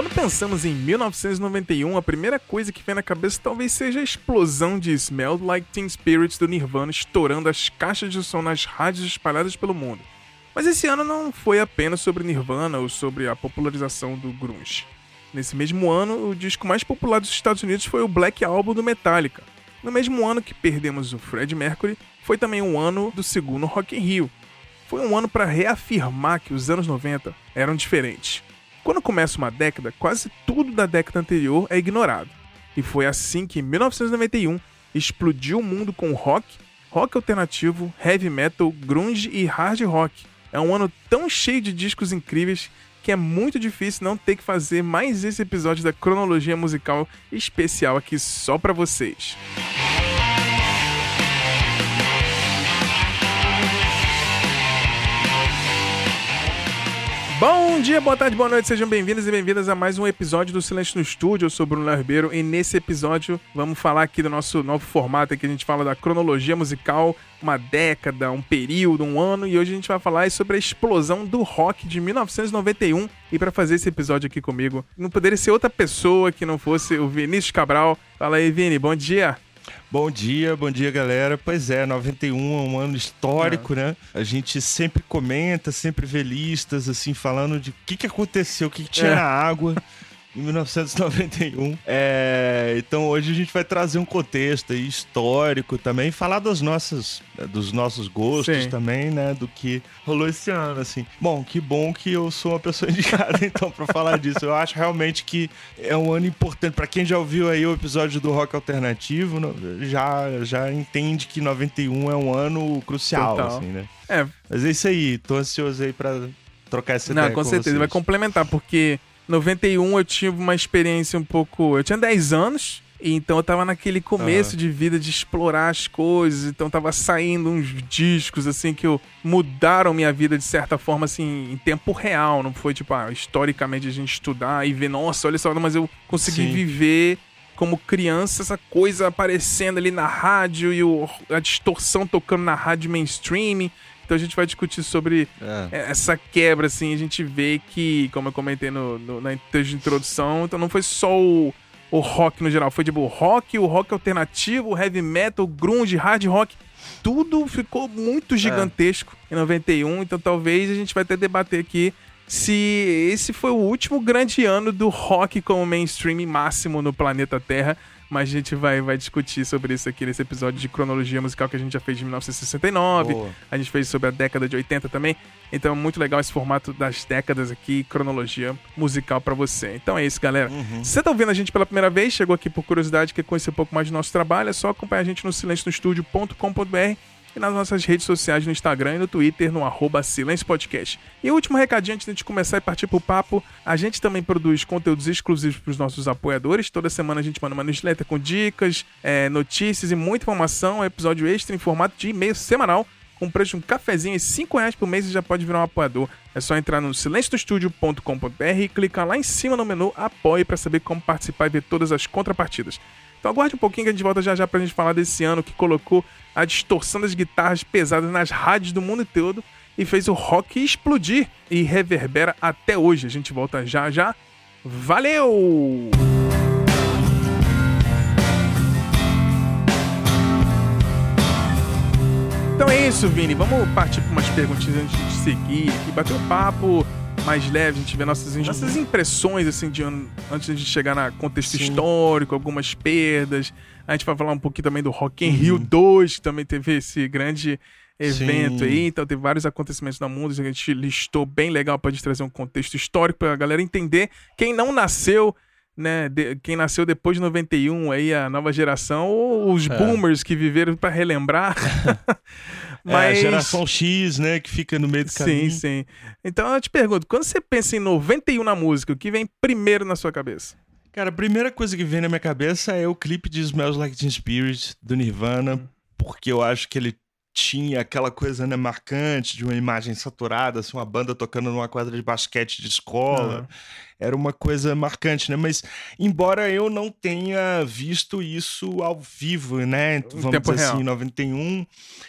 Quando pensamos em 1991, a primeira coisa que vem na cabeça talvez seja a explosão de Smell Like Teen Spirit do Nirvana estourando as caixas de som nas rádios espalhadas pelo mundo. Mas esse ano não foi apenas sobre Nirvana ou sobre a popularização do grunge. Nesse mesmo ano, o disco mais popular dos Estados Unidos foi o Black Album do Metallica. No mesmo ano que perdemos o Fred Mercury, foi também o ano do segundo Rock in Rio. Foi um ano para reafirmar que os anos 90 eram diferentes. Quando começa uma década, quase tudo da década anterior é ignorado. E foi assim que, em 1991, explodiu o mundo com rock, rock alternativo, heavy metal, grunge e hard rock. É um ano tão cheio de discos incríveis que é muito difícil não ter que fazer mais esse episódio da cronologia musical especial aqui só para vocês. Bom dia, boa tarde, boa noite, sejam bem-vindos e bem-vindas a mais um episódio do Silêncio no Estúdio. Eu sou Bruno Ribeiro e nesse episódio vamos falar aqui do nosso novo formato que a gente fala da cronologia musical, uma década, um período, um ano e hoje a gente vai falar sobre a explosão do rock de 1991. E para fazer esse episódio aqui comigo, não poderia ser outra pessoa que não fosse o Vinícius Cabral. Fala aí, Vini, bom dia. Bom dia, bom dia, galera. Pois é, 91 é um ano histórico, é. né? A gente sempre comenta, sempre vê listas, assim, falando de o que, que aconteceu, o que, que tinha é. na água. Em 1991. É, então hoje a gente vai trazer um contexto histórico também, falar das nossas, dos nossos gostos Sim. também, né, do que rolou esse ano, assim. Bom, que bom que eu sou uma pessoa indicada então para falar disso. Eu acho realmente que é um ano importante para quem já ouviu aí o episódio do rock alternativo, já já entende que 91 é um ano crucial, Total. assim, né? É. Mas é isso aí, tô ansioso aí para trocar essa Não, ideia com, com certeza, vocês. vai complementar porque 91 eu tive uma experiência um pouco. Eu tinha 10 anos. Então eu tava naquele começo uhum. de vida de explorar as coisas, então tava saindo uns discos assim que eu, mudaram minha vida de certa forma assim em tempo real, não foi tipo, ah, historicamente a gente estudar e ver, nossa, olha só, mas eu consegui Sim. viver como criança essa coisa aparecendo ali na rádio e o, a distorção tocando na rádio mainstream. Então a gente vai discutir sobre é. essa quebra, assim. A gente vê que, como eu comentei no, no, na introdução, então não foi só o, o rock no geral, foi tipo o rock, o rock alternativo, o heavy metal, grunge, hard rock. Tudo ficou muito é. gigantesco é. em 91, então talvez a gente vai até debater aqui se esse foi o último grande ano do rock como mainstream máximo no planeta Terra mas a gente vai, vai discutir sobre isso aqui nesse episódio de cronologia musical que a gente já fez de 1969. Boa. A gente fez sobre a década de 80 também. Então é muito legal esse formato das décadas aqui, cronologia musical para você. Então é isso, galera. Uhum. Se você tá ouvindo a gente pela primeira vez, chegou aqui por curiosidade, quer conhecer um pouco mais do nosso trabalho, é só acompanhar a gente no silencionostudio.com.br e nas nossas redes sociais no Instagram e no Twitter, no arroba Silêncio Podcast. E o último recadinho antes de começar e partir pro papo, a gente também produz conteúdos exclusivos para os nossos apoiadores. Toda semana a gente manda uma newsletter com dicas, é, notícias e muita informação, episódio extra em formato de e-mail semanal com preço de um cafezinho e 5 reais por mês e já pode virar um apoiador. É só entrar no silenciostudio.com.br e clicar lá em cima no menu Apoie para saber como participar e ver todas as contrapartidas. Então aguarde um pouquinho que a gente volta já já pra gente falar desse ano que colocou a distorção das guitarras pesadas nas rádios do mundo todo e fez o rock explodir e reverbera até hoje. A gente volta já já. Valeu! Então é isso, Vini. Vamos partir para umas perguntinhas antes de seguir aqui, bater um papo mais leve, a gente vê nossas, nossas impressões, assim, de antes de chegar no contexto Sim. histórico, algumas perdas. A gente vai falar um pouquinho também do Rock in Rio 2, uhum. que também teve esse grande evento Sim. aí, então teve vários acontecimentos no mundo, a gente listou bem legal pra gente trazer um contexto histórico pra galera entender. Quem não nasceu, né, de, quem nasceu depois de 91 aí, a nova geração, ou os é. boomers que viveram para relembrar. Mas... É, a geração X, né, que fica no meio do caminho. Sim, sim. Então eu te pergunto, quando você pensa em 91 na música, o que vem primeiro na sua cabeça? Cara, a primeira coisa que vem na minha cabeça é o clipe de Smells Like Teen Spirit, do Nirvana, hum. porque eu acho que ele tinha aquela coisa né, marcante de uma imagem saturada, assim, uma banda tocando numa quadra de basquete de escola. Uhum. Era uma coisa marcante, né? Mas, embora eu não tenha visto isso ao vivo, né? Vamos dizer assim, real. assim, em 91.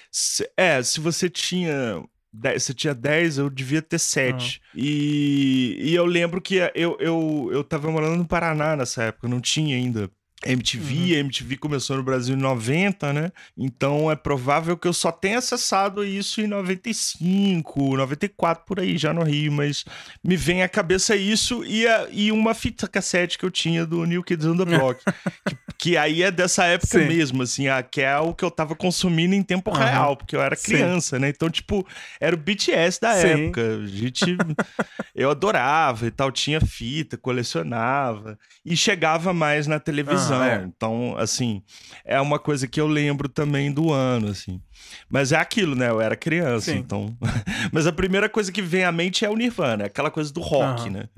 Se, é, se você tinha você tinha 10, eu devia ter 7. Uhum. E, e eu lembro que eu, eu, eu tava morando no Paraná nessa época, não tinha ainda MTV, uhum. a MTV começou no Brasil em 90, né? Então é provável que eu só tenha acessado isso em 95, 94 por aí, já no Rio, mas me vem à cabeça isso e, a, e uma fita cassete que eu tinha do New Kids on the Block, que, que, aí é dessa época Sim. mesmo, assim, a, que é o que eu tava consumindo em tempo uhum. real, porque eu era criança, Sim. né? Então, tipo, era o BTS da Sim. época. A gente eu adorava e tal, tinha fita, colecionava e chegava mais na televisão. Uhum. É. Então, assim, é uma coisa que eu lembro também do ano, assim. Mas é aquilo, né? Eu era criança, então. Mas a primeira coisa que vem à mente é o Nirvana, aquela coisa do rock, uhum. né?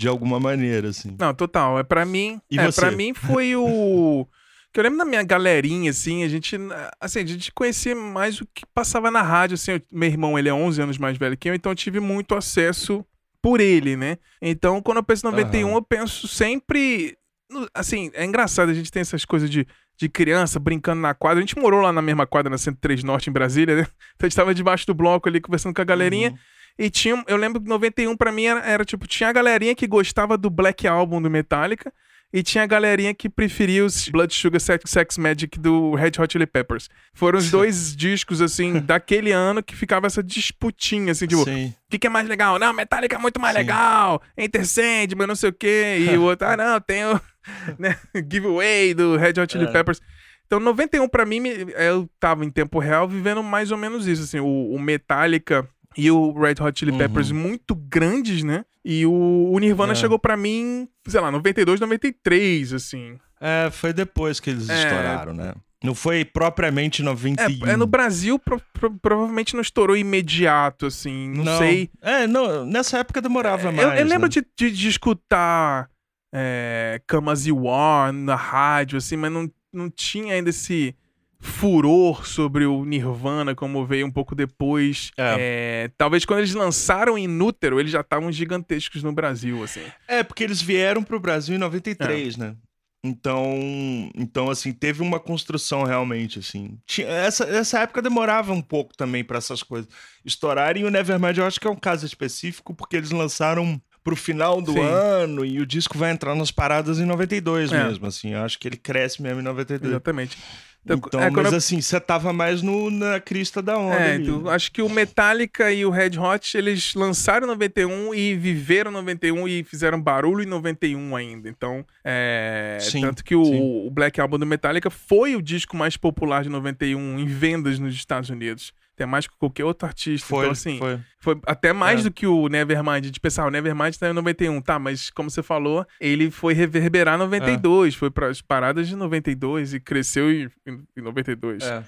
De alguma maneira, assim. Não, total. É para mim. E é? Pra mim foi o. que eu lembro da minha galerinha, assim, a gente, assim, a gente conhecia mais o que passava na rádio, assim, eu, meu irmão, ele é 11 anos mais velho que eu, então eu tive muito acesso por ele, né? Então, quando eu penso em 91, uhum. eu penso sempre Assim, é engraçado, a gente tem essas coisas de, de criança brincando na quadra. A gente morou lá na mesma quadra, na 103 Norte, em Brasília, né? Então a gente tava debaixo do bloco ali, conversando com a galerinha. Uhum. E tinha, eu lembro que 91 pra mim era, era, tipo, tinha a galerinha que gostava do Black Album do Metallica e tinha a galerinha que preferia os Blood Sugar Sex, Sex Magic do Red Hot Chili Peppers. Foram os dois discos, assim, daquele ano que ficava essa disputinha, assim, tipo, o que, que, é mais legal? Não, Metallica é muito mais Sim. legal, Enter Sandman, não sei o quê. E o outro, ah, não, tem o né, Giveaway do Red Hot Chili é. Peppers. Então, 91 para mim, eu tava em tempo real vivendo mais ou menos isso, assim, o, o Metallica e o Red Hot Chili Peppers uhum. muito grandes, né? E o, o Nirvana é. chegou para mim, sei lá, 92, 93, assim. É, foi depois que eles é... estouraram, né? Não foi propriamente 91. É, é no Brasil pro, pro, provavelmente não estourou imediato, assim, não, não, sei. É, não, nessa época demorava mais. Eu, eu lembro né? de, de, de, escutar é, Camas e War na rádio, assim, mas não, não tinha ainda esse furor sobre o Nirvana, como veio um pouco depois. É. É, talvez quando eles lançaram Inútero, eles já estavam gigantescos no Brasil, assim. É, porque eles vieram pro Brasil em 93, é. né? Então, então, assim, teve uma construção realmente, assim. Tinha, essa, essa época demorava um pouco também para essas coisas estourarem. E o Nevermind eu acho que é um caso específico, porque eles lançaram pro final do Sim. ano e o disco vai entrar nas paradas em 92 é. mesmo, assim. Eu acho que ele cresce mesmo em 92. Exatamente. Então, então é, mas eu... assim, você tava mais no, na crista da onda. É, então, acho que o Metallica e o Red Hot, eles lançaram em 91 e viveram em 91 e fizeram barulho em 91 ainda. Então, é... Sim, tanto que o, o Black Album do Metallica foi o disco mais popular de 91 em vendas nos Estados Unidos até mais que qualquer outro artista. Foi, então, assim, foi. foi até mais é. do que o Nevermind. De pensar, o Nevermind tá em 91, tá, mas como você falou, ele foi reverberar 92, é. foi para as paradas de 92 e cresceu em, em 92. É.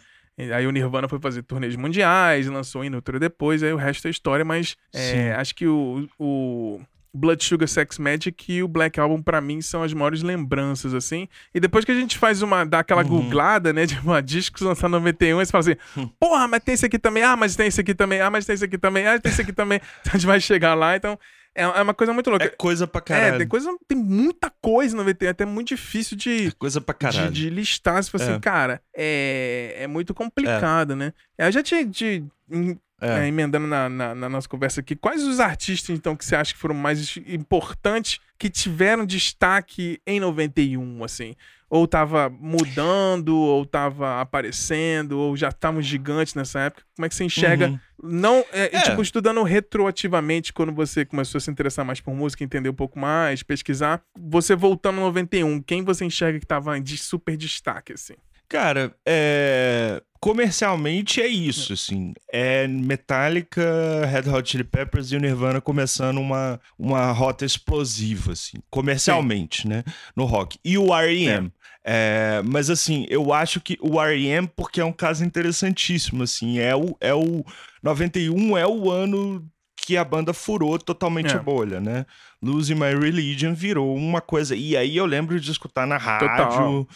Aí o Nirvana foi fazer turnês mundiais, lançou Inutro depois, aí o resto é história, mas é, acho que o, o Blood Sugar Sex Magic e o Black Album para mim são as maiores lembranças assim. E depois que a gente faz uma dá aquela uhum. googlada, né, de uma discos lançado em 91, você fala assim: hum. "Porra, mas tem esse aqui também. Ah, mas tem esse aqui também. Ah, mas tem esse aqui também. Ah, tem esse aqui também". Então a gente vai chegar lá, então é, é uma coisa muito louca. É coisa pra caralho. É, tem, coisa, tem muita coisa no VT, é até muito difícil de. É coisa pra caralho. De, de listar. Se fosse assim, é. cara, é, é muito complicado, né? Eu já tinha. De, é. É, emendando na, na, na, nossa conversa aqui, quais os artistas, então, que você acha que foram mais importantes, que tiveram destaque em 91, assim? Ou tava mudando, ou tava aparecendo, ou já estavam gigantes nessa época? Como é que você enxerga? Uhum. Não, é, é. tipo, estudando retroativamente, quando você começou a se interessar mais por música, entender um pouco mais, pesquisar, você voltando em 91, quem você enxerga que tava de super destaque, assim? Cara, é... comercialmente é isso, assim. É Metallica, Red Hot Chili Peppers e o Nirvana começando uma, uma rota explosiva, assim, comercialmente, Sim. né? No rock. E o R.E.M. É. é, mas assim, eu acho que o R.E.M., porque é um caso interessantíssimo, assim, é o, é o 91 é o ano que a banda furou totalmente é. a bolha, né? Losing My Religion virou uma coisa. E aí eu lembro de escutar na rádio, Total. no,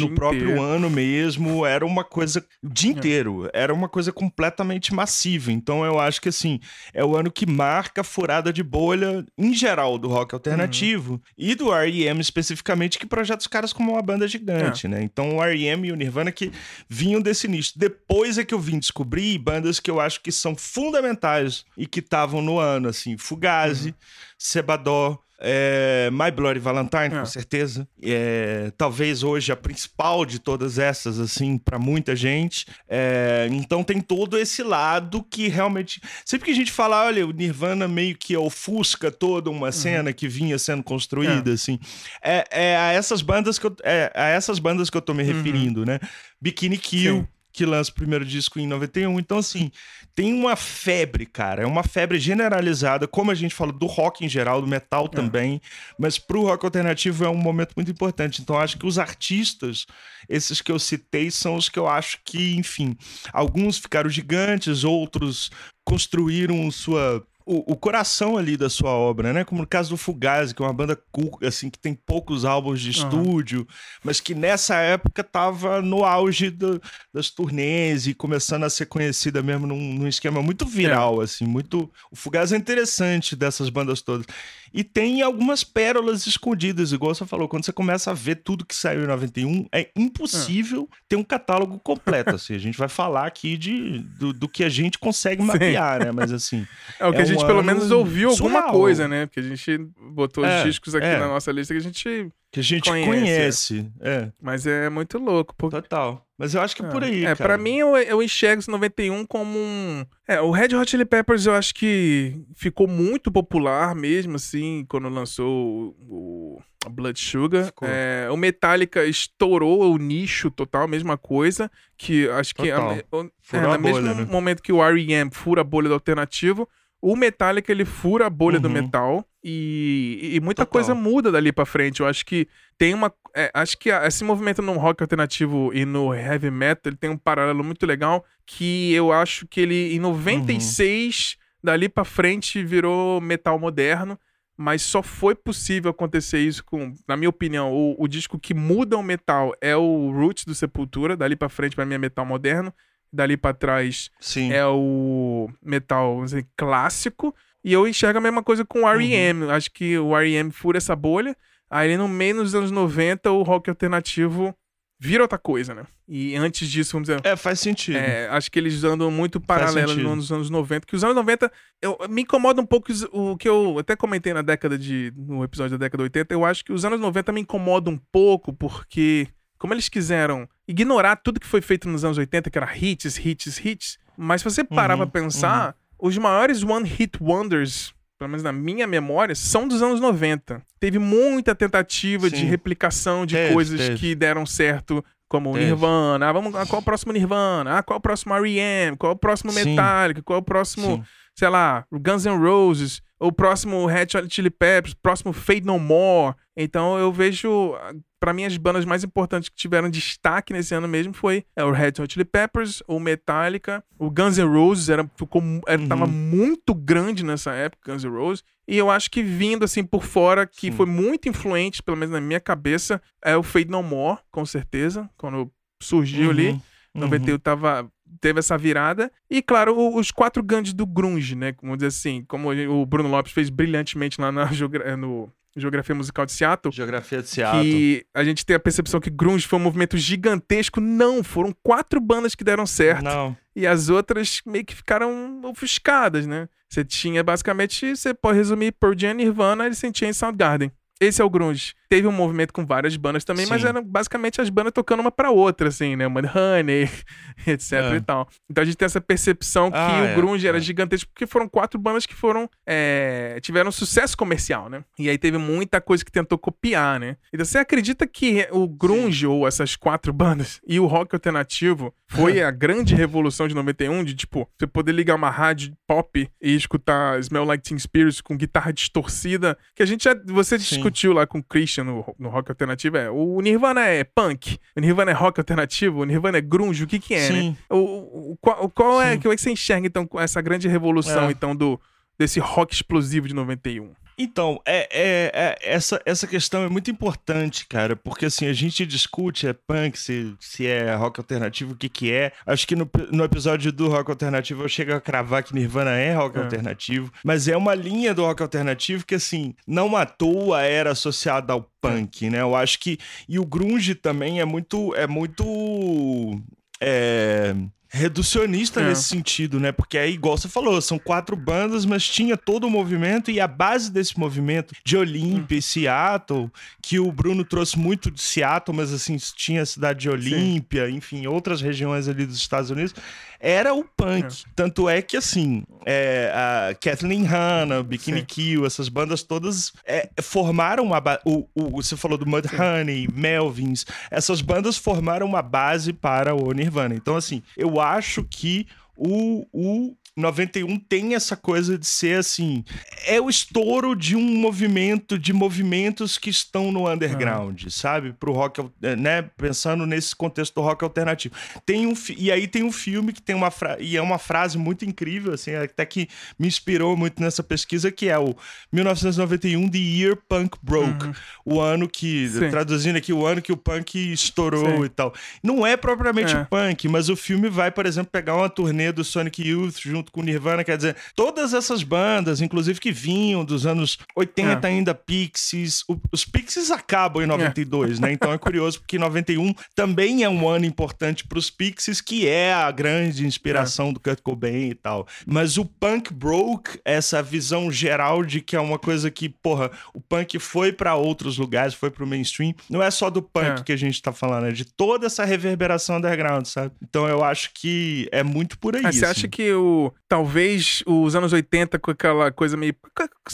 no próprio inteiro. ano mesmo, era uma coisa o dia inteiro, era uma coisa completamente massiva. Então eu acho que assim, é o ano que marca a furada de bolha em geral do rock alternativo Uhum. e do R.E.M. especificamente, que projeta os caras como uma banda gigante, É. né? Então o R.E.M. e o Nirvana que vinham desse nicho. Depois é que eu vim descobrir bandas que eu acho que são fundamentais e que estavam no ano, assim, Fugazi, Sebadó, é, My Bloody Valentine, É. com certeza. É, talvez hoje a principal de todas essas, assim, pra muita gente. É, então tem todo esse lado que realmente. Sempre que a gente fala, olha, o Nirvana meio que ofusca toda uma cena que vinha sendo construída, assim. É, é a essas bandas que eu, é a essas bandas que eu tô me referindo, né? Bikini Kill. Sim. Que lança o primeiro disco em 91. Então, assim, tem uma febre, cara. É uma febre generalizada, como a gente fala do rock em geral, do metal também. Mas pro rock alternativo é um momento muito importante. Então, acho que os artistas, esses que eu citei, são os que eu acho que, enfim, alguns ficaram gigantes, outros construíram sua. O, o coração ali da sua obra, né? Como no caso do Fugazi, que é uma banda assim que tem poucos álbuns de estúdio, mas que nessa época tava no auge do- das turnês e começando a ser conhecida mesmo num, num esquema muito viral, assim, muito. O Fugazi é interessante dessas bandas todas. E tem algumas pérolas escondidas, igual você falou, quando você começa a ver tudo que saiu em 91, é impossível ter um catálogo completo, assim. A gente vai falar aqui de, do, do que a gente consegue mapear, né? Mas assim. É o que É a gente um pelo menos ouviu alguma surreal. coisa, né? Porque a gente botou É, os discos aqui é. na nossa lista que a gente. Que a gente Conhece, conhece. É, Mas é muito louco. Porque... total. Mas eu acho que é por aí. É, cara. pra mim eu, eu enxergo esse 91 como um. É, o Red Hot Chili Peppers eu acho que ficou muito popular mesmo, assim, quando lançou o, o Blood Sugar. É, o Metallica estourou o nicho total, mesma coisa. Que acho que. Total. é, o- é, no a mesmo né? momento que o R.E.M. fura a bolha do alternativo, o Metallica ele fura a bolha do Uhum. metal e, e muita Total. coisa muda dali pra frente. Eu acho que tem uma. é, acho que esse movimento no rock alternativo e no heavy metal ele tem um paralelo muito legal que eu acho que ele em 96 dali pra frente virou metal moderno. Mas só foi possível acontecer isso com, na minha opinião, o, o disco que muda o metal é o Roots do Sepultura. Dali pra frente, pra mim, é metal moderno. Dali pra trás Sim. é o metal vamos dizer, clássico. E eu enxergo a mesma coisa com o R.E.M. Acho que o R.E.M. fura essa bolha. Aí no meio dos anos 90, o rock alternativo vira outra coisa, né? E antes disso, vamos dizer... É, faz sentido. é, acho que eles andam muito paralelo nos anos 90. Que os anos 90, eu, me incomoda um pouco o que eu até comentei na década de... No episódio da década de 80. Eu acho que os anos 90 me incomodam um pouco porque... Como eles quiseram ignorar tudo que foi feito nos anos 80, que era hits, hits, hits. Mas se você parar Uhum, pra pensar, os maiores one-hit wonders, pelo menos na minha memória, são dos anos 90. Teve muita tentativa de Sim. replicação de Teve, coisas teve. que deram certo, como Teve. Nirvana. Ah, vamos, ah, qual é o próximo Nirvana? Ah, qual é o próximo R.E.M.? Qual é o próximo Sim. Metallica? Qual é o próximo, Sim. sei lá, Guns N' Roses? O próximo Red Hot Chili Peppers? Próximo Fade No More? Então eu vejo, pra mim, as bandas mais importantes que tiveram destaque nesse ano mesmo foi é, o Red Hot Chili Peppers, o Metallica, o Guns N' Roses era, ficou, era, Uhum. tava muito grande nessa época, Guns N' Roses. E eu acho que vindo assim por fora, que Sim. foi muito influente, pelo menos na minha cabeça, é o Fade No More, com certeza, quando surgiu ali. Uhum, 91 tava, teve essa virada. E, claro, os quatro grandes do grunge, né? Vamos dizer assim, como o Bruno Lopes fez brilhantemente lá na no Geografia Musical de Seattle. Geografia de Seattle. Que a gente tem a percepção que grunge foi um movimento gigantesco. Não, foram quatro bandas que deram certo. Não. E as outras meio que ficaram ofuscadas, né? Você tinha, basicamente, você pode resumir Pearl Jam, Nirvana e Sentia em Soundgarden. Esse é o grunge. Teve um movimento com várias bandas também, mas Sim. eram basicamente as bandas tocando uma pra outra, assim, né? Mudhoney, etc É. e tal. Então a gente tem essa percepção que Ah, o é, grunge era é. gigantesco, porque foram quatro bandas que foram... é, tiveram sucesso comercial, né? E aí teve muita coisa que tentou copiar, né? Então você acredita que o grunge, ou essas quatro bandas, e o rock alternativo foi a grande revolução de 91, de tipo, você poder ligar uma rádio pop e escutar Smell Like Teen Spirits com guitarra distorcida, que a gente já, você Sim. discutiu lá com o Christian no, no rock alternativo, é, o Nirvana é punk, o Nirvana é rock alternativo, o Nirvana é grunge, o que que é, né? Sim. O, o- o- qual, qual é, como é que você enxerga, então, com essa grande revolução, É. então, do, desse rock explosivo de 91? Então, é, é, é, essa, essa questão é muito importante, cara, porque assim, a gente discute é punk, se, se é rock alternativo, o que que é. Acho que no, no episódio do rock alternativo eu chego a cravar que Nirvana é rock é. alternativo, mas é uma linha do rock alternativo que, assim, não à toa era associada ao punk, né? Eu acho que. E o Grunge também é muito. É muito. É reducionista é. nesse sentido, né? Porque aí, igual você falou, são quatro bandas, mas tinha todo o movimento e a base desse movimento de Olímpia hum. e Seattle, que o Bruno trouxe muito de Seattle, mas assim, tinha a cidade de Olímpia, enfim, outras regiões ali dos Estados Unidos, era o punk. É. Tanto é que, assim, é, a Kathleen Hanna, Bikini Sim. Kill, essas bandas todas é, formaram uma o, o, Você falou do Mudhoney, Melvins, essas bandas formaram uma base para o Nirvana. Então, assim, eu acho que o, o 91 tem essa coisa de ser assim, é o estouro de um movimento, de movimentos que estão no underground, uhum. sabe? Pro rock, né? Pensando nesse contexto do rock alternativo. Tem um, e aí tem um filme que tem uma frase, e é uma frase muito incrível, assim, até que me inspirou muito nessa pesquisa, que é o 1991, The Year Punk Broke. Uhum. O ano que, Sim. traduzindo aqui, o ano que o punk estourou Sim. e tal. Não é propriamente é. punk, mas o filme vai, por exemplo, pegar uma turnê do Sonic Youth junto junto com Nirvana, quer dizer, todas essas bandas, inclusive que vinham dos anos 80 é. ainda, Pixies, o, os Pixies acabam em 92, é. né? Então é curioso porque 91 também é um ano importante para os Pixies, que é a grande inspiração é. do Kurt Cobain e tal. Mas o punk broke essa visão geral de que é uma coisa que, porra, o punk foi para outros lugares, foi pro mainstream. Não é só do punk é. que a gente tá falando, é de toda essa reverberação underground, sabe? Então eu acho que é muito por aí. Mas você assim. acha que o talvez os anos 80 com aquela coisa meio.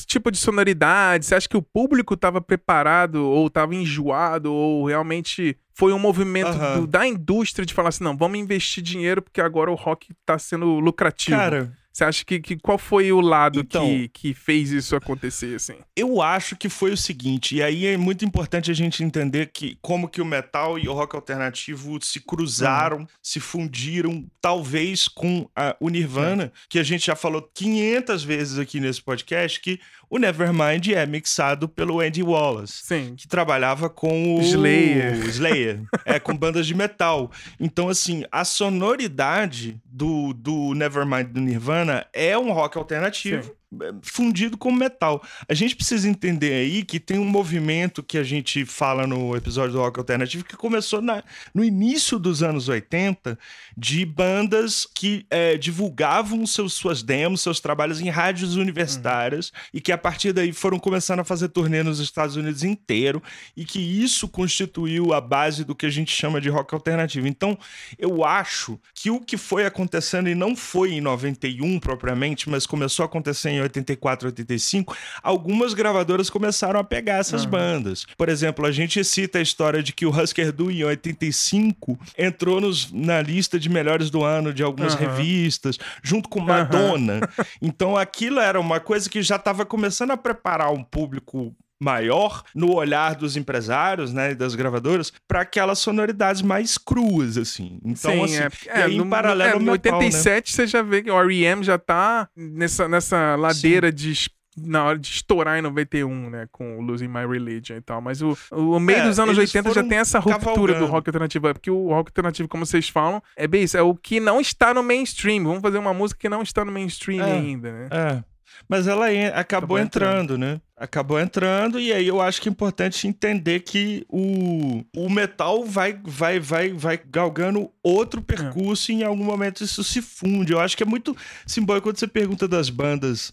tipo de sonoridade? Você acha que o público estava preparado ou estava enjoado ou realmente foi um movimento uhum. do, da indústria de falar assim: não, vamos investir dinheiro porque agora o rock está sendo lucrativo? Cara. Você acha que, que qual foi o lado então, que, que fez isso acontecer assim? Eu acho que foi o seguinte, e aí é muito importante a gente entender que como que o metal e o rock alternativo se cruzaram, uhum. se fundiram, talvez com a, o Nirvana, que a gente já falou 500 vezes aqui nesse podcast, que o Nevermind é mixado pelo Andy Wallace, Sim. que trabalhava com o Slayer, Slayer é com bandas de metal. Então assim, a sonoridade do, do Nevermind do Nirvana é um rock alternativo. Sim fundido com metal. A gente precisa entender aí que tem um movimento que a gente fala no episódio do Rock Alternativo que começou na, no início dos anos 80 de bandas que é, divulgavam seus, suas demos, seus trabalhos em rádios universitárias uhum. e que a partir daí foram começando a fazer turnê nos Estados Unidos inteiro e que isso constituiu a base do que a gente chama de rock alternativo. Então, eu acho que o que foi acontecendo e não foi em 91 propriamente, mas começou a acontecer em 84, 85, algumas gravadoras começaram a pegar essas uhum. bandas. Por exemplo, a gente cita a história de que o Husker Du em 85 entrou nos, na lista de melhores do ano de algumas uhum. revistas, junto com Madonna. Uhum. Então aquilo era uma coisa que já estava começando a preparar um público maior no olhar dos empresários, né, e das gravadoras, para aquelas sonoridades mais cruas, assim. Então, Sim, assim, é, e aí, no, em paralelo no, é, metal, 87 né? você já vê que o R.E.M. já tá nessa, nessa ladeira Sim. de na hora de estourar em 91, né, com o Losing My Religion e tal. Mas o, o meio é, dos anos 80 já tem essa ruptura cavalgando. do rock alternativo. É porque o rock alternativo, como vocês falam, é bem isso, é o que não está no mainstream. Vamos fazer uma música que não está no mainstream é, ainda, né? É. Mas ela acabou, acabou entrando, entrando, né? Acabou entrando, e aí eu acho que é importante entender que o, o metal vai, vai, vai, vai galgando outro é. percurso é. e em algum momento isso se funde. Eu acho que é muito simbólico quando você pergunta das bandas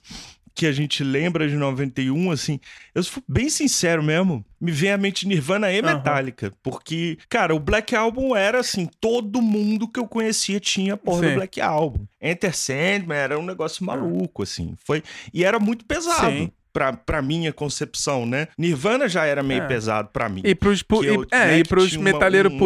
que a gente lembra de 91, assim, eu sou bem sincero mesmo, me vem à mente Nirvana e Metallica, uhum. porque, cara, o Black Album era assim, todo mundo que eu conhecia tinha porra Sim. do Black Album. Enter Sandman era um negócio maluco, assim, foi, e era muito pesado. Sim pra, pra minha concepção, né? Nirvana já era meio é. pesado pra mim. E pros, pu eu, é, né, e pros metalheiro um,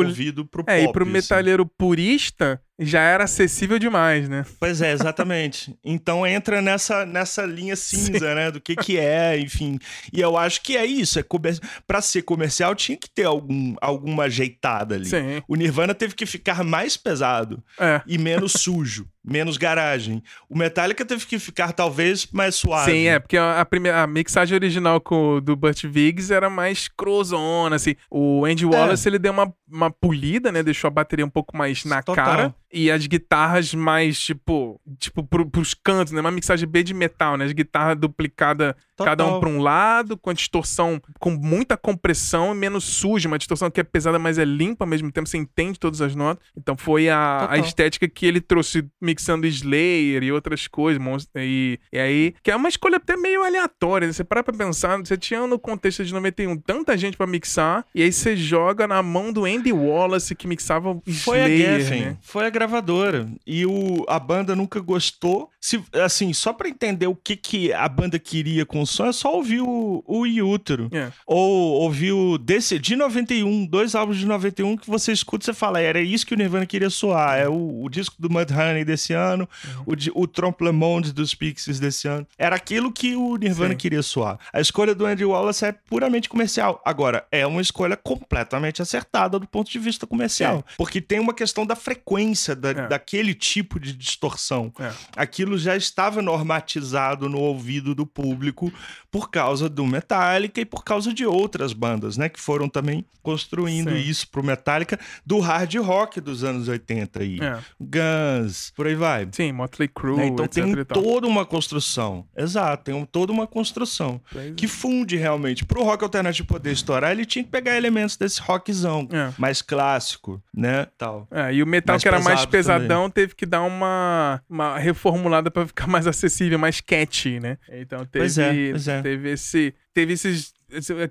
pro É, pop, e pro assim. metalheiro purista já era acessível demais, né? Pois é, exatamente. então entra nessa, nessa linha cinza, Sim. né? Do que que é, enfim. E eu acho que é isso. É comer... Pra ser comercial tinha que ter algum, alguma ajeitada ali. Sim. O Nirvana teve que ficar mais pesado é. e menos sujo menos garagem. O Metallica teve que ficar talvez mais suave. Sim, é, porque a, primeira, a mixagem original com, do Burt Viggs era mais cruzona, assim. O Andy Wallace, é. ele deu uma, uma polida, né? Deixou a bateria um pouco mais na Total. cara. E as guitarras mais, tipo, tipo pro, pros cantos, né? Uma mixagem B de metal, né? As guitarras duplicadas, cada um pra um lado, com a distorção, com muita compressão e menos suja. Uma distorção que é pesada, mas é limpa ao mesmo tempo, você entende todas as notas. Então foi a, a estética que ele trouxe mixando Slayer e outras coisas. E, e aí, que é uma escolha até meio aleatória, né? Você para pra pensar, você tinha no contexto de 91 tanta gente para mixar, e aí você joga na mão do Andy Wallace que mixava o Slayer. Foi a Geffen, né? foi a gravadora. E o, a banda nunca gostou. Se, assim, só para entender o que, que a banda queria com o som, é só ouvir o, o Iútero. É. Ou ouvir o desse, de 91, dois álbuns de 91 que você escuta e você fala, era isso que o Nirvana queria soar. É o, o disco do Mudhoney desse ano, uhum. o, o Trompe Le Monde dos Pixies desse ano. Era aquilo que o Nirvana Sim. queria soar. A escolha do Andy Wallace é puramente comercial. Agora, é uma escolha completamente acertada do ponto de vista comercial. É. Porque tem uma questão da frequência da, é. daquele tipo de distorção. É. Aquilo já estava normatizado no ouvido do público por causa do Metallica e por causa de outras bandas, né? Que foram também construindo Sim. isso pro Metallica do hard rock dos anos 80 aí. É. Guns, por aí vai. Sim, Motley Crue, né? Então tem toda uma construção. Exato, tem toda uma construção que é. funde realmente. Pro rock alternativo poder estourar, ele tinha que pegar elementos desse rockzão é. mais clássico, né? Tal. É, e o metal mais que era mais pesadão também. teve que dar uma, uma reformulada para ficar mais acessível, mais catchy, né? Então teve, pois é, pois é. teve esse teve esses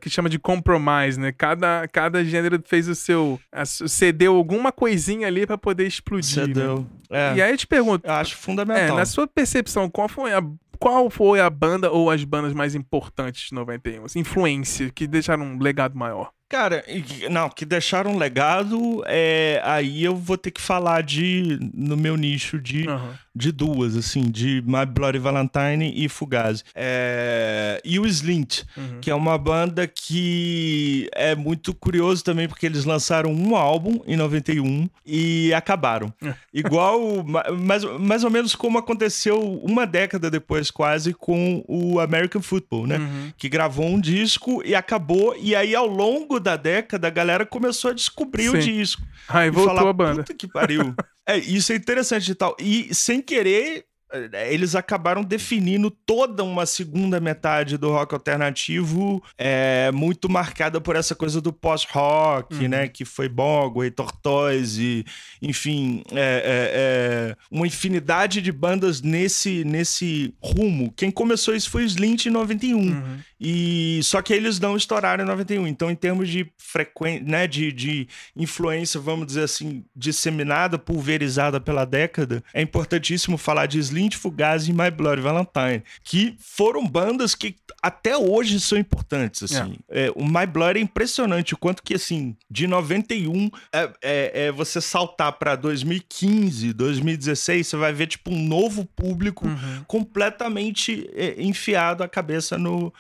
que chama de compromise, né? Cada, cada gênero fez o seu. cedeu alguma coisinha ali para poder explodir. Né? Cedeu. Né? É. E aí eu te pergunto. Eu acho fundamental. É, na sua percepção, qual foi a. Qual foi a banda ou as bandas mais importantes de 91? Assim, influência, que deixaram um legado maior? Cara, não, que deixaram um legado, é, aí eu vou ter que falar de, no meu nicho, de, uhum. De duas, assim, de My Bloody Valentine e Fugazi. É, e o Slint, uhum. que é uma banda que é muito curioso também, porque eles lançaram um álbum em 91 e acabaram. Igual, mais, mais ou menos como aconteceu uma década depois, quase, com o American Football, né? Uhum. Que gravou um disco e acabou, e aí ao longo da década, a galera começou a descobrir Sim. o disco. Aí voltou falar, a banda. Puta que pariu. é, isso é interessante e tal. E sem querer, é, eles acabaram definindo toda uma segunda metade do rock alternativo é, muito marcada por essa coisa do pós-rock, uhum. né? Que foi Bogway, Tortoise, enfim, é, é, é, uma infinidade de bandas nesse, nesse rumo. Quem começou isso foi o Slint em 91. Uhum. E só que eles não estouraram em 91. Então, em termos de frequência, né, de, de influência, vamos dizer assim, disseminada, pulverizada pela década, é importantíssimo falar de Slint Fugazi e My Bloody Valentine, que foram bandas que até hoje são importantes, assim. É. É, o My Blood é impressionante, o quanto que, assim, de 91, é, é, é você saltar para 2015, 2016, você vai ver, tipo, um novo público uhum. completamente é, enfiado a cabeça no,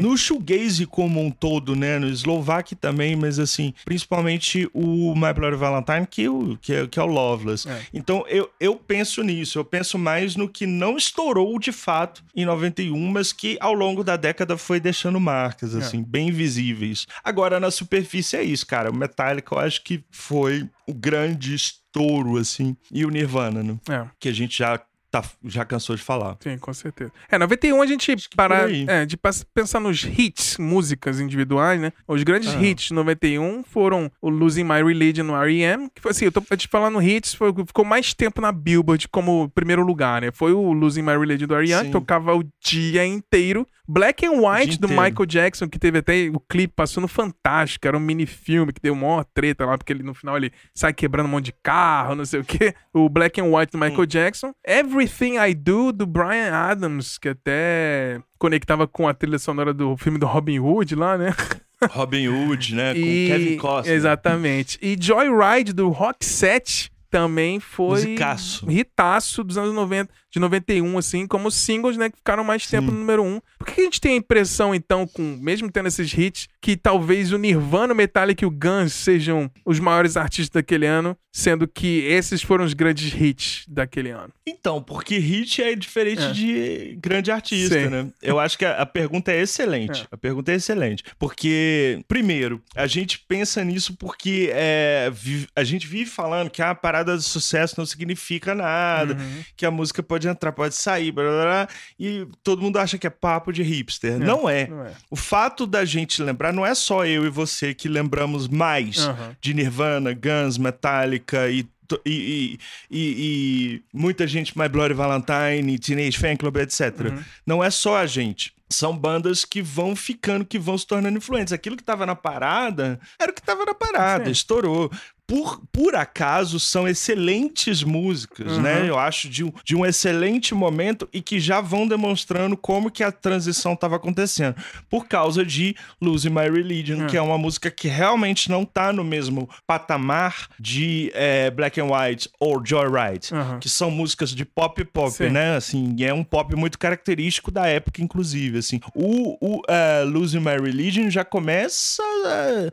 no shoegaze como um todo, né? No Slovak também, mas, assim, principalmente o My Bloody Valentine, que, o, que, é, que é o Loveless. É. Então, eu, eu penso nisso, eu penso mais no que não estourou de fato em 91, mas que ao longo da década foi deixando marcas, assim, é. bem visíveis. Agora, na superfície é isso, cara. O Metallica eu acho que foi o grande estouro, assim, e o Nirvana, né? É. Que a gente já tá, já cansou de falar. Sim, com certeza. É, 91 a gente para é, de pensar nos hits, músicas individuais, né? Os grandes ah. hits de 91 foram o Losing My Religion no R.E.M., que foi assim, eu tô te falando hits, foi, ficou mais tempo na Billboard como primeiro lugar, né? Foi o Losing My Religion do R.E.M., tocava o dia inteiro. Black and White do Michael Jackson, que teve até o clipe passando fantástico, era um mini filme que deu uma treta lá, porque ele no final ele sai quebrando um monte de carro, não sei o que. O Black and White do Michael hum. Jackson. Every Everything I Do, do Brian Adams, que até conectava com a trilha sonora do filme do Robin Hood lá, né? Robin Hood, né? Com e... Kevin Costner. Exatamente. E Joyride, do Rock Set, também foi Musicaço. hitaço dos anos 90, de 91, assim, como singles, né, que ficaram mais tempo Sim. no número um. Por que a gente tem a impressão, então, com mesmo tendo esses hits, que talvez o Nirvana, o Metallica e o Guns sejam os maiores artistas daquele ano sendo que esses foram os grandes hits daquele ano? Então, porque hit é diferente é. de grande artista, Sim. né? Eu acho que a, a pergunta é excelente. É. A pergunta é excelente. Porque, primeiro, a gente pensa nisso porque é, a gente vive falando que a parada de sucesso não significa nada, uhum. que a música pode entrar, pode sair, blá, blá, blá, e todo mundo acha que é papo de hipster. É, não, é. não, é. O fato da gente lembrar, não é só eu e você que lembramos mais uhum. de Nirvana, Guns, Metallica e e, e, e, e, muita gente, My Bloody Valentine, Teenage Fan Club, etc. Uhum. Não é só a gente. São bandas que vão ficando, que vão se tornando influentes. Aquilo que estava na parada era o que estava na parada, Sim. estourou por, por acaso, são excelentes músicas, né? uhum. né? Eu acho de um, de um excelente momento e que já vão demonstrando como que a transição estava acontecendo. Por causa de Losing My Religion, uhum. que é uma música que realmente não tá no mesmo patamar de é, Black and White ou Joyride, uhum. que são músicas de pop pop, Sim. né? Assim, é um pop muito característico da época, inclusive, assim. O, o uh, Losing My Religion já começa... Uh,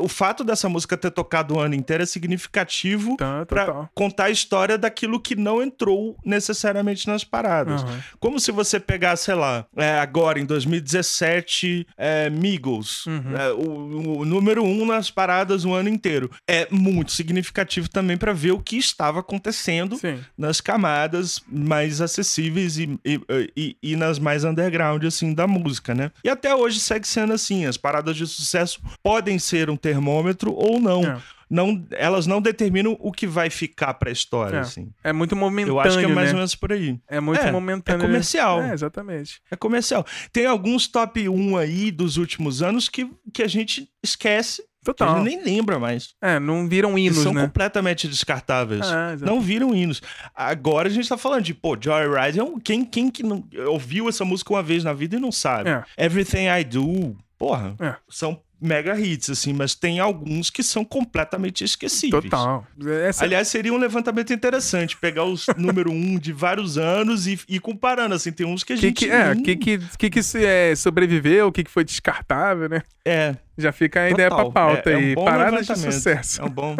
uh, o fato dessa música ter tocado o ano inteiro é significativo tá, para contar a história daquilo que não entrou necessariamente nas paradas. Uhum. Como se você pegar, sei lá, é, agora em 2017, é, Migos, uhum. é, o, o, número um nas paradas o ano inteiro. É muito significativo também para ver o que estava acontecendo Sim. nas camadas mais acessíveis e, e, e, e, nas mais underground, assim, da música, né? E até hoje segue sendo assim. As paradas de sucesso podem ser um termômetro ou não. É não, elas não determinam o que vai ficar pra história, é. assim. É muito momentâneo, Eu acho que é mais né? ou menos por aí. É muito é, momentâneo. É comercial. É, exatamente. É comercial. Tem alguns top 1 aí dos últimos anos que, que a gente esquece Total. A gente nem lembra mais. É, não viram hinos, são né? completamente descartáveis. É, não viram hinos. Agora a gente tá falando de, pô, Joyride é um... Quem, quem que não ouviu essa música uma vez na vida e não sabe? É. Everything I Do, porra, é. são mega hits, assim, mas tem alguns que são completamente esquecíveis. Total. Essa... Aliás, seria um levantamento interessante, pegar os número um de vários anos e ir comparando, assim, tem uns que a que gente... Que, é, o que que, que, que é, sobreviveu, o que, que foi descartável, né? É, já fica a ideia pra pauta é, é um aí. Paradas de sucesso. É um bom,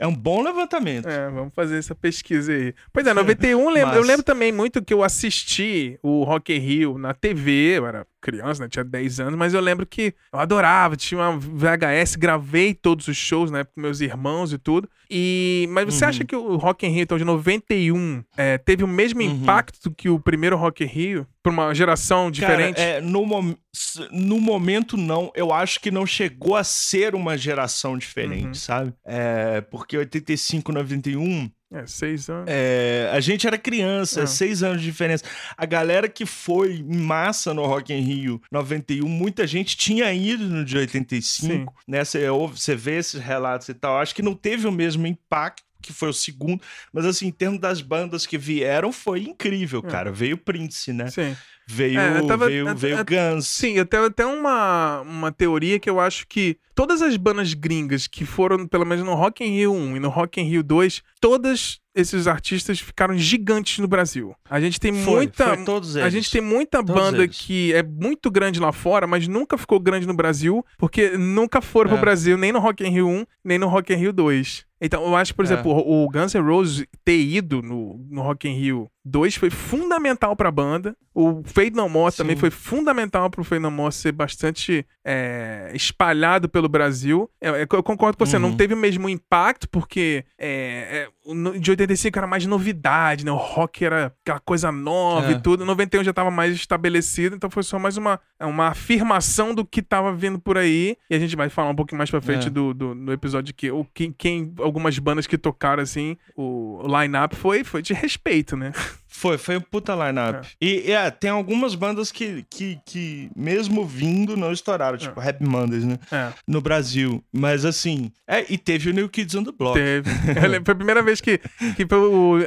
é um bom levantamento. É, vamos fazer essa pesquisa aí. Pois é, 91, lembro, Mas... eu lembro também muito que eu assisti o Rock in Rio na TV, eu era criança, né? Tinha 10 anos, mas eu lembro que eu adorava, tinha uma VHS, gravei todos os shows, né? Com meus irmãos e tudo. E, mas você uhum. acha que o Rock in Rio, então, de 91, é, teve o mesmo uhum. impacto que o primeiro Rock in Rio? Pra uma geração diferente? Cara, é, no, mom no momento, não. Eu acho que não chegou a ser uma geração diferente, uhum. sabe? É, porque 85, 91 é, seis anos. É, a gente era criança, é. seis anos de diferença. A galera que foi em massa no Rock in Rio 91, muita gente tinha ido no de 85, Sim. né? Você, você vê esses relatos e tal. Acho que não teve o mesmo impacto que foi o segundo, mas assim, em termos das bandas que vieram, foi incrível, é. cara. Veio Prince, né? Sim. Veio, é, tava, veio, veio Guns. Sim, tenho até uma, uma teoria que eu acho que todas as bandas gringas que foram, pelo menos no Rock in Rio 1 e no Rock in Rio 2, todas esses artistas ficaram gigantes no Brasil. A gente tem foi, muita foi todos eles. a gente tem muita todos banda eles. que é muito grande lá fora, mas nunca ficou grande no Brasil, porque nunca foram é. pro Brasil nem no Rock in Rio 1, nem no Rock in Rio 2. Então, eu acho, por é. exemplo, o Guns N' Roses ter ido no, no Rock in Rio 2 foi fundamental pra banda. O Fade No More Sim. também foi fundamental pro Fade No More ser bastante é, espalhado pelo Brasil. Eu, é, eu, concordo com você, uhum. não teve o mesmo impacto, porque é, é de 85 era mais novidade, né? O rock era aquela coisa nova e é. tudo. 91 já tava mais estabelecido, então foi só mais uma, uma afirmação do que tava vindo por aí. E a gente vai falar um pouquinho mais pra frente é. do, do, do, episódio que, o, quem, quem, algumas bandas que tocaram assim, o, o line-up foi, foi de respeito, né? Foi, foi um puta line-up. É. E é, tem algumas bandas que, que, que, mesmo vindo, não estouraram, é. tipo Happy Mondays, né? É. No Brasil. Mas assim, é, e teve o New Kids on the Block. Teve. foi a primeira vez que, que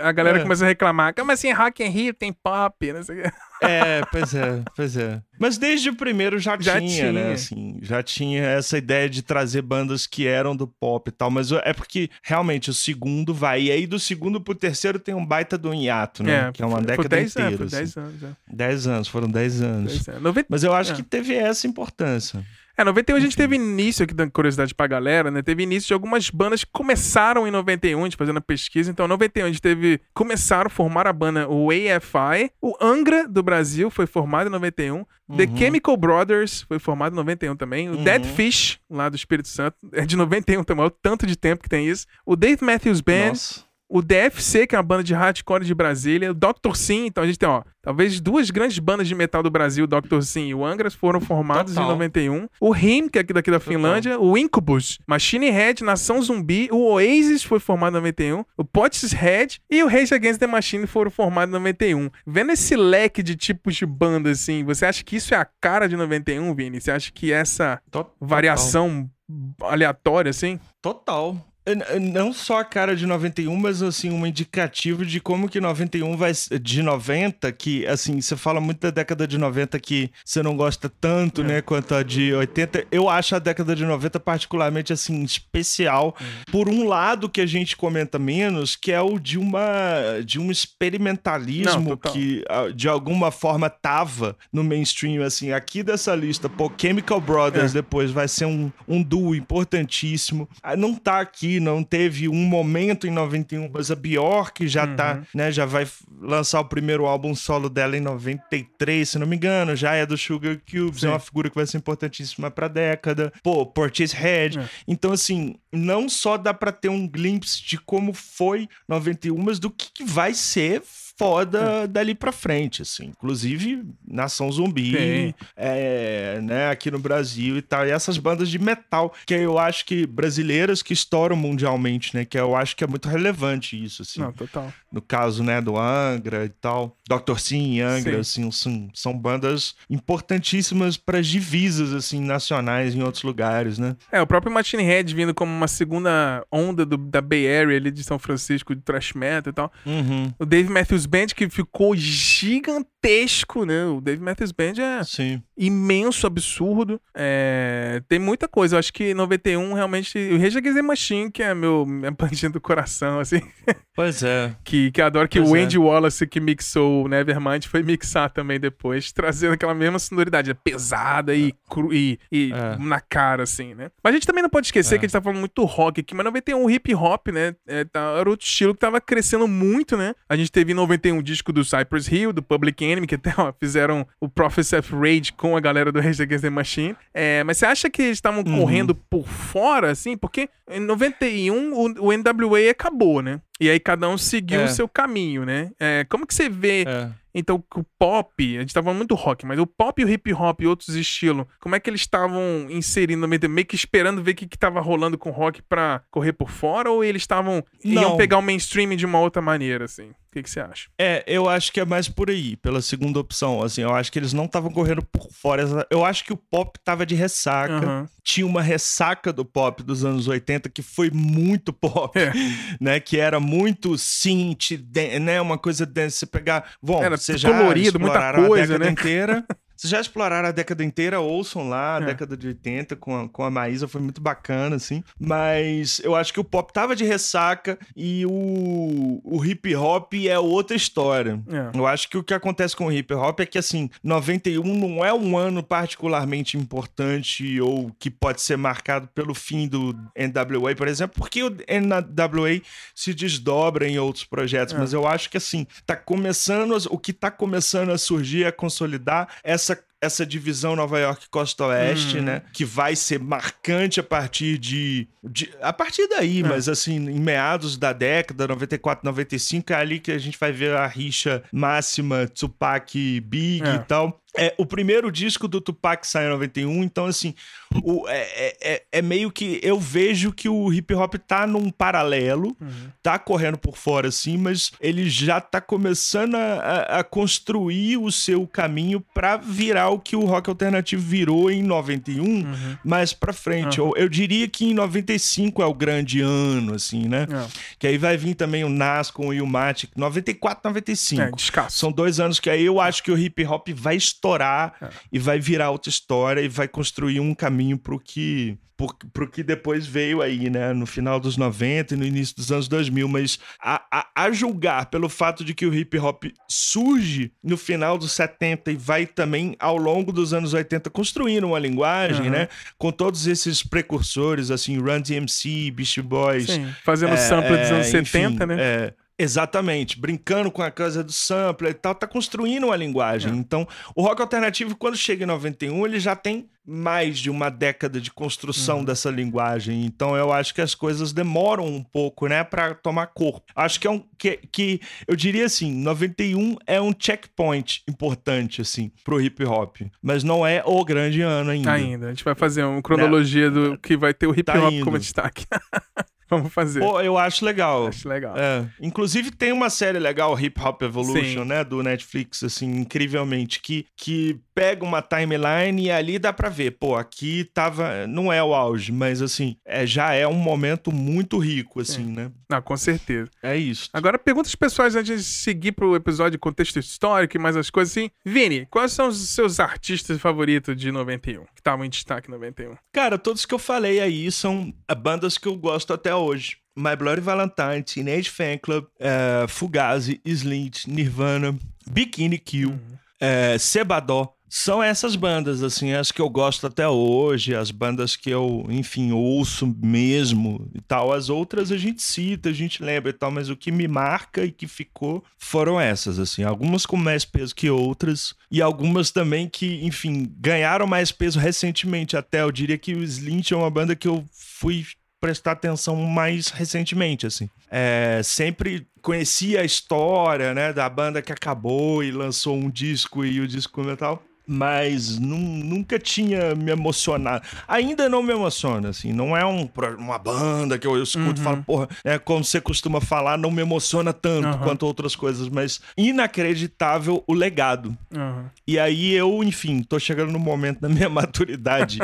a galera é. começou a reclamar. Como assim, Rock and Rio tem pop, não sei o que. É, pois é, pois é. Mas desde o primeiro já, já tinha, tinha, né? Assim, já tinha essa ideia de trazer bandas que eram do pop e tal. Mas é porque realmente o segundo vai. E aí do segundo pro terceiro tem um baita do hiato, né? É, que é uma década dez inteira. Anos, assim. 10 anos, é. 10 anos, foram 10 anos. anos. Mas eu acho é. que teve essa importância. É, 91 a gente teve início, aqui dando curiosidade pra galera, né? Teve início de algumas bandas que começaram em 91, a gente fazendo a pesquisa. Então, em 91 a gente teve. Começaram a formar a banda o AFI. O Angra do Brasil foi formado em 91. Uhum. The Chemical Brothers foi formado em 91 também. O uhum. Dead Fish, lá do Espírito Santo, é de 91 também. É o tanto de tempo que tem isso. O Dave Matthews Band. Nossa o DFC, que é uma banda de hardcore de Brasília, o Dr. Sim, então a gente tem, ó, talvez duas grandes bandas de metal do Brasil, o Dr. Sim e o Angras, foram formados Total. em 91. O Rim, que é aqui daqui da Total. Finlândia, o Incubus, Machine Head, Nação Zumbi, o Oasis foi formado em 91, o Head e o Rage Against the Machine foram formados em 91. Vendo esse leque de tipos de bandas, assim, você acha que isso é a cara de 91, Vini? Você acha que essa Total. variação aleatória, assim? Total. Não só a cara de 91, mas assim, um indicativo de como que 91 vai. De 90, que assim, você fala muito da década de 90 que você não gosta tanto, é. né, quanto a de 80. Eu acho a década de 90 particularmente assim, especial. É. Por um lado que a gente comenta menos, que é o de uma. de um experimentalismo não, que de alguma forma tava no mainstream, assim. Aqui dessa lista, pô, Chemical Brothers é. depois vai ser um, um duo importantíssimo. Ah, não tá aqui não teve um momento em 91, mas a Bjork já tá, uhum. tá, né, já vai lançar o primeiro álbum solo dela em 93, se não me engano, já é do Sugar Cubes, Sim. é uma figura que vai ser importantíssima pra década. Pô, Portishead. É. Então, assim, não só dá para ter um glimpse de como foi 91, mas do que, que vai ser foda é. dali pra frente, assim. Inclusive, Nação Zumbi, é, né, aqui no Brasil e tal. E essas bandas de metal, que eu acho que brasileiras que estouram mundialmente, né? Que eu acho que é muito relevante isso, assim. Não, total. No caso, né, do Angra e tal. Dr. Sim e Angra, Sim. assim, são, são bandas importantíssimas para divisas, assim, nacionais em outros lugares, né? É, o próprio Machine Head vindo como uma segunda onda do, da Bay Area ali de São Francisco, de thrash metal e tal. Uhum. O Dave Matthews Band que ficou gigantesco, né? O Dave Matthews Band é Sim. imenso, absurdo. É... Tem muita coisa. Eu acho que 91 realmente. O Rage Against the Machine, que é meu, minha bandinha do coração, assim. Pois é. que, que adoro que pois o Andy é. Wallace, que mixou o Nevermind, foi mixar também depois, trazendo aquela mesma sonoridade. É pesada e, cru, e, e é. na cara, assim, né? Mas a gente também não pode esquecer é. que a gente tá falando muito rock aqui, mas 91 hip hop, né? É, tá, era outro estilo que tava crescendo muito, né? A gente teve em 91 um disco do Cypress Hill, do Public Enemy, que até ó, fizeram o Prophecy of Rage com a galera do Rage Against the Machine. É, mas você acha que eles estavam uhum. correndo por fora, assim? Porque em 91 o, o NWA acabou, né? E aí cada um seguiu é. o seu caminho, né? É, como que você vê é. Então, o pop, a gente tava muito rock, mas o pop e o hip hop e outros estilos, como é que eles estavam inserindo meio, meio que esperando ver o que, que tava rolando com o rock pra correr por fora? Ou eles estavam. iam pegar o mainstream de uma outra maneira, assim? O que, que você acha? É, eu acho que é mais por aí, pela segunda opção. Assim, eu acho que eles não estavam correndo por fora. Eu acho que o pop tava de ressaca. Uhum. Tinha uma ressaca do pop dos anos 80 que foi muito pop, é. né? Que era muito synth, né? Uma coisa dance. Você pegar. Bom, era você já colorido, muita coisa, né? inteira. Vocês já exploraram a década inteira, ouçam lá, a é. década de 80 com a, com a Maísa, foi muito bacana, assim. Mas eu acho que o pop tava de ressaca e o, o hip hop é outra história. É. Eu acho que o que acontece com o hip hop é que, assim, 91 não é um ano particularmente importante ou que pode ser marcado pelo fim do NWA, por exemplo, porque o NWA se desdobra em outros projetos. É. Mas eu acho que, assim, tá começando, o que tá começando a surgir, a consolidar essa essa divisão Nova York Costa Oeste, hum. né? Que vai ser marcante a partir de. de a partir daí, é. mas assim, em meados da década, 94, 95, é ali que a gente vai ver a rixa máxima Tupac Big é. e tal. É, o primeiro disco do Tupac sai em 91, então assim, o, é, é, é, é, meio que eu vejo que o hip hop tá num paralelo, uhum. tá correndo por fora assim, mas ele já tá começando a, a construir o seu caminho para virar o que o rock alternativo virou em 91, uhum. mais pra frente. Uhum. Eu, eu, diria que em 95 é o grande ano, assim, né? É. Que aí vai vir também o Nas com o Ilmatic, 94, 95. É, descasso. São dois anos que aí eu acho que o hip hop vai estourar é. e vai virar outra história e vai construir um caminho pro que por, pro que depois veio aí, né, no final dos 90 e no início dos anos 2000, mas a, a, a julgar pelo fato de que o hip hop surge no final dos 70 e vai também ao longo dos anos 80 construindo uma linguagem, uhum. né, com todos esses precursores, assim, Run DMC, Beast Boys. Sim, fazendo é, sample dos anos enfim, 70, né? É, Exatamente, brincando com a coisa do sampler e tal, tá construindo uma linguagem. É. Então, o rock alternativo, quando chega em 91, ele já tem mais de uma década de construção uhum. dessa linguagem. Então, eu acho que as coisas demoram um pouco, né, para tomar corpo. Acho que é um que, que eu diria assim, 91 é um checkpoint importante assim pro hip hop, mas não é o grande ano ainda. Ainda, a gente vai fazer uma cronologia né? do que vai ter o hip tá hop como destaque. Vamos fazer. Pô, eu acho legal. Acho legal. É. Inclusive, tem uma série legal, Hip Hop Evolution, Sim. né? Do Netflix, assim, incrivelmente, que, que pega uma timeline e ali dá pra ver. Pô, aqui tava. Não é o auge, mas assim, é, já é um momento muito rico, assim, Sim. né? Não, com certeza. É isso. Agora, perguntas pessoais antes de seguir pro episódio de contexto histórico e mais as coisas assim. Vini, quais são os seus artistas favoritos de 91? Que estavam em destaque em 91? Cara, todos que eu falei aí são bandas que eu gosto até hoje. My Bloody Valentine, Teenage Fan Club, uh, Fugazi, Slint, Nirvana, Bikini Kill, uhum. uh, Sebadó. São essas bandas, assim, as que eu gosto até hoje, as bandas que eu, enfim, ouço mesmo e tal. As outras a gente cita, a gente lembra e tal, mas o que me marca e que ficou foram essas, assim. Algumas com mais peso que outras e algumas também que, enfim, ganharam mais peso recentemente até. Eu diria que o Slint é uma banda que eu fui prestar atenção mais recentemente, assim. É, sempre conhecia a história, né, da banda que acabou e lançou um disco e o disco metal mas nunca tinha me emocionado. Ainda não me emociona, assim. Não é um, uma banda que eu, eu escuto uhum. e falo, uhum. porra, é como você costuma falar, não me emociona tanto uhum. quanto outras coisas, mas inacreditável o legado. Uhum. E aí eu, enfim, tô chegando no momento da minha maturidade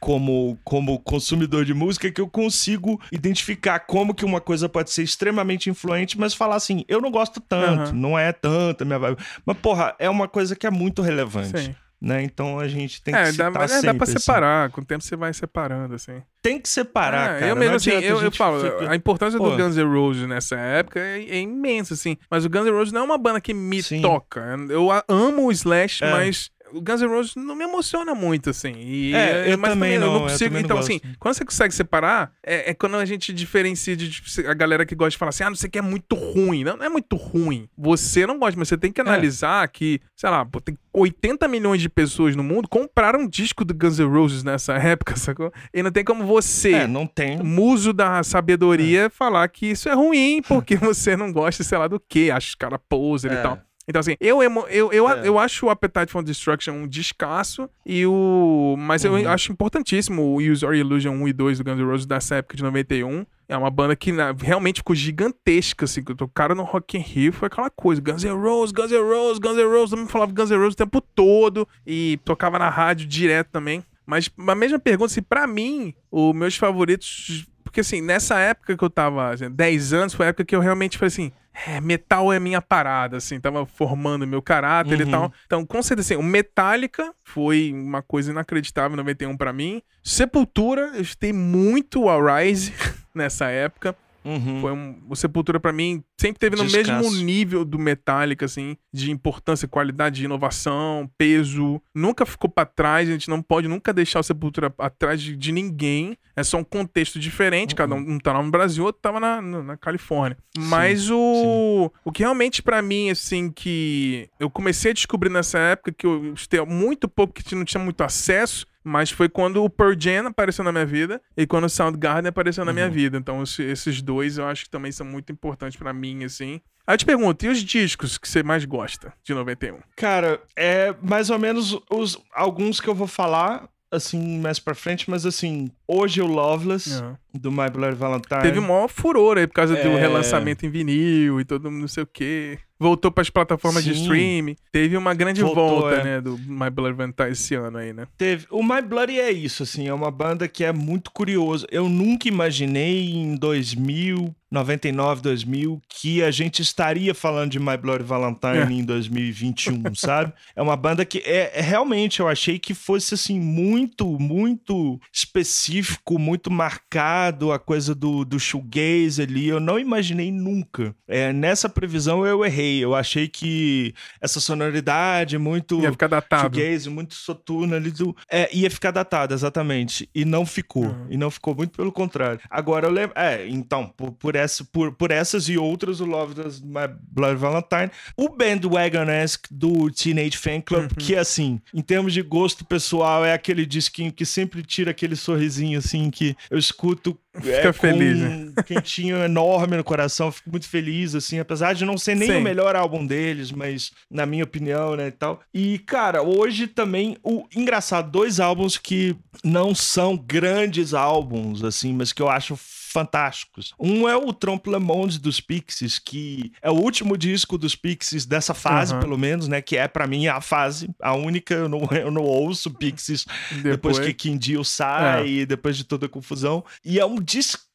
como, como consumidor de música que eu consigo identificar como que uma coisa pode ser extremamente influente, mas falar assim, eu não gosto tanto, uhum. não é tanta minha vibe. Mas, porra, é uma coisa que é muito relevante. Sim. Né? Então a gente tem que é, dá, é, dá pra assim. separar, com o tempo você vai separando, assim. Tem que separar, é, cara. Eu mesmo, assim, eu, eu falo, fica... a importância Pô. do Guns N' Roses nessa época é, é, imensa, assim. Mas o Guns N' Roses não é uma banda que me Sim. toca. Eu amo o Slash, é. mas o Guns N' Roses não me emociona muito, assim. E, é, eu mas também, não, eu não consigo. Eu então, não assim, quando você consegue separar, é, é, quando a gente diferencia de tipo, a galera que gosta de falar assim, ah, não sei o que é muito ruim. Não, não é muito ruim. Você não gosta, mas você tem que é. analisar é. que, sei lá, tem 80 milhões de pessoas no mundo compraram um disco do Guns N' Roses nessa época, sacou? E não tem como você, é, não tem. muso da sabedoria, é. falar que isso é ruim porque você não gosta, sei lá, do que, acha os caras poser e é. tal. Então, assim, eu, eu, eu, é. eu acho o Appetite for Destruction um descasso, e o... mas uhum. eu acho importantíssimo o Use Your Illusion 1 e 2 do Guns N' Roses dessa época de 91. É uma banda que na, realmente ficou gigantesca, assim, que tocaram no Rock in Rio, foi aquela coisa, Guns N' Roses, Guns N' Roses, Guns N' Roses, todo mundo falava Guns N' Roses o tempo todo, e tocava na rádio direto também. Mas a mesma pergunta, assim, pra mim, os meus favoritos porque assim, nessa época que eu tava, assim, 10 anos, foi a época que eu realmente falei assim, é, metal é minha parada, assim, tava formando meu caráter uhum. e tal. Então, com certeza, assim, o Metallica foi uma coisa inacreditável em 91 para mim. Sepultura, eu escutei muito a Rise nessa época. Uhum. Foi um, o Sepultura para mim sempre teve no Descasso. mesmo nível do Metallica assim, de importância, qualidade, de inovação, peso. Nunca ficou para trás, a gente não pode nunca deixar o Sepultura atrás de, de ninguém. É só um contexto diferente, uhum. cada um, um tá lá no Brasil, outro tava na, na Califórnia. Sim, Mas o sim. o que realmente para mim assim que eu comecei a descobrir nessa época que eu tinha muito pouco que não tinha muito acesso mas foi quando o Pearl Jam apareceu na minha vida e quando o Soundgarden apareceu na uhum. minha vida. Então, esses dois eu acho que também são muito importantes para mim, assim. Aí eu te pergunto, e os discos que você mais gosta de 91? Cara, é mais ou menos os alguns que eu vou falar assim, mais pra frente, mas assim, hoje o Loveless, uhum. do My Bloody Valentine. Teve um maior furor aí por causa é... do relançamento em vinil e todo mundo não sei o quê. Voltou para as plataformas Sim. de streaming. Teve uma grande voltou, volta, é. né, do My Bloody Valentine esse ano aí, né? Teve. O My Bloody é isso, assim, é uma banda que é muito curiosa. Eu nunca imaginei em 2000 99, 2000, que a gente estaria falando de My Bloody Valentine é. em 2021, sabe? É uma banda que é, é, realmente eu achei que fosse assim muito, muito específico, muito marcado a coisa do, do shoegaze ali. Eu não imaginei nunca. É, nessa previsão eu errei. Eu achei que essa sonoridade muito ia ficar datado. muito soturno ali do é, ia ficar datado exatamente e não ficou. Uhum. E não ficou muito pelo contrário. Agora eu lembro, é, então, por, por essa, por, por essas e outras, o Love Does My Blood Valentine. O Bandwagon-esque do Teenage Fan Club, uhum. que assim, em termos de gosto pessoal, é aquele disquinho que sempre tira aquele sorrisinho assim que eu escuto Fica é, feliz, né? um quentinho enorme no coração, fico muito feliz, assim, apesar de não ser nem Sim. o melhor álbum deles, mas na minha opinião, né, e tal. E, cara, hoje também, o engraçado, dois álbuns que não são grandes álbuns, assim, mas que eu acho fantásticos. Um é o Trompe Le Monde dos Pixies, que é o último disco dos Pixies dessa fase, uhum. pelo menos, né? Que é para mim a fase, a única. Eu não, eu não ouço Pixies depois, depois que Kim Deal sai, é. depois de toda a confusão. E é um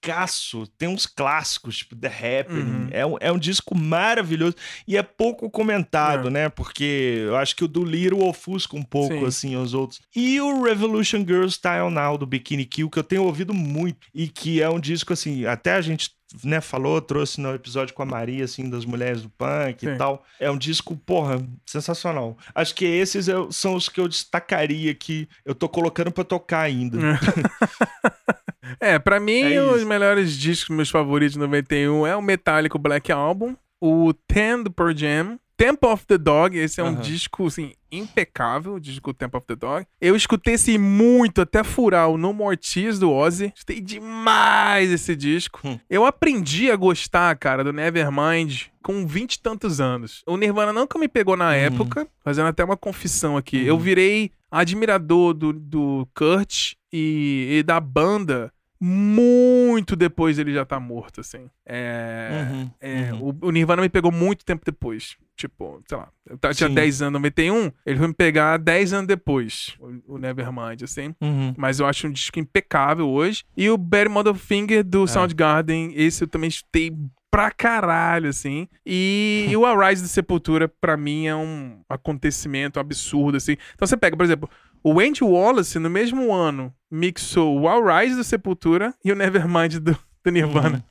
discaço. Tem uns clássicos, tipo The Happening. Uhum. É, um, é um disco maravilhoso. E é pouco comentado, é. né? Porque eu acho que o do Little ofusca um pouco, Sim. assim, os outros. E o Revolution Girl Style Now, do Bikini Kill, que eu tenho ouvido muito. E que é um disco disco, assim, até a gente né, falou, trouxe no episódio com a Maria, assim, das mulheres do punk Sim. e tal. É um disco, porra, sensacional. Acho que esses eu, são os que eu destacaria que eu tô colocando para tocar ainda. é, para mim, é os melhores discos, meus favoritos de 91 é o Metallica Black Album, o Ten do Pearl Jam, Temple of the Dog, esse é um disco, assim, impecável, o disco Temple of the Dog. Eu escutei esse muito, até furar o No More Tears do Ozzy. Escutei demais esse disco. Hum. Eu aprendi a gostar, cara, do Nevermind com vinte e tantos anos. O Nirvana nunca me pegou na hum. época, fazendo até uma confissão aqui. Hum. Eu virei admirador do, do Kurt e, e da banda muito depois ele já tá morto, assim. É. Uhum, é uhum. O, o, Nirvana me pegou muito tempo depois. Tipo, sei lá, eu tinha Sim. 10 anos, 91, ele foi me pegar 10 anos depois, o, o Nevermind, assim. Uhum. Mas eu acho um disco impecável hoje. E o Barry Motherfinger do é. Soundgarden, esse eu também escutei pra caralho, assim. E, e o Arise da Sepultura, pra mim, é um acontecimento absurdo, assim. Então você pega, por exemplo, o Andy Wallace, no mesmo ano, mixou o All Rise do Sepultura e o Nevermind do, do Nirvana.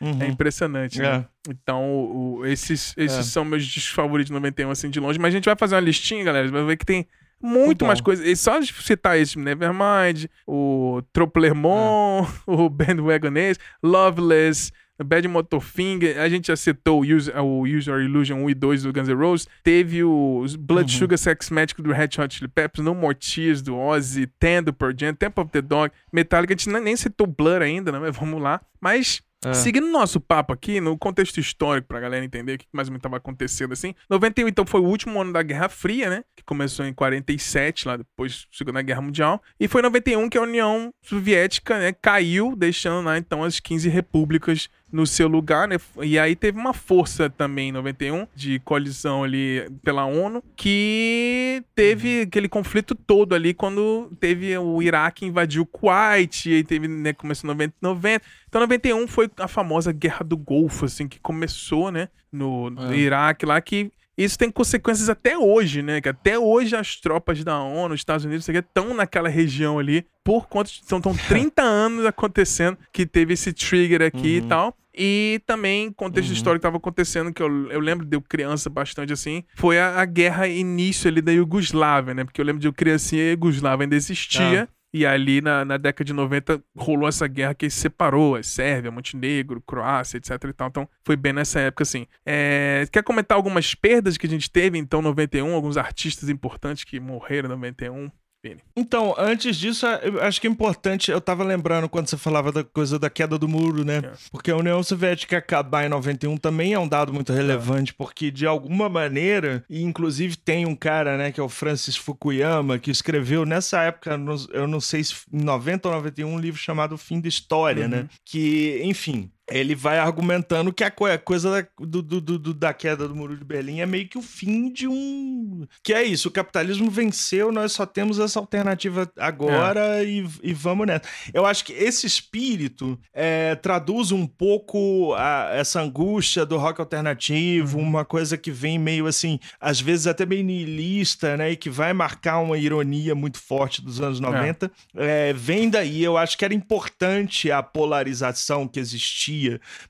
Uhum. uhum. É impressionante, né? É. Então, o, esses, esses é. são meus discos favoritos de 91, assim, de longe. Mas a gente vai fazer uma listinha, galera. Vai ver que tem muito, mais coisas. E só citar esse Nevermind, o Troplermont, é. o Bandwagon Ace, Loveless, Bad Motorfinger, a gente já citou o Use, o User Illusion 1 e 2 do Guns N' Roses, teve o Blood uhum. Sugar Sex Magic do Red Hot Chili Peppers, No More Tears do Ozzy, Ten do Pearl Jam, Temple of the Dog, Metallica, a gente nem citou Blur ainda, né? Mas vamos lá. Mas é. Seguindo o nosso papo aqui, no contexto histórico, pra galera entender o que mais ou menos estava acontecendo assim. 91, então, foi o último ano da Guerra Fria, né? Que começou em 47, lá depois da Segunda Guerra Mundial. E foi em 91 que a União Soviética né, caiu, deixando lá então as 15 repúblicas no seu lugar, né? E aí teve uma força também em 91 de colisão ali pela ONU que teve uhum. aquele conflito todo ali quando teve o Iraque invadiu o Kuwait e aí teve, né, começou em 90, 90. Então 91 foi a famosa Guerra do Golfo, assim, que começou, né, no, no é. Iraque lá que isso tem consequências até hoje, né? Que até hoje as tropas da ONU, os Estados Unidos, estão naquela região ali por conta de. São, 30 anos acontecendo que teve esse trigger aqui uhum. e tal. E também, contexto uhum. histórico que estava acontecendo, que eu, eu lembro de eu criança bastante assim, foi a, a guerra início ali da Iugoslávia, né? Porque eu lembro de eu criança e a Iugoslávia ainda existia. Ah. E ali na, na década de 90 rolou essa guerra que separou a Sérvia, Montenegro, Croácia, etc e tal. Então foi bem nessa época, assim. É, quer comentar algumas perdas que a gente teve então em 91? Alguns artistas importantes que morreram em 91? Vini? Então, antes disso, eu acho que é importante, eu tava lembrando quando você falava da coisa da queda do muro, né? É. Porque a União Soviética acabar em 91 também é um dado muito relevante, é. porque de alguma maneira, e inclusive tem um cara, né, que é o Francis Fukuyama, que escreveu nessa época, eu não sei se em 90 ou 91, um livro chamado Fim da História, né? uhum. né? Que, enfim, ele vai argumentando que a coisa da, do, do, do, da queda do Muro de Berlim é meio que o fim de um. Que é isso, o capitalismo venceu, nós só temos essa alternativa agora é. e, e vamos nessa. Eu acho que esse espírito é, traduz um pouco a, essa angústia do rock alternativo, uhum. uma coisa que vem meio assim, às vezes até meio niilista, né? E que vai marcar uma ironia muito forte dos anos 90. É. É, vem daí, eu acho que era importante a polarização que existia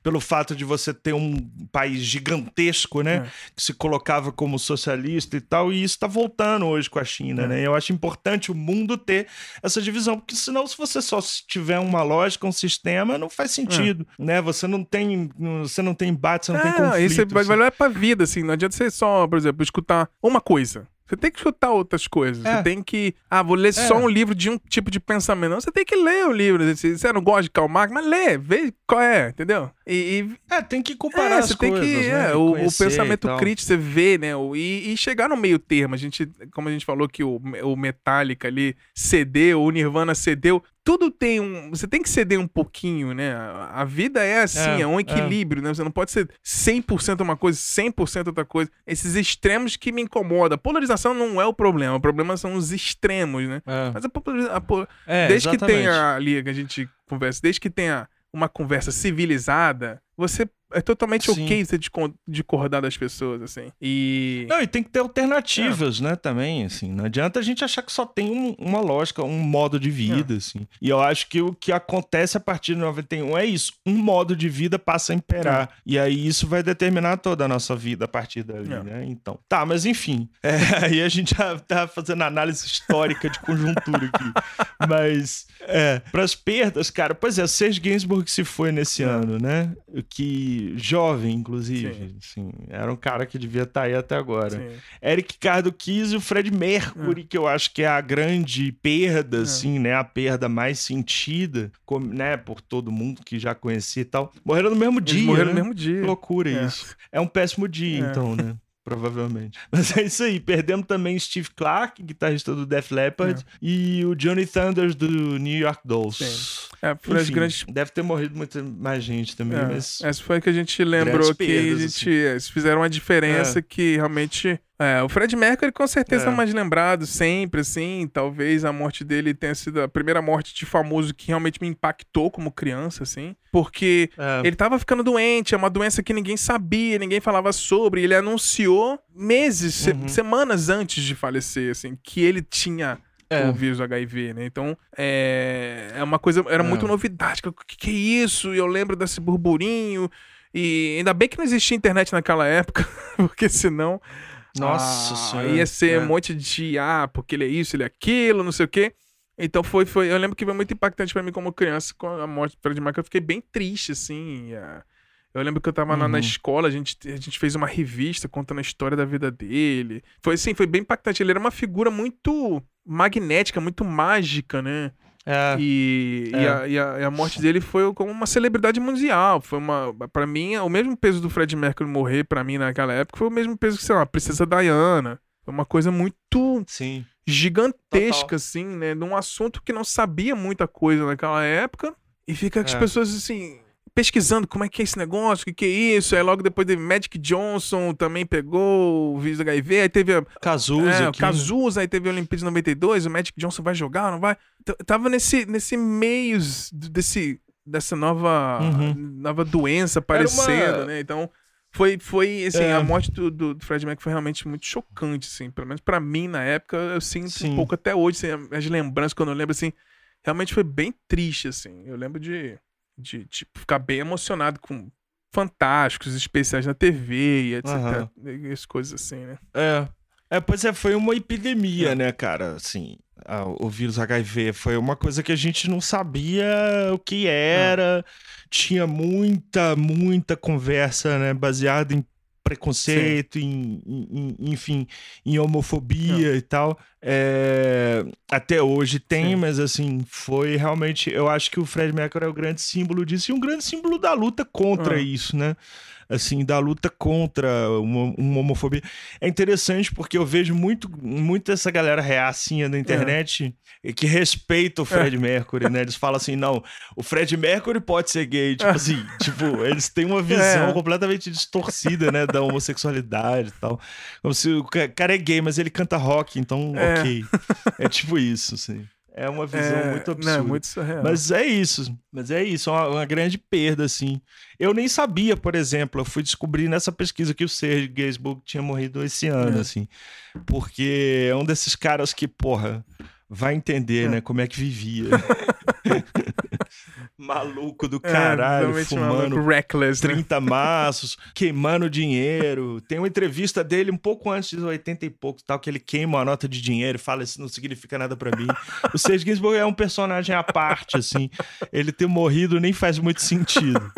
pelo fato de você ter um país gigantesco, né? É. Que se colocava como socialista e tal, e isso está voltando hoje com a China, é. né? Eu acho importante o mundo ter essa divisão, porque senão, se você só tiver uma lógica, um sistema, não faz sentido, é. né? Você não tem, você não tem embate, você não tem conflito. É, isso vai, assim. vai pra vida, assim. Não adianta você só, por exemplo, escutar uma coisa. Você tem que escutar outras coisas. É. Você tem que. Ah, vou ler é. só um livro de um tipo de pensamento. Não, você tem que ler o livro. Você não gosta de Karl Marx, mas lê, vê qual é, entendeu? E, e... É, tem que comparar é, as coisas. Que, né? é, o, o, pensamento crítico, você vê, né? E, e, chegar no meio termo. A gente, como a gente falou que o, o Metallica ali cedeu, o Nirvana cedeu tudo tem um. Você tem que ceder um pouquinho, né? A vida é assim, é, é um equilíbrio, é. né? Você não pode ser 100% uma coisa, 100% outra coisa. Esses extremos que me incomodam. A polarização não é o problema, o problema são os extremos, né? É. Mas a polarização. É, desde exatamente. que tenha ali que a gente conversa, desde que tenha uma conversa civilizada, você é totalmente Sim. ok você discordar das pessoas, assim. E. Não, e tem que ter alternativas, é. né, também, assim. Não adianta a gente achar que só tem um, uma lógica, um modo de vida, é. assim. E eu acho que o que acontece a partir de 91 é isso. Um modo de vida passa a imperar. É. E aí isso vai determinar toda a nossa vida a partir dali, é. né? Então. Tá, mas enfim. É, aí a gente já tá fazendo análise histórica de conjuntura aqui. mas, é, pras perdas, cara, pois é, Serge Gainsbourg se foi nesse é. ano, né? Que jovem, inclusive. Assim, era um cara que devia estar tá aí até agora. Sim. Eric Cardo Kiss e o Fred Mercury, é. que eu acho que é a grande perda, é. assim, né? A perda mais sentida, né? Por todo mundo que já conhecia e tal. Morreram no mesmo Eles dia. Morreram né? no mesmo dia. Que loucura é. isso. É um péssimo dia, é. então, né? provavelmente. Mas é isso aí. Perdemos também Steve Clark, guitarrista do Def Leppard, é. e o Johnny Thunders do New York Dolls. Sim. É, por Enfim, grandes... Deve ter morrido muita mais gente também, é. mas... Essa foi a que a gente lembrou que perdas, a gente, assim. eles fizeram uma diferença é. que realmente é, o Fred Mercury com certeza é. é mais lembrado sempre, assim. Talvez a morte dele tenha sido a primeira morte de famoso que realmente me impactou como criança, assim. Porque é. ele tava ficando doente, é uma doença que ninguém sabia, ninguém falava sobre. Ele anunciou meses, uhum. se, semanas antes de falecer, assim, que ele tinha é. o vírus HIV, né? Então, é, é uma coisa, era é. muito novidade. O que, que é isso? E eu lembro desse burburinho. E ainda bem que não existia internet naquela época, porque senão nossa ah, senhora. Ia ser é. um monte de, ah, porque ele é isso, ele é aquilo, não sei o quê. Então foi, foi. Eu lembro que foi muito impactante para mim como criança com a morte do Fred Mercury. Eu fiquei bem triste, assim. Eu lembro que eu tava uhum. na, na, uhum. escola, a gente, a gente fez uma revista contando a história da vida dele. Foi assim, foi bem impactante. Ele era uma figura muito magnética, muito mágica, né? É, e, é. E, a, e, a, e, a, morte dele foi como uma celebridade mundial. Foi uma. para mim, o mesmo peso do Fred Mercury morrer para mim naquela época foi o mesmo peso que, sei lá, a Princesa Diana. Foi uma coisa muito Sim. gigantesca, Total. assim, né? De um assunto que não sabia muita coisa naquela época. E fica as é. pessoas assim pesquisando como é que é esse negócio, o que, que é isso. Aí logo depois teve Magic Johnson, também pegou o vírus HIV. Aí teve a. Cazuza. É, Cazuza, aí teve a Olimpíada de 92. O Magic Johnson vai jogar, não vai? tava nesse, nesse meio desse, dessa nova, uhum. nova doença aparecendo, uma... né? Então. Foi, foi assim, é. a morte do, do, do Fred Mac foi realmente muito chocante, assim. Pelo menos pra mim, na época, eu sinto Sim. um pouco até hoje, assim, as lembranças, quando eu lembro, assim, realmente foi bem triste, assim. Eu lembro de de tipo, ficar bem emocionado com fantásticos, especiais na TV e etc. Uhum. As coisas assim, né? É. É, pois é, foi uma epidemia, é. né, cara? Assim, a, o vírus HIV foi uma coisa que a gente não sabia o que era. É. Tinha muita, muita conversa, né, baseada em preconceito, em, em, enfim, em homofobia e tal. É, até hoje tem, Sim. mas assim, foi realmente. Eu acho que o Fred Mercury é o grande símbolo disso e um grande símbolo da luta contra ah. isso, né? assim, da luta contra uma, uma, homofobia. É interessante porque eu vejo muito, muito essa galera reacinha na internet é. que respeita o Fred é. Mercury, né? Eles falam assim, não, o Fred Mercury pode ser gay, tipo assim, tipo, eles têm uma visão é. completamente distorcida, né, da homossexualidade e tal. Como se o cara é gay, mas ele canta rock, então é. ok. É tipo isso, assim. É uma visão é, muito absurda. Não, muito surreal. Mas é isso. Mas é isso, uma, uma, grande perda, assim. Eu nem sabia, por exemplo, eu fui descobrir nessa pesquisa que o Serge Gainsbourg tinha morrido esse ano, é. assim. Porque é um desses caras que, porra, vai entender, é. né, como é que vivia. maluco do é, caralho, é, fumando maluco, reckless, 30 né? maços, queimando dinheiro. Tem uma entrevista dele um pouco antes dos 80 e pouco, tal, que ele queima uma nota de dinheiro e fala isso não significa nada para mim. O Serge Gainsbourg é um personagem à parte, assim. Ele ter morrido nem faz muito sentido.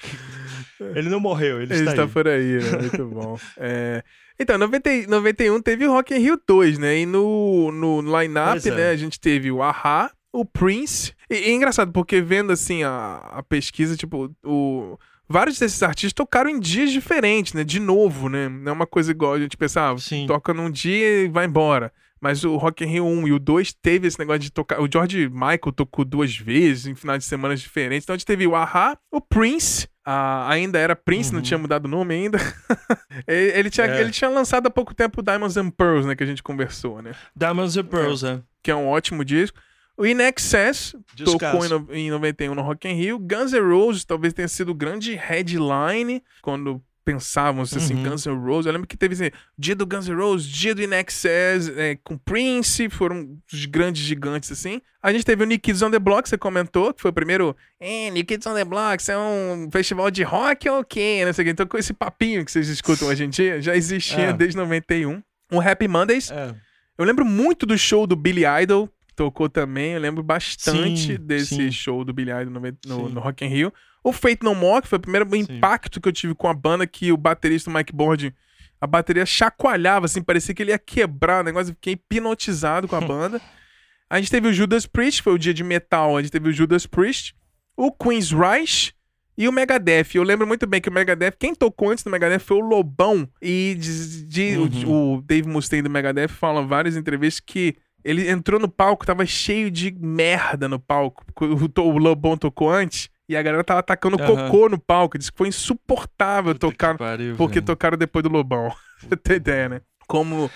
ele não morreu, ele, ele está, está aí. por aí, né? Muito bom. É... Então, 90, 91 teve o Rock in Rio 2, né? E no, no line-up, é. né, a gente teve o Aha, o Prince. E, e é engraçado, porque vendo assim a, a pesquisa, tipo, o. Vários desses artistas tocaram em dias diferentes, né? De novo, né? Não é uma coisa igual a gente pensar, ah, toca num dia e vai embora. Mas o Rock in Rio 1 e o 2 teve esse negócio de tocar. O George Michael tocou duas vezes em finais de semana diferentes. Então a gente teve o Aha, o Prince. Ah, ainda era Prince, uhum. não tinha mudado o nome ainda. ele, tinha, é. ele tinha lançado há pouco tempo o Diamonds and Pearls, né? Que a gente conversou, né? Diamonds and Pearls, é. é. Que é um ótimo disco. O In Excess tocou em, em 91 no Rock in Rio. Guns N' Roses talvez tenha sido o grande headline quando pensávamos assim, uhum. Guns N' Roses. Eu lembro que teve assim, dia do Guns N' Roses, dia do In Excess, é, com Prince, foram os grandes gigantes assim. A gente teve o New Kids on the Block, você comentou, que foi o primeiro. É, New Kids on the Block, é um festival de rock ou okay, o quê? Então, com esse papinho que vocês escutam hoje em dia, já existia é. desde 91. O Happy Mondays. É. Eu lembro muito do show do Billy Idol, tocou também. Eu lembro bastante sim, desse sim. show do Billy Idol no, no, no, Rock in Rio. O Fate No More, que foi o primeiro sim. impacto que eu tive com a banda, que o baterista Mike Bord, a bateria chacoalhava, assim, parecia que ele ia quebrar o negócio. Eu fiquei hipnotizado com a banda. a gente teve o Judas Priest, foi o dia de metal. A gente teve o Judas Priest, o Queen's Reich, e o Megadeth, eu lembro muito bem que o Megadeth, quem tocou antes do Megadeth foi o Lobão. E de, de uhum. o, o, Dave Mustaine do Megadeth fala em várias entrevistas que ele entrou no palco, tava cheio de merda no palco. O, o Lobão tocou antes. E a galera tava atacando uhum. cocô no palco. Disse que foi insuportável Puta tocar. Pariu, porque tocaram depois do Lobão. Você tem ideia, né? Como.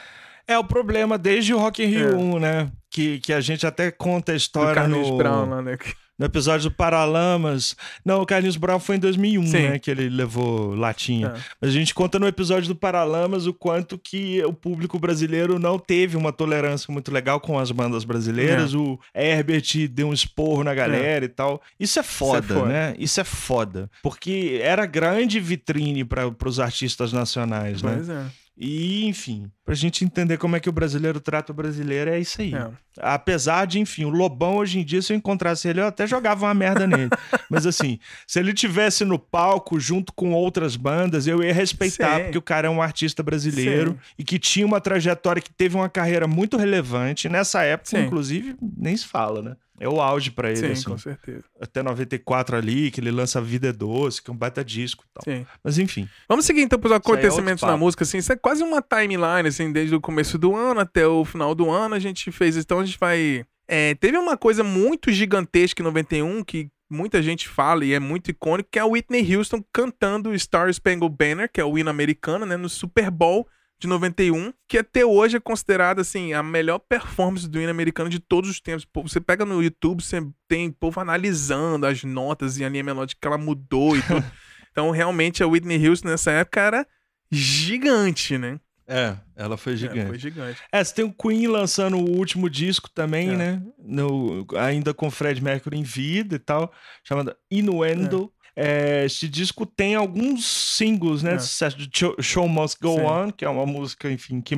É o problema desde o Rock in Rio é. 1, né? Que, que a gente até conta a história no... Brown lá, né? No episódio do Paralamas. Não, o Carlinhos Brown foi em 2001, Sim. né? Que ele levou latinha. É. Mas a gente conta no episódio do Paralamas o quanto que o público brasileiro não teve uma tolerância muito legal com as bandas brasileiras. É. O Herbert deu um esporro na galera é. e tal. Isso é foda, Isso é foda. né? Isso é foda. Porque era grande vitrine para os artistas nacionais, pois né? Pois é. E, enfim, pra gente entender como é que o brasileiro trata o brasileiro, é isso aí. É. Apesar de, enfim, o Lobão hoje em dia, se eu encontrasse ele, eu até jogava uma merda nele. Mas assim, se ele tivesse no palco junto com outras bandas, eu ia respeitar, Sim. porque o cara é um artista brasileiro Sim. e que tinha uma trajetória que teve uma carreira muito relevante. Nessa época, Sim. inclusive, nem se fala, né? É o auge para ele, Sim, assim. com certeza. Até 94 ali, que ele lança Vida é Doce, que é um baita disco e tal. Sim. Mas enfim. Vamos seguir então pros é acontecimentos é na música, assim. Isso é quase uma timeline, assim, desde o começo do ano até o final do ano a gente fez. Então a gente vai... É, teve uma coisa muito gigantesca em 91 que muita gente fala e é muito icônico, que é a Whitney Houston cantando Star Spangled Banner, que é o hino americano, né, no Super Bowl de 91, que até hoje é considerada assim a melhor performance do hino americano de todos os tempos. Pô, você pega no YouTube, você tem povo analisando as notas e a linha melódica que ela mudou e tudo. então, realmente a Whitney Houston nessa época era gigante, né? É, ela foi gigante. É, foi gigante. É, você tem o Queen lançando o último disco também, é. né? No, ainda com Fred Mercury em vida e tal, chamado Innuendo. É. É, esse disco tem alguns singles, né? É. Sucesso de Show Must Go Sim. On, que é uma música, enfim, que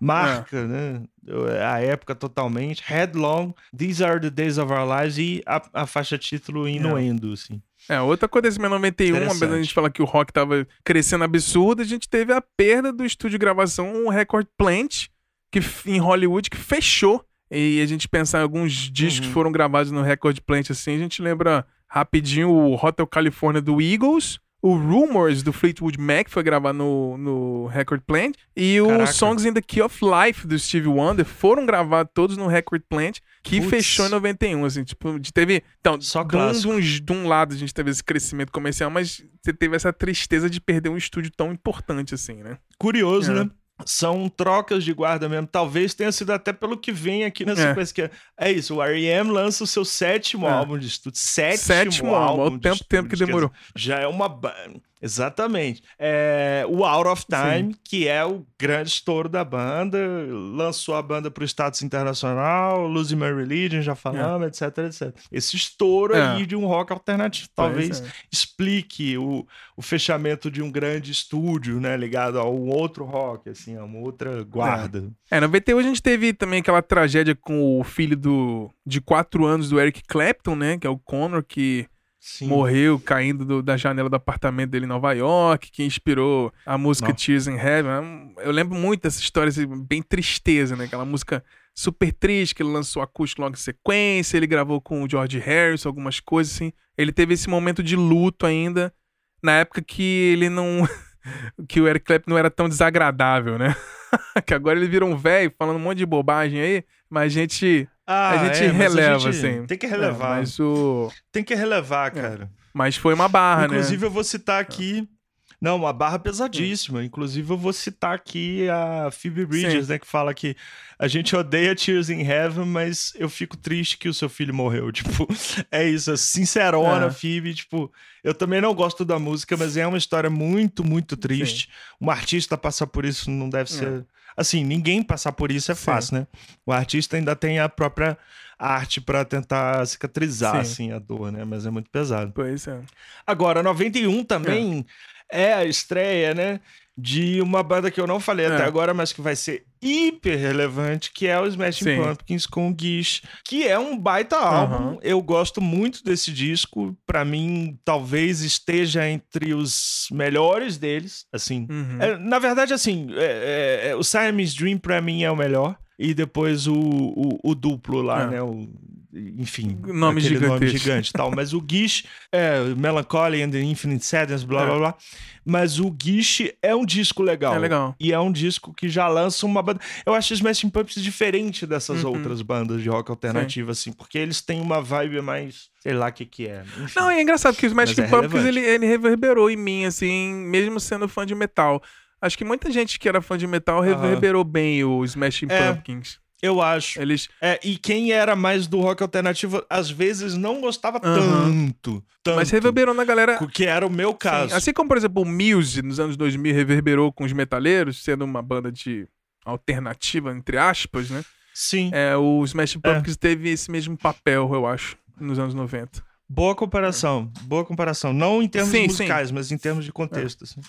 marca, é. né? A época totalmente. Headlong, These Are the Days of Our Lives e a, a faixa título Inuendo, é. assim. É, outro acontecimento em 91, apesar a gente falar que o rock tava crescendo absurdo, a gente teve a perda do estúdio de gravação, o Record Plant, que, em Hollywood, que fechou. E a gente pensar em alguns discos uhum. que foram gravados no Record Plant, assim, a gente lembra rapidinho o Hotel California do Eagles, o Rumors do Fleetwood Mac foi gravado no, no Record Plant. E os Songs in the Key of Life do Steve Wonder foram gravados todos no Record Plant, que Puts. fechou em 91. Assim, tipo, teve. Então, Só de um, de, um, de um lado a gente teve esse crescimento comercial, mas você teve essa tristeza de perder um estúdio tão importante assim, né? Curioso, é. né? São trocas de guarda mesmo. Talvez tenha sido até pelo que vem aqui na é. sequência. É, é isso, o R.E.M. lança o seu sétimo é. álbum de estúdio. Sétimo, sétimo álbum. Olha o tempo, tempo que demorou. já é uma Exatamente. É, o Out of Time, Sim. que é o grande estouro da banda, lançou a banda para o status internacional, Losing My Religion, já falamos, é. etc, etc. Esse estouro é. aí de um rock alternativo talvez é. explique o, o fechamento de um grande estúdio, né, ligado a um outro rock, assim, a uma outra guarda. É, no VT a gente teve também aquela tragédia com o filho do, de quatro anos do Eric Clapton, né, que é o Connor, que Sim. morreu caindo do, da janela do apartamento dele em Nova York, que inspirou a música Não. Tears in Heaven. Eu lembro muito dessa história, assim, bem tristeza, né? Aquela música super triste que ele lançou acústico logo em sequência, ele gravou com o George Harrison, algumas coisas assim. Ele teve esse momento de luto ainda, na época que ele não... que o Eric Clapton não era tão desagradável, né? que agora ele virou um velho falando um monte de bobagem aí, mas a gente ah, a gente é, releva, a gente assim. Tem que relevar. É, mas o... Tem que relevar, é. cara. É. Mas foi uma barra, Inclusive, né? Inclusive, eu vou citar aqui. Não, uma barra pesadíssima. Inclusive, eu vou citar aqui a Phoebe Bridges, Sim. né? Que fala que a gente odeia Tears in Heaven, mas eu fico triste que o seu filho morreu. Tipo, é isso. É sincerona, é. Phoebe. Tipo, eu também não gosto da música, mas é uma história muito, muito triste. Sim. Um artista passar por isso não deve é. ser Assim, ninguém passar por isso é Sim. fácil, né? O artista ainda tem a própria arte para tentar cicatrizar, Sim. assim, a dor, né? Mas é muito pesado. Pois é. Agora, 91 também é, é a estreia, né? de uma banda que eu não falei é. até agora, mas que vai ser hiper relevante, que é o Smashing Sim. Pumpkins com o Gish, que é um baita álbum. Uhum. Eu gosto muito desse disco. Para mim, talvez esteja entre os melhores deles. Assim, uhum. é, na verdade, assim, é, é, é o Siamese Dream para mim é o melhor. E depois o, o, o duplo lá, é. né? O, enfim, nome gigante. nome gigante tal. Mas o Gish é Melancholy and the Infinite Sadness, blá blá é. blá. Mas o Gish é um disco legal. É legal. E é um disco que já lança uma banda. Eu acho os Smashing Pumpkins diferente dessas uhum. outras bandas de rock alternativa, Sim. assim, porque eles têm uma vibe mais. Sei lá o que, que é. Enfim. Não, é engraçado que o Smashing é Pumpkins ele, ele reverberou em mim, assim, mesmo sendo fã de metal. Acho que muita gente que era fã de metal reverberou bem o Smashing é. Pumpkins. Eu acho. Eles... É, e quem era mais do rock alternativo, às vezes não gostava tanto, tanto. Mas reverberou na galera. Que era o meu caso. Sim. Assim como, por exemplo, o Muse nos anos 2000 reverberou com os metaleiros, sendo uma banda de alternativa, entre aspas, né? Sim. É, o Smash Pumpkins é. teve esse mesmo papel, eu acho, nos anos 90. Boa comparação, boa comparação. Não em termos sim, musicais, sim. mas em termos de contexto. Assim.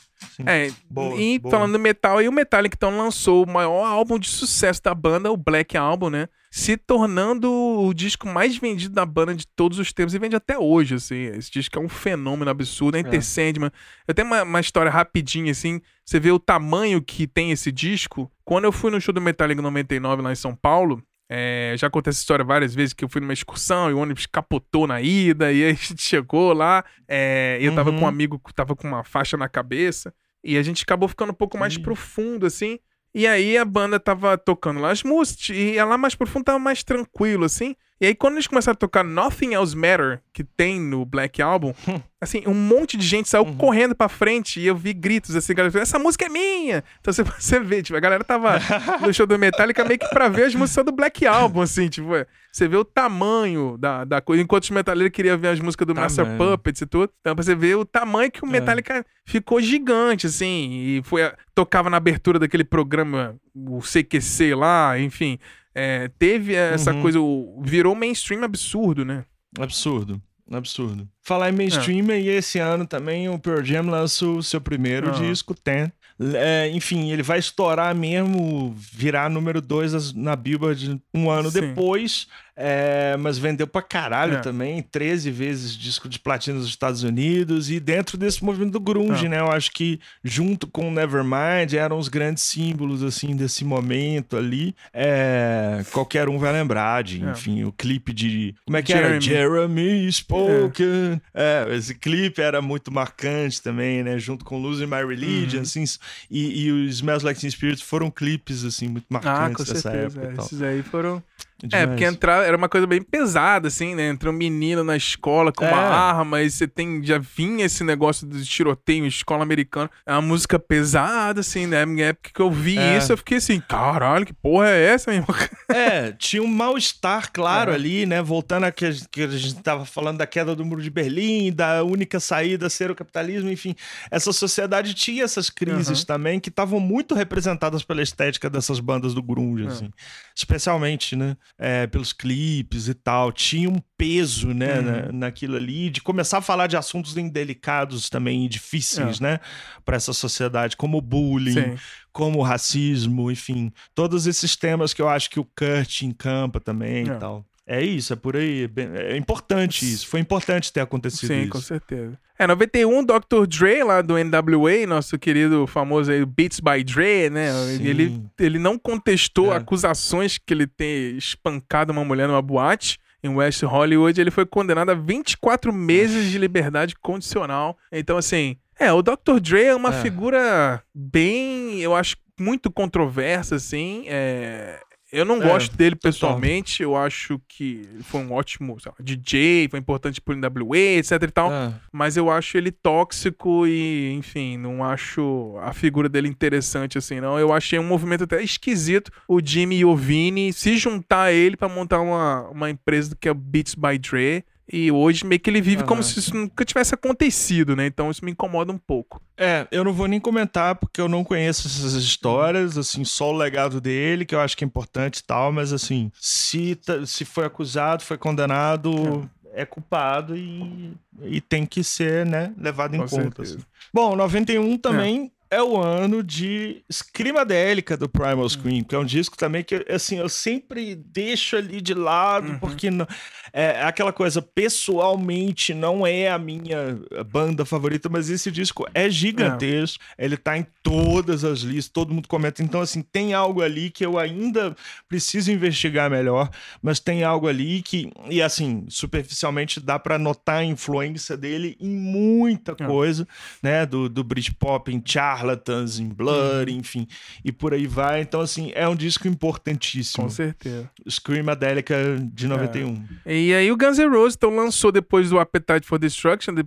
É, boa, e boa. falando do metal, aí o Metallica então lançou o maior álbum de sucesso da banda, o Black Album, né? Se tornando o disco mais vendido da banda de todos os tempos e vende até hoje, assim. Esse disco é um fenômeno absurdo, é Enter Sandman. Eu tenho uma, uma história rapidinha, assim. Você vê o tamanho que tem esse disco. Quando eu fui no show do Metallica 99 lá em São Paulo, é, já contei essa história várias vezes que eu fui numa excursão e o ônibus capotou na ida, e aí a gente chegou lá, é, e eu tava uhum. com um uhum. amigo que tava com uma faixa na cabeça, e a gente acabou ficando um pouco mais profundo, assim. E aí a banda tava tocando lá as músicas, e lá mais profundo tava mais tranquilo, assim. E aí, quando eles começaram a tocar Nothing Else Matter, que tem no Black Album, assim, um monte de gente saiu uhum. correndo pra frente e eu vi gritos assim, galera, essa música é minha! Então você, você vê, tipo, a galera tava no show do Metallica meio que pra ver as músicas do Black Album, assim, tipo, é, você vê o tamanho da, da coisa, enquanto os metaleiros queriam ver as músicas do tamanho. Master Puppets e tudo, então você ver o tamanho que o é. Metallica é. ficou gigante, assim, e foi, tocava na abertura daquele programa, o CQC lá, enfim, é, teve essa uhum. coisa, virou mainstream absurdo, né? Absurdo. Absurdo. Falar em mainstream, é. e esse ano também o Pearl Jam lança o seu primeiro uhum. disco, Ten. É, enfim, ele vai estourar mesmo, virar número 2 na Billboard um ano Sim. depois. É, mas vendeu pra caralho é. também, 13 vezes disco de platina nos Estados Unidos e dentro desse movimento do grunge, é. né? Eu acho que junto com Nevermind eram os grandes símbolos assim desse momento ali. É, qualquer um vai lembrar de, é. enfim, o clipe de como é que Jeremy. era? Jeremy Spoken. É. esse clipe era muito marcante também, né? Junto com Losing My Religion, uhum. assim, e, e os Smells Like Teen Spirit foram clipes assim muito marcantes ah, dessa certeza. época. Esses aí foram Demais. É, porque entrar era uma coisa bem pesada, assim, né? Entrou um menino na escola com é. uma arma e você tem. Já vinha esse negócio de tiroteio escola americana. É uma música pesada, assim, né? Na época que eu vi é. isso, eu fiquei assim, caralho, que porra é essa, meu irmão? É, tinha um mal-estar, claro, é. ali, né? Voltando a que a, gente, que a gente tava falando da queda do muro de Berlim, da única saída ser o capitalismo, enfim. Essa sociedade tinha essas crises uhum. também que estavam muito representadas pela estética dessas bandas do grunge, é. assim. Especialmente, né? É, pelos clipes e tal, tinha um peso, né, uhum. na, naquilo ali, de começar a falar de assuntos indelicados também e difíceis, é. né, para essa sociedade, como bullying, Sim. como racismo, enfim, todos esses temas que eu acho que o Kurt encampa também é. e tal. É isso, é por aí. É importante isso. Foi importante ter acontecido Sim, isso. Sim, com certeza. É, 91, Dr. Dre, lá do NWA, nosso querido famoso aí, Beats by Dre, né? Ele, ele não contestou é. acusações que ele ter espancado uma mulher numa boate em West Hollywood. Ele foi condenado a 24 meses de liberdade condicional. Então, assim, é, o Dr. Dre é uma é. figura bem, eu acho, muito controversa, assim. É, eu não é, gosto dele pessoalmente, total. eu acho que foi um ótimo lá, DJ, foi importante pro NWA, etc e tal, é. mas eu acho ele tóxico e, enfim, não acho a figura dele interessante assim, não. Eu achei um movimento até esquisito o Jimmy e o Vini se juntar a ele para montar uma, uma empresa que é o Beats by Dre. E hoje meio que ele vive uhum. como se isso nunca tivesse acontecido, né? Então isso me incomoda um pouco. É, eu não vou nem comentar porque eu não conheço essas histórias, assim, só o legado dele, que eu acho que é importante e tal, mas assim, se, tá, se foi acusado, foi condenado, é, é culpado e, e tem que ser, né, levado em Com conta. Assim. Bom, 91 também é o ano de Scrimadélica do Primal hum. Scream, que é um disco também que, assim, eu sempre deixo ali de lado, uhum. porque não, é aquela coisa, pessoalmente, não é a minha banda favorita, mas esse disco é gigantesco, é. ele tá em todas as listas, todo mundo comenta. Então, assim, tem algo ali que eu ainda preciso investigar melhor, mas tem algo ali que, e assim, superficialmente dá para notar a influência dele em muita é. coisa, né? Do, do Britpop em chart Charlatans, em Blur, uhum. enfim, e por aí vai. Então, assim, é um disco importantíssimo. Com certeza. Screamadelica de 91. É. E aí o Guns N' Roses então, lançou depois do Appetite for Destruction, de,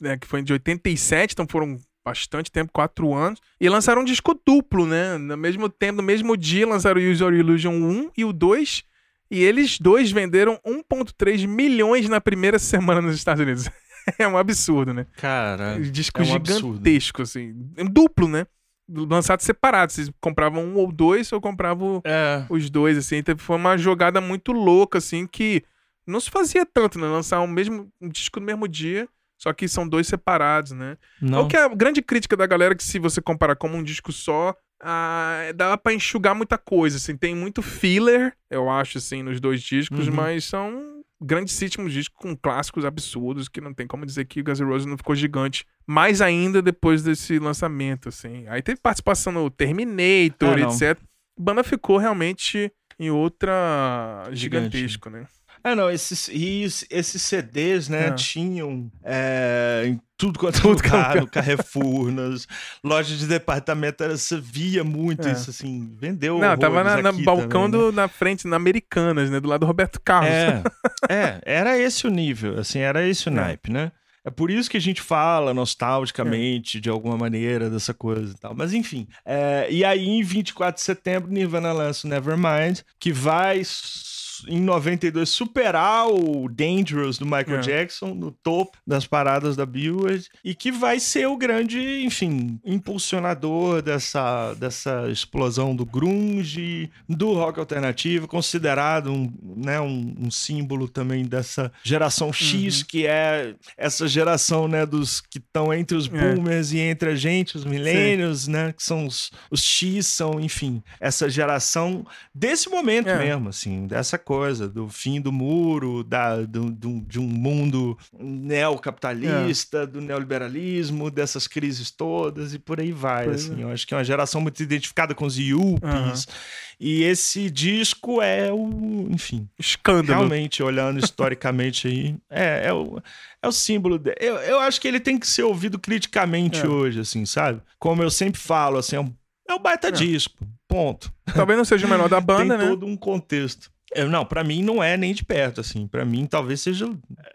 né, que foi de 87, então foram bastante tempo, quatro anos, e lançaram um disco duplo, né? No mesmo tempo, no mesmo dia, lançaram o Use Your Illusion 1 e o 2, e eles dois venderam 1,3 milhões na primeira semana nos Estados Unidos. é um absurdo, né? Cara, disco é um gigantesco, absurdo. assim. É duplo, né? Lançado separado. Vocês compravam um ou dois, ou compravam é. os dois, assim. Então foi uma jogada muito louca, assim, que não se fazia tanto, né? Lançar um, mesmo, um disco no mesmo dia. Só que são dois separados, né? Não. O que é a grande crítica da galera que se você comparar como um disco só, ah, dá para enxugar muita coisa, assim, tem muito filler, eu acho, assim, nos dois discos, uhum. mas são grandíssimo disco com clássicos absurdos que não tem como dizer que o Guns N' Roses não ficou gigante. Mais ainda depois desse lançamento, assim. Aí teve participação no Terminator, ah, etc. A banda ficou realmente em outra Gigante. gigantesco, né? É, não, esses, esses CDs, né, é. tinham é, em tudo quanto é tudo lugar, no Carrefour, nas lojas de departamento, você via muito é. isso, assim, vendeu Não, tava na, na balcão também, do, né? na frente, na Americanas, né, do lado do Roberto Carlos. É, é, era esse o nível, assim, era esse o é. naipe, né? É por isso que a gente fala nostalgicamente, é. de alguma maneira, dessa coisa e tal. Mas enfim. É, e aí, em 24 de setembro, Nirvana lança o Nevermind, que vai em 92 superar o Dangerous do Michael é. Jackson no topo das paradas da Billboard e que vai ser o grande, enfim, impulsionador dessa, dessa explosão do grunge, do rock alternativo, considerado um, né, um, um símbolo também dessa geração X, uhum. que é essa geração né, dos que estão entre os é. boomers é. e entre a gente, os millennials, né, que são os, os X, são, enfim, essa geração desse momento é. mesmo, assim, dessa coisa, do fim do muro, da, do, do, de um mundo neocapitalista, é. do neoliberalismo, dessas crises todas e por aí vai. assim. É. Eu acho que é uma geração muito identificada com os yuppies. Uhum. E esse disco é o, enfim, escândalo. Realmente, olhando historicamente aí, é, é, o, é o símbolo. De, eu, eu acho que ele tem que ser ouvido criticamente é. hoje, assim, sabe? Como eu sempre falo, assim, é um, é um baita é. disco. Ponto. Talvez não seja o menor da banda, tem né? Tem todo um contexto. Eu, não, para mim não é nem de perto, assim. para mim talvez seja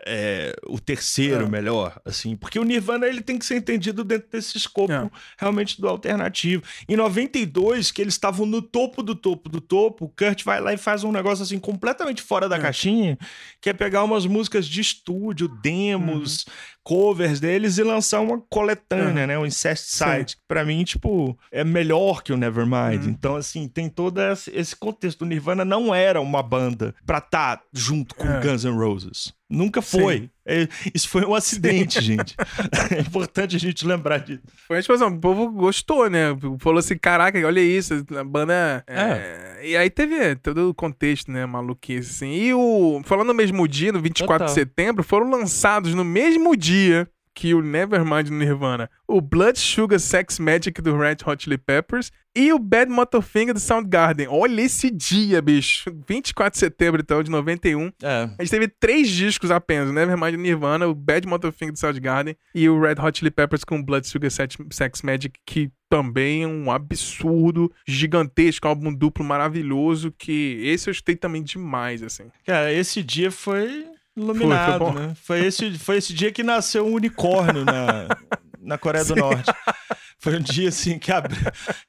é, o terceiro é. melhor, assim. Porque o Nirvana ele tem que ser entendido dentro desse escopo é. realmente do alternativo. Em 92, que eles estavam no topo do topo do topo, o Kurt vai lá e faz um negócio assim completamente fora da é. caixinha, que é pegar umas músicas de estúdio, demos, uhum covers deles e lançar uma coletânea, uhum. né? O Incest Side, que pra mim, tipo, é melhor que o Nevermind. Uhum. Então, assim, tem todo esse contexto. O Nirvana não era uma banda pra estar tá junto com é. Guns N' Roses. Nunca foi. É, isso foi um acidente, Sim. gente. é importante a gente lembrar disso. Foi tipo assim, o povo gostou, né? Falou assim: caraca, olha isso, a banda. É. É... E aí teve todo o contexto, né? Maluquice, assim. E o. Falando no mesmo dia, no 24 Total. de setembro, foram lançados no mesmo dia que o Nevermind do Nirvana, o Blood Sugar Sex Magic do Red Hot Chili Peppers e o Bad Motorfinger do Soundgarden. Olha esse dia, bicho. 24 de setembro, então, de 91. É. A gente teve três discos apenas, o Nevermind do Nirvana, o Bad Motorfinger do Soundgarden e o Red Hot Chili Peppers com o Blood Sugar Sex Magic, que também é um absurdo, gigantesco, álbum duplo maravilhoso, que esse eu escutei também demais, assim. Cara, esse dia foi iluminado, foi, foi né? Foi esse, foi esse dia que nasceu um unicórnio na, na Coreia Sim. do Norte. Foi um dia assim que, abri,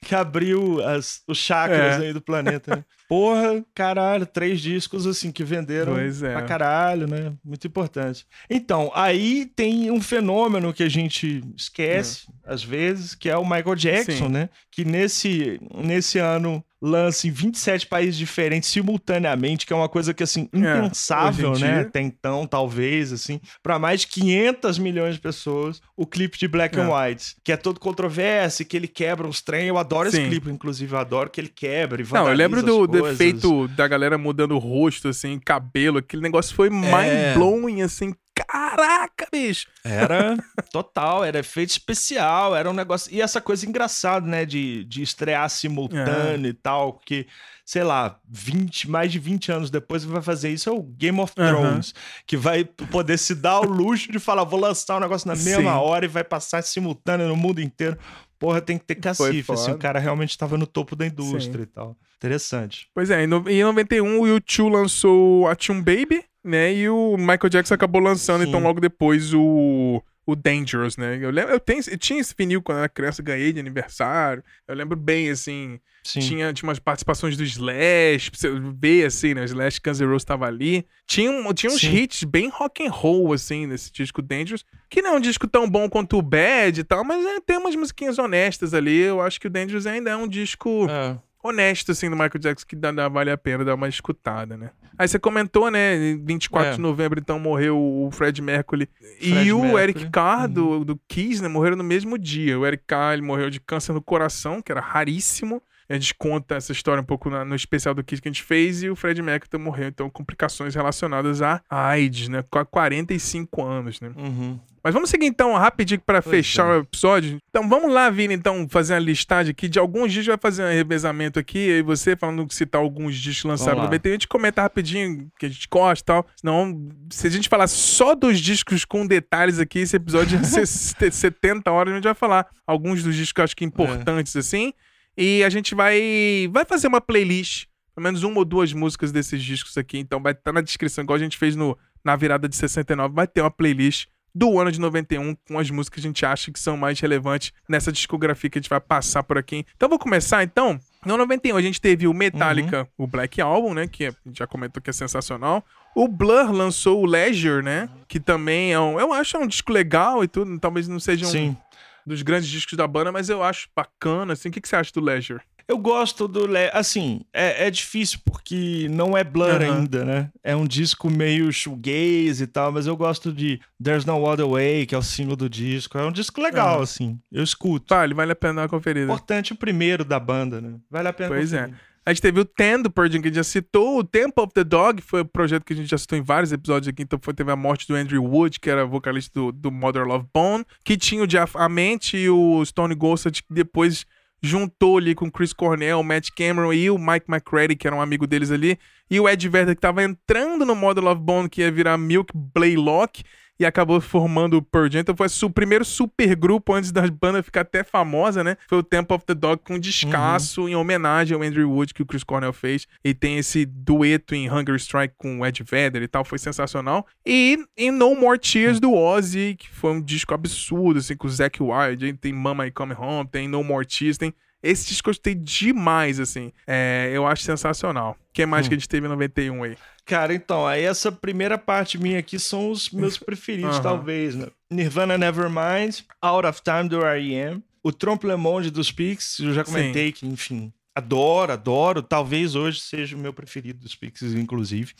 que abriu as, os chakras é. aí do planeta. Né? Porra, caralho, três discos assim que venderam pois é. pra caralho, né? Muito importante. Então, aí tem um fenômeno que a gente esquece é. às vezes, que é o Michael Jackson, Sim. né? Que nesse, nesse ano lança em 27 países diferentes simultaneamente, que é uma coisa que, assim, é, impensável, é, né? Até então, talvez, assim, para mais de 500 milhões de pessoas, o clipe de Black é. and White, que é todo controverso, que ele quebra uns trem. Eu adoro Sim. esse clipe, inclusive, eu adoro que ele quebra e Não, eu lembro do defeito da galera mudando o rosto, assim, cabelo, aquele negócio foi é. mind-blowing, assim, Caraca, bicho! Era total, era efeito especial, era um negócio. E essa coisa engraçada, né? De, de estrear simultâneo é. e tal, porque, sei lá, 20, mais de 20 anos depois vai fazer isso é o Game of Thrones, uhum. que vai poder se dar o luxo de falar, vou lançar um negócio na mesma Sim. hora e vai passar simultâneo no mundo inteiro. Porra, tem que ter cacife, assim, o cara realmente estava no topo da indústria Sim. e tal. Interessante. Pois é, em 91 o YouTube lançou a Tune Baby, né? E o Michael Jackson acabou lançando, então, Sim. então, logo depois, o, o Dangerous, né? Eu, lembro, eu, tenho, eu tinha esse vinil quando eu era criança, ganhei de aniversário. Eu lembro bem, assim. Tinha, tinha umas participações do Slash, pra você ver, assim, né? O Slash Guns N' Roses tava ali. Tinha, tinha uns Sim. hits bem rock and roll, assim, nesse disco Dangerous. Que não é um disco tão bom quanto o Bad e tal, mas é, tem umas musiquinhas honestas ali. Eu acho que o Dangerous ainda é um disco... É honesto, assim, do Michael Jackson, que dá, dá, vale a pena dar uma escutada, né? Aí você comentou, né? 24 é. de novembro, então, morreu o Fred Mercury Fred e o Mercury. Eric Carr, do, uhum. do Kiss, né? Morreram no mesmo dia. O Eric Carr, ele morreu de câncer no coração, que era raríssimo. A gente conta essa história um pouco na, no especial do Kiss que a gente fez e o Fred Mercury morreu, então, complicações relacionadas à AIDS, né? Com 45 anos, né? Uhum. Mas vamos seguir então rapidinho para fechar é. o episódio. Então vamos lá, Vini, então, fazer uma listagem aqui de alguns discos. Vai fazer um revezamento aqui. E você falando que citar alguns discos lançados no BT, a gente comenta rapidinho que a gente gosta e tal. Senão, se a gente falar só dos discos com detalhes aqui, esse episódio vai ser 70 horas. A gente vai falar alguns dos discos que eu acho que importantes, é. assim. E a gente vai, vai fazer uma playlist pelo menos uma ou duas músicas desses discos aqui. Então vai estar tá na descrição, igual a gente fez no, na virada de 69. Vai ter uma playlist do ano de 91 com as músicas que a gente acha que são mais relevantes nessa discografia que a gente vai passar por aqui. Então vou começar então. No 91 a gente teve o Metallica, uhum. o Black Album, né, que a gente já comentou que é sensacional. O Blur lançou o Leisure, né, que também é um, eu acho é um disco legal e tudo, talvez não seja um Sim. dos grandes discos da banda, mas eu acho bacana, assim. O que, que você acha do Leisure? Eu gosto do. Le... Assim, é, é difícil porque não é Blur uhum. ainda, né? É um disco meio shoegaze e tal, mas eu gosto de There's No Other Way, que é o single do disco. É um disco legal, uhum. assim. Eu escuto. Vale, vale a pena dar uma conferida. Importante o primeiro da banda, né? Vale a pena Pois é. conferir. é. A gente teve o Ten do Jam que a gente já citou. O Temple of the Dog foi o projeto que a gente já citou em vários episódios aqui. Então foi, teve a morte do Andrew Wood, que era vocalista do, do Mother Love Bone. Que tinha o Jeff Ament e o Stone Gossard, que depois juntou ali com Chris Cornell, Matt Cameron e o Mike McCready, que era um amigo deles ali. E o Ed Vedder, que tava entrando no Mother Love Bone, que ia virar Milk Blaylock e acabou formando o Pearl Jam. Então foi o primeiro super grupo antes da banda ficar até famosa, né? Foi o Temple of the Dog com descasso uhum. em homenagem ao Andrew Wood que o Chris Cornell fez. E tem esse dueto em Hunger Strike com o Ed Vedder e tal, foi sensacional. E em No More Tears do Ozzy, que foi um disco absurdo, assim, com o Zack Wild. Tem Mama I Come Home, tem No More Tears, tem esse disco eu gostei demais, assim. É, eu acho sensacional. O que mais hum. que a gente teve em 91 aí? Cara, então, aí essa primeira parte minha aqui são os meus preferidos, talvez, né? Nirvana Nevermind, Out of Time do R.E.M., o Trompe Le Monde dos Pixies, eu já comentei Sim. que, enfim, adoro, adoro, talvez hoje seja o meu preferido dos Pixies, inclusive.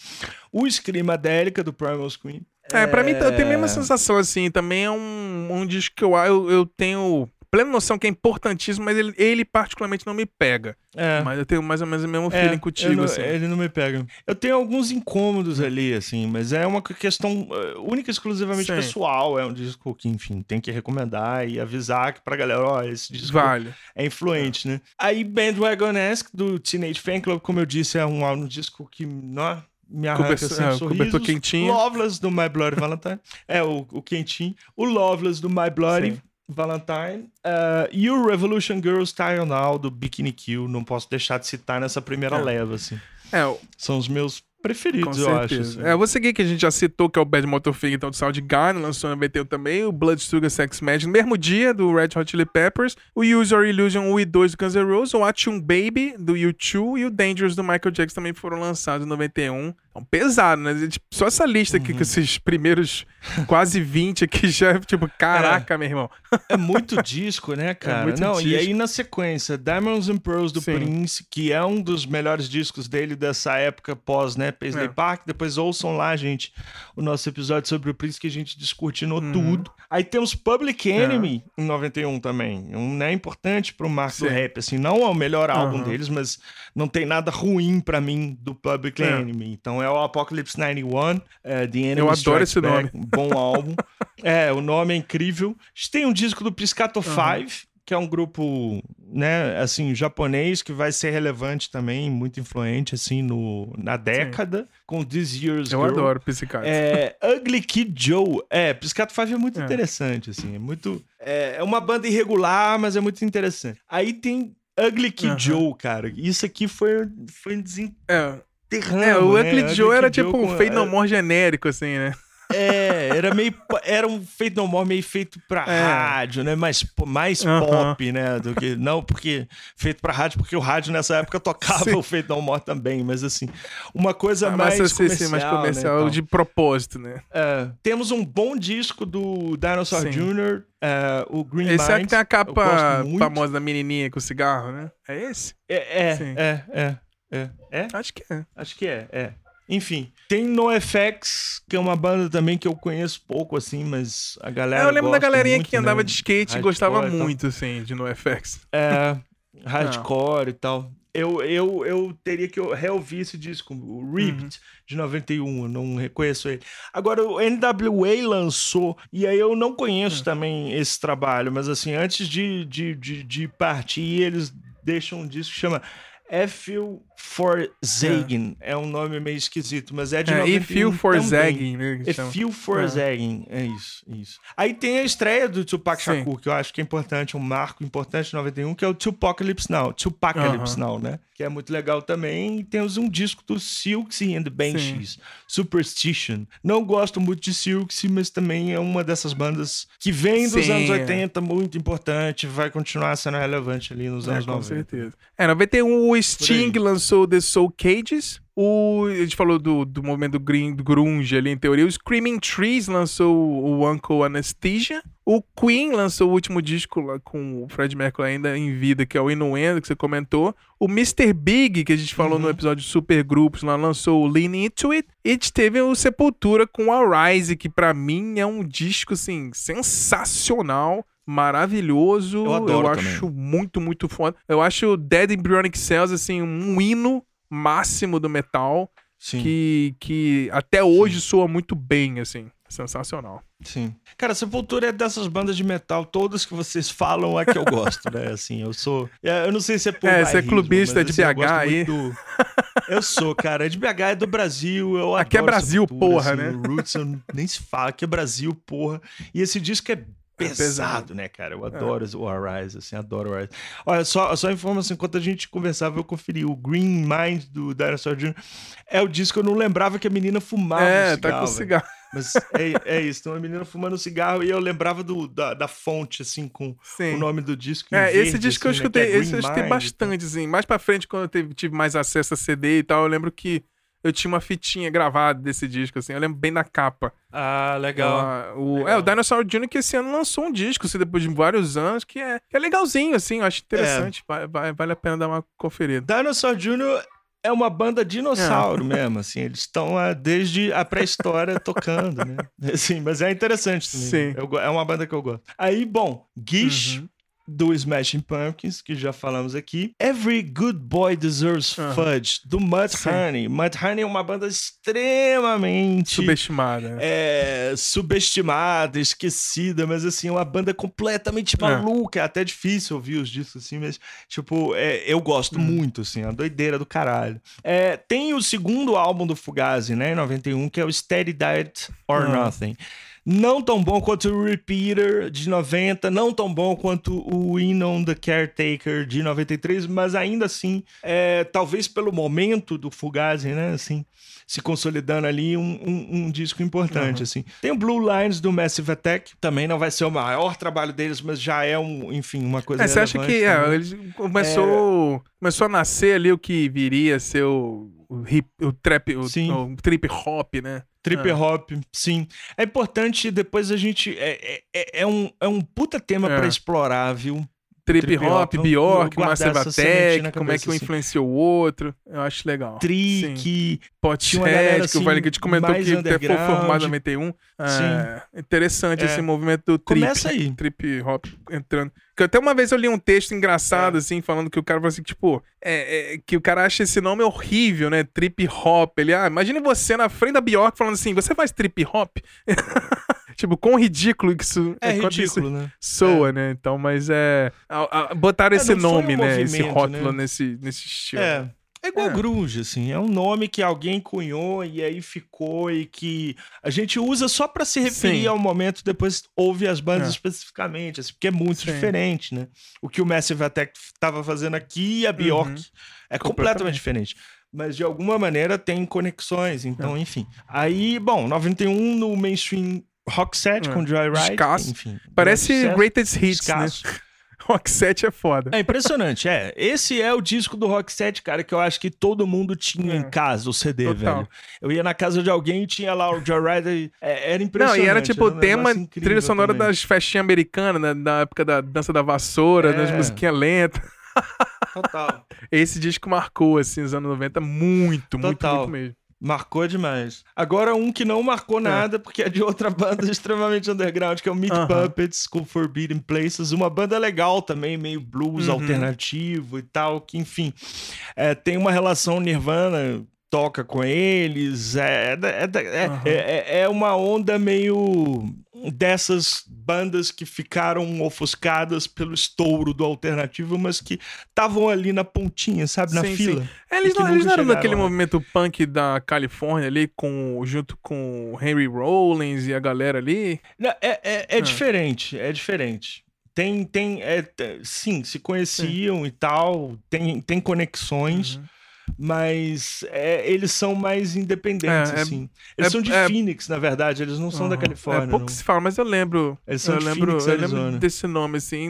O Screamadélica do Primal Scream. É, é... pra mim eu tenho a mesma é. sensação, assim, também é um, um disco que eu, eu, eu tenho plena noção que é importantíssimo, mas ele, ele particularmente não me pega. É. Mas eu tenho mais ou menos o mesmo é, feeling contigo, não, assim. Ele não me pega. Eu tenho alguns incômodos ali, assim, mas é uma questão uh, única e exclusivamente Sim. pessoal. É um disco que, enfim, tem que recomendar e avisar que pra galera, ó, esse disco vale. é influente, é. né? Aí Bandwagon-esque do Teenage Fan Club, como eu disse, é um, um disco que, não, me arranca Cobertor, assim, é, sorrisos. quentinho. Loveless do My Bloody Valentine. é, o, o quentinho. O Loveless do My Bloody Sim. Valentine. Uh, e o Revolution Girls Style Now do Bikini Kill, não posso deixar de citar nessa primeira é. leva, assim. É, São os meus preferidos, eu acho. Assim. É, vou seguir que a gente já citou, que é o Bad Motor Fig, então, do Soundgarden, lançou no BTU também, o Blood Sugar Sex Magic, no mesmo dia, do Red Hot Chili Peppers, o Use Your Illusion 1 e 2 do Guns N' Roses, o Achum Baby, do U2 e o Dangerous, do Michael Jackson, também foram lançados em 91. É pesado, né? Tipo, só essa lista aqui, uhum. com esses primeiros quase 20 aqui, já é tipo, caraca, é. meu irmão. É muito disco, né, é cara? É Não, disco. e aí na sequência, Diamonds and Pearls do Sim. Prince, que é um dos melhores discos dele dessa época pós, né, Paisley é. Park, depois ouçam lá, gente, o nosso episódio sobre o Prince que a gente descortinou uhum. tudo. Aí temos Public é. Enemy em 91 também, um né, importante pro marco do rap, assim, não é o melhor álbum uhum. deles, mas não tem nada ruim para mim do Public. Enemy. Então é o Apocalypse 91, é, The Enemy Eu adoro esse Back, nome. bom álbum. é, o nome é incrível. A gente tem um disco do Piscato 5, uhum que é um grupo, né, assim, japonês que vai ser relevante também, muito influente, assim, no, na década, Sim. com This Year's Eu Girl. adoro Psicato. É, Ugly Kid Joe. É, Psicato 5 é muito é. interessante, assim, é muito... É, é uma banda irregular, mas é muito interessante. Aí tem Ugly Kid uhum. Joe, cara. Isso aqui foi, foi desenterrando, é. É, o né? Ugly Joe era tipo um Fade No More genérico, assim, né? É, era meio. Era um feito no more meio feito pra é. rádio, né? Mais, mais pop, né? Do que. Não, porque. Feito pra rádio, porque o rádio nessa época tocava sim. o feito no more também, mas assim. Uma coisa ah, mais. comercial, sim, mais comercial né, de propósito, né? É, temos um bom disco do Dinosaur sim. Jr., é, o Green Esse Mind. é que tem a capa famosa da menininha com cigarro, né? É esse? É, é, é, é, é. Acho que é. Acho que é, é. Enfim, tem NoFX, que é uma banda também que eu conheço pouco, assim, mas a galera. É, eu lembro da galerinha muito, que andava né? de skate e gostava muito, assim, de NoFX. É, hardcore ah. e tal. Eu, eu, eu teria que reouvir esse disco, o Ripped, uhum. de 91, eu não reconheço ele. Agora, o NWA lançou, e aí eu não conheço uhum. também esse trabalho, mas assim, antes de, de, de, de partir, eles deixam um disco que chama Ethel Forzagen. É. é um nome meio esquisito, mas é de é, 91 Ethel Forzagen. Né, Ethel Forzagen, é. é isso, isso. Aí tem a estreia do Tupac Sim. Shakur, que eu acho que é importante, um marco importante de 91, que é o Tupacalypse Now, Tupacalypse uh -huh. Now, né? Que é muito legal também. E temos um disco do Silksy and the Banshees, Sim. Superstition. Não gosto muito de Silksy, mas também é uma dessas bandas que vem dos Sim, anos 80, muito importante, vai continuar sendo relevante ali nos é, anos com 90. Com certeza. É, 91 o Sting lançou The Soul Cages. O, a gente falou do, do movimento green, grunge ali em teoria. O Screaming Trees lançou o Uncle Anesthesia. O Queen lançou o último disco lá com o Fred Mercury ainda em vida, que é o Inuendo, que você comentou. O Mr. Big, que a gente falou uhum. no episódio Super Grupos, lá lançou o Lean Into It. E a gente teve o Sepultura com o Rise, que para mim é um disco, assim, sensacional. Maravilhoso. Eu adoro Eu acho muito, muito foda. Eu acho Dead Embryonic Cells, assim, um hino máximo do metal. Sim. Que, que até hoje soa muito bem, assim. Sensacional. Sim. Cara, Sepultura é dessas bandas de metal, todas que vocês falam é que eu gosto, né? Assim, eu sou. é, Eu não sei se é por É, você é clubista de assim, eu BH gosto aí. do- Eu sou, cara. É de BH, é do Brasil. Eu Aqui é Brasil, Sepultura, porra, assim, né? Roots eu nem se fala, aqui é Brasil, porra. E esse disco é pesado, pesado. né, cara? Eu adoro o Arise, assim, adoro o Arise. Olha, só, só informação, enquanto a gente conversava, eu conferi o Green Mind do Dinosaur Jr. É o disco que eu não lembrava que a menina fumava é, um tá com cigarro, velho. cigarro. Mas é, é isso, tem uma menina fumando cigarro e eu lembrava do, da, da fonte, assim, com Sim. o nome do disco. É, esse verde, disco eu assim, né, escutei, que é esse eu Green escutei Mind, bastante, assim. Mais pra frente, quando eu tive mais acesso a CD e tal, eu lembro que eu tinha uma fitinha gravada desse disco, assim. Eu lembro bem da capa. Ah, legal. Ah, o, Legal. É, o Dinosaur Jr. que esse ano lançou um disco, assim, depois de vários anos, que é, que é legalzinho, assim. Eu acho interessante. Vai- vai- vale a pena dar uma conferida. Dinosaur Jr. é uma banda dinossauro mesmo, assim, eles estão ah, desde a pré-história tocando, né? Assim, mas é interessante também. Sim. Eu é uma banda que eu gosto. Aí, bom, Gish, Uhum. Do Smashing Pumpkins, que já falamos aqui. Every Good Boy Deserves Aham. Fudge, do Mudhoney. Mudhoney é uma banda extremamente... Subestimada. é, subestimada, esquecida, mas assim, uma banda completamente maluca. É até difícil ouvir os discos assim, mas, tipo, é, eu gosto Hum. muito, assim, é uma doideira do caralho. É, tem o segundo álbum do Fugazi, né, em 91, que é o Steady Diet or Ah. Nothing. Não tão bom quanto o Repeater de 90, não tão bom quanto o In on the Caretaker de 93, mas ainda assim, é, talvez pelo momento do Fugazi, né, assim, se consolidando ali um, um- um disco importante, Uhum. assim. Tem o Blue Lines do Massive Attack, também não vai ser o maior trabalho deles, mas já é um, enfim, uma coisa É, você acha que é, ele começou, começou a nascer ali o que viria a ser o, o, hip, o trap, o, o trip hop, né? Trip Ah. hop, sim. É importante depois a gente. É, é, é um, é um puta tema É. pra explorar, viu? Trip, Trip hop, hop, Bjork, Attack, na como é que um assim. influenciou o outro. Eu acho legal. Trick. Galera, que o assim, Vale que te comentou que até foi formado em 91. É, interessante É. esse movimento do trip. Começa aí. Trip hop entrando. Que até uma vez eu li um texto engraçado, assim, falando que o cara falou assim, tipo, é, é, que o cara acha esse nome horrível, né? Trip hop. Ele, ah, imagine você na frente da Bjork falando assim, você faz trip hop? tipo, quão ridículo que isso É isso ridículo, né? soa, né? Então, mas é. a- a- botaram É, esse foi um nome, né? Esse rótulo né? nesse, nesse estilo. É. É igual É. grunge, assim. É um nome que alguém cunhou e aí ficou e que a gente usa só pra se referir Sim. ao momento, depois ouve as bandas É. especificamente, assim, porque é muito Sim. diferente, né? O que o Massive Attack tava fazendo aqui e a Bjork Uhum. é completamente Completamente. diferente. Mas de alguma maneira tem conexões, então, enfim. Aí, bom, 91 no mainstream rock set É. com Joyride, Escasso. enfim. Parece sucesso. Greatest Hits, Escasso. né? Rock 7 é foda. É impressionante, é. Esse é o disco do Rock Set, cara, que eu acho que todo mundo tinha É. em casa, o CD, Total. velho. Eu ia na casa de alguém e tinha lá o Joyride, é, era Não, impressionante. e era tipo um o tema, negócio incrível trilha sonora também. das festinhas americanas, né? da época da dança da vassoura, É. das musiquinhas lentas. Total. Esse disco marcou, assim, os anos 90, muito, muito, Total. muito mesmo. Marcou demais. Agora um que não marcou nada, porque é de outra banda extremamente underground, que é o Meat Aham. Puppets com Forbidden Places. Uma banda legal também, meio blues Uhum. alternativo e tal, que enfim, é, tem uma relação Nirvana toca com eles, é, é, é, é- Aham. é- é uma onda meio dessas bandas que ficaram ofuscadas pelo estouro do alternativo, mas que estavam ali na pontinha, sabe, na Sim, fila. É, Eles não, eles não eram daquele lá. movimento punk da Califórnia ali, com, junto com o Henry Rollins e a galera ali? Não, É, é, é Ah. diferente, é diferente. Tem, tem, é, sim, se conheciam e tal, tem, tem conexões, Uhum. Mas é, eles são mais independentes, É, é- assim. Eles é- são de é- Phoenix, na verdade, eles não são da. Califórnia. É pouco não. que se fala, mas eu lembro. Eles são eu de lembro, Phoenix, eu lembro desse nome, assim,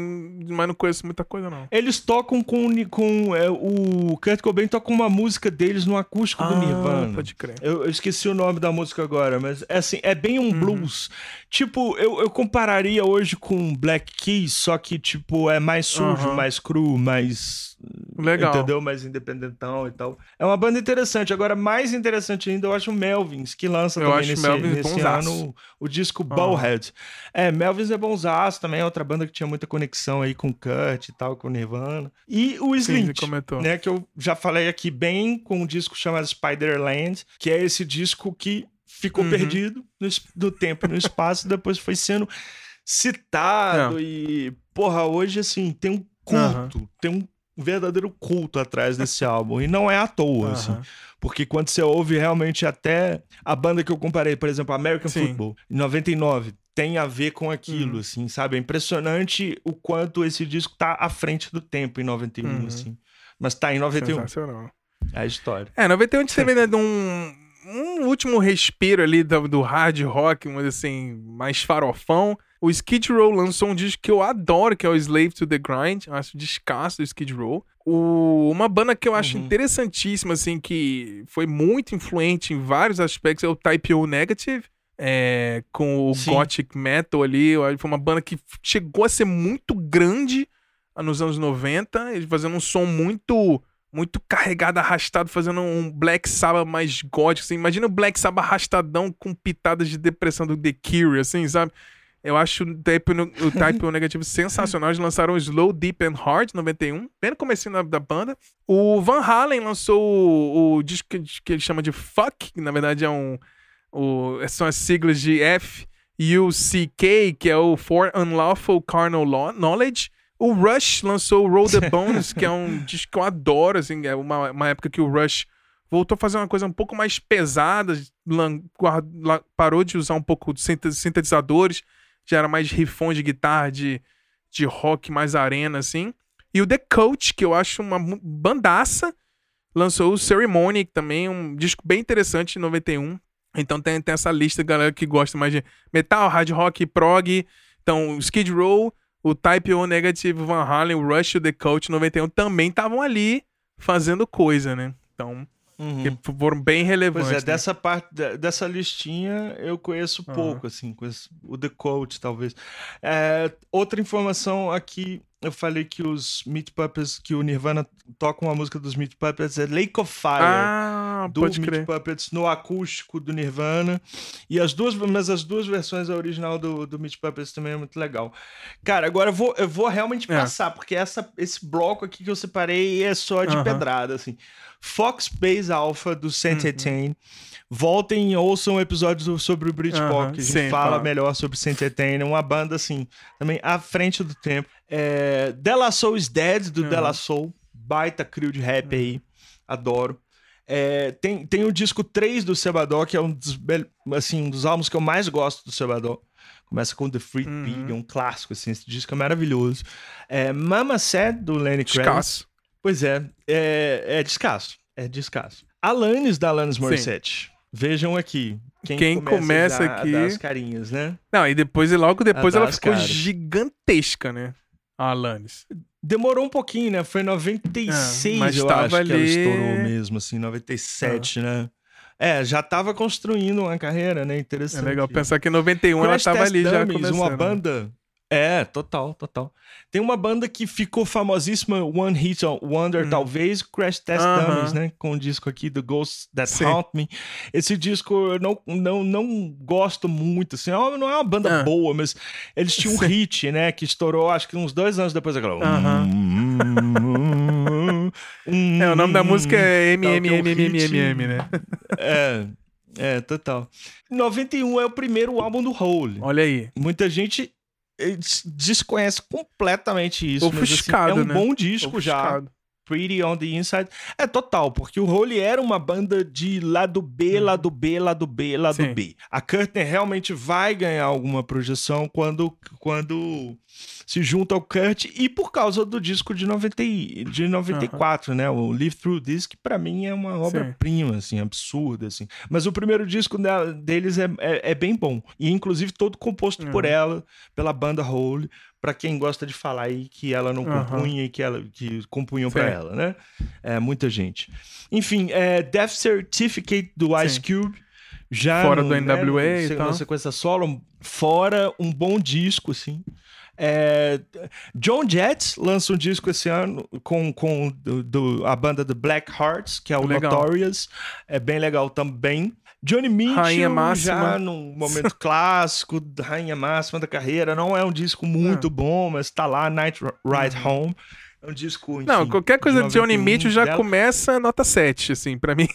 mas não conheço muita coisa, não. Eles tocam com, com é, o Kurt Cobain toca uma música deles no acústico do Nirvana. Ah, pode crer. Eu, eu esqueci o nome da música agora, mas é assim, é bem Uhum. um blues. Tipo, eu, eu compararia hoje com Black Keys, só que, tipo, é mais sujo, mais cru, mais. Legal. Entendeu? Mais independentão e tal. É uma banda interessante. Agora, mais interessante ainda, eu acho o Melvins, que lança eu também nesse, nesse ano o disco ah. Ballhead. É, Melvins é bonzaço também, é outra banda que tinha muita conexão aí com Kurt e tal, com Nirvana. E o Slint, né, que eu já falei aqui bem com um disco chamado Spiderland, que é esse disco que ficou uhum. perdido no, no tempo e no espaço, depois foi sendo citado é. e, porra, hoje assim, tem um culto, uhum. tem um verdadeiro culto atrás desse álbum. E não é à toa, uhum. assim. Porque quando você ouve realmente até a banda que eu comparei, por exemplo, American Sim. Football, em 99, tem a ver com aquilo, uhum. assim, sabe? É impressionante o quanto esse disco tá à frente do tempo em 91, uhum. assim. Mas tá em 91. Sensacional. É a história. É, 91 a gente teve né, um, um último respiro ali do, do hard rock, assim, mais farofão. O Skid Row lançou um disco que eu adoro, que é o Slave to the Grind. Eu acho descasso do Skid Row. O, uma banda que eu acho uhum. interessantíssima, assim, que foi muito influente em vários aspectos, é o Type O Negative. É, com o Sim. Gothic Metal ali. Foi uma banda que chegou a ser muito grande nos anos 90, eles fazendo um som muito muito carregado, arrastado, fazendo um Black Sabbath mais gótico, assim. Imagina o Black Sabbath arrastadão com pitadas de depressão do The Cure, assim, sabe? Eu acho o Type, o type o Negativo sensacional. Eles lançaram Slow, Deep and Hard, 91, bem no começo da, da, banda. O Van Halen lançou o, o disco que, que, ele chama de Fuck, que na verdade é um... O, são as siglas de F, U, C, K, que é o For Unlawful Carnal Knowledge. O Rush lançou o Roll the Bones, que é um disco que eu adoro, assim, é uma, uma época que o Rush voltou a fazer uma coisa um pouco mais pesada, parou de usar um pouco de sintetizadores, já era mais rifões de guitarra, de, de rock mais arena, assim. E o The Coach, que eu acho uma bandaça, lançou o Ceremony, também um disco bem interessante, em 91. Então tem, tem essa lista de galera que gosta mais de metal, hard rock, prog. Então, Skid Row, o Type O Negative, Van Halen, o Rush, o The Coach 91 também estavam ali fazendo coisa, né? Então, Uhum. Que foram bem relevantes. Pois é, né? dessa parte, dessa listinha eu conheço uhum. pouco, assim, conheço o The Coach, talvez. É, outra informação aqui, eu falei que os Meat Puppets, que o Nirvana toca uma música dos Meat Puppets, é Lake of Fire. Ah, do Meat crer. Puppets no acústico do Nirvana. E as duas, mas as duas versões, a original do, do Meat Puppets também é muito legal. Cara, agora eu vou, eu vou realmente é. passar, porque essa, esse bloco aqui que eu separei é só de uhum. pedrada, assim. Fox Base Alpha do Saint uhum. Etienne. Voltem e ouçam episódios sobre o Britpop, uhum, que a gente sim, fala melhor sobre Saint Etienne. Uma banda, assim, também à frente do tempo. É, Della Soul is Dead, do uhum. Della Soul. Baita crew de rap uhum. aí. Adoro. É, tem, tem o disco 3 do Sebador, que é um dos, assim, um dos álbuns que eu mais gosto do Sebador. Começa com The Free uhum. Pig, é um clássico, assim, esse disco é maravilhoso. É, Mama Said, do Lenny Kravitz. Pois é, é, é descasso. É descasso. Alanis da Alanis Morissette. Sim. Vejam aqui. Quem, quem começa, começa aqui. das carinhas, né? Não, e depois, logo depois, ela ficou caras. gigantesca, né? A Alanis. Demorou um pouquinho, né? Foi em 96, é, mas eu acho ali... que ela estourou mesmo, assim, 97, ah. né? É, já tava construindo uma carreira, né? Interessante. É legal pensar que em 91 Crash ela tava Test ali já começando. uma banda é, total, total. Tem uma banda que ficou famosíssima, One Hit Wonder, hum. talvez, Crash Test uh -huh. Dummies, né? Com o disco aqui, The Ghosts That Sim. Haunt Me. Esse disco eu não, não, não gosto muito, assim, é não é uma banda uh. boa, mas eles tinham um hit, né? Que estourou, acho que uns dois anos depois daquela. Uh -huh. é, o nome da música é MMMMMM, né? É. É, total. 91 é o primeiro álbum do Hole. Olha aí. Muita gente desconhece completamente isso. Ofuscado, mas, assim, é um né? bom disco Ofuscado. já. Pretty on the Inside. É total, porque o Holy era uma banda de lado B, hum. lado B, lado B, lado Sim. B. A Curtain realmente vai ganhar alguma projeção quando, quando se junta ao Kurt e por causa do disco de, 90, de 94, uhum. né? O Live Through This, que pra mim é uma obra-prima, assim, absurda, assim. Mas o primeiro disco deles é, é, é bem bom. E inclusive todo composto uhum. por ela, pela banda Hole para quem gosta de falar aí que ela não uhum. compunha e que ela que compunham para ela, né? É, muita gente. Enfim, é, Death Certificate do Ice Sim. Cube já fora no, do NWA né, e tal. sequência solo, fora um bom disco assim. É, John Jett lança um disco esse ano com, com do, do, a banda do Black Hearts, que é o legal. Notorious. É bem legal também. Johnny Mitchell Rainha Máxima. já num momento clássico, Rainha Máxima da carreira. Não é um disco muito é. bom, mas tá lá, Night Ride uhum. Home. É um disco, enfim, Não, qualquer coisa de Johnny Mitchell já dela. começa nota 7, assim, pra mim.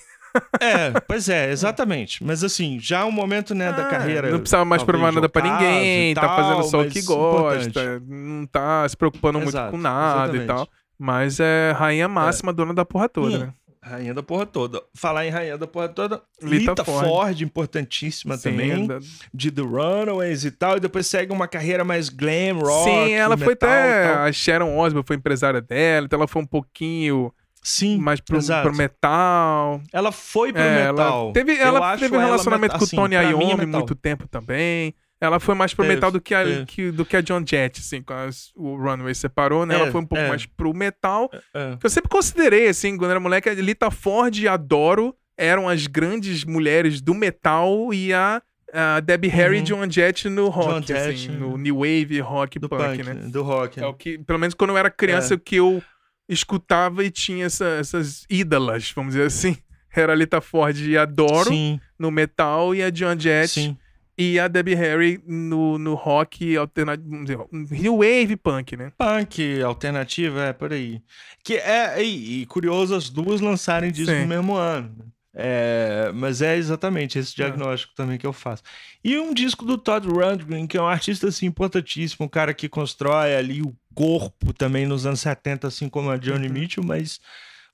É, pois é, exatamente. Mas assim, já é um momento, né, ah, da carreira. Não precisava mais provar nada pra ninguém, tá fazendo só o que gosta, importante. não tá se preocupando Exato, muito com nada exatamente. e tal. Mas é rainha máxima, é. dona da porra toda, né? Rainha da porra toda. Falar em rainha da porra toda, Lita, Lita Ford. Ford. importantíssima Sim, também, da... de The Runaways e tal, e depois segue uma carreira mais glam rock. Sim, ela metal, foi até a Sharon Osbourne foi empresária dela, então ela foi um pouquinho Sim, mais pro, pro, metal. Ela foi pro é, metal. Ela teve, ela teve um relacionamento com o assim, Tony Iommi muito tempo também. Ela foi mais pro metal do que, a, que, do que a John Jett, assim, quando o Runway separou, né? É, ela foi um pouco é. mais pro metal. É. Que eu sempre considerei, assim, quando era moleque, a Lita Ford e a Doro eram as grandes mulheres do metal e a, a Debbie uhum. Harry e John Jett no rock, assim, no new wave, rock, do punk, punk, né? Do rock. É o que, pelo menos quando eu era criança, é. o que eu escutava e tinha essa, essas ídolas, vamos dizer assim. Era a Lita Ford e a Doro Sim. no metal e a John Jett Sim. e a Debbie Harry no, no rock alternativo, new wave punk, né? Punk alternativo, é, por aí. Que é, e, e curioso as duas lançarem disso Sim. no mesmo ano. É, mas é exatamente esse diagnóstico é. também que eu faço. E um disco do Todd Rundgren, que é um artista assim, importantíssimo, um cara que constrói ali o corpo também nos anos 70, assim como a Johnny uhum. Mitchell, mas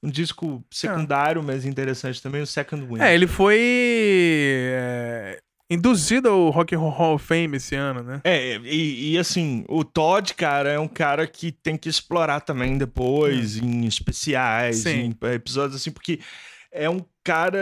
um disco secundário, é. mas interessante também, o Second Wind. É, ele foi é, induzido ao Rock and Roll Hall of Fame esse ano, né? É, e, e, assim, o Todd, cara, é um cara que tem que explorar também depois, em especiais, Sim. em episódios assim, porque é um cara,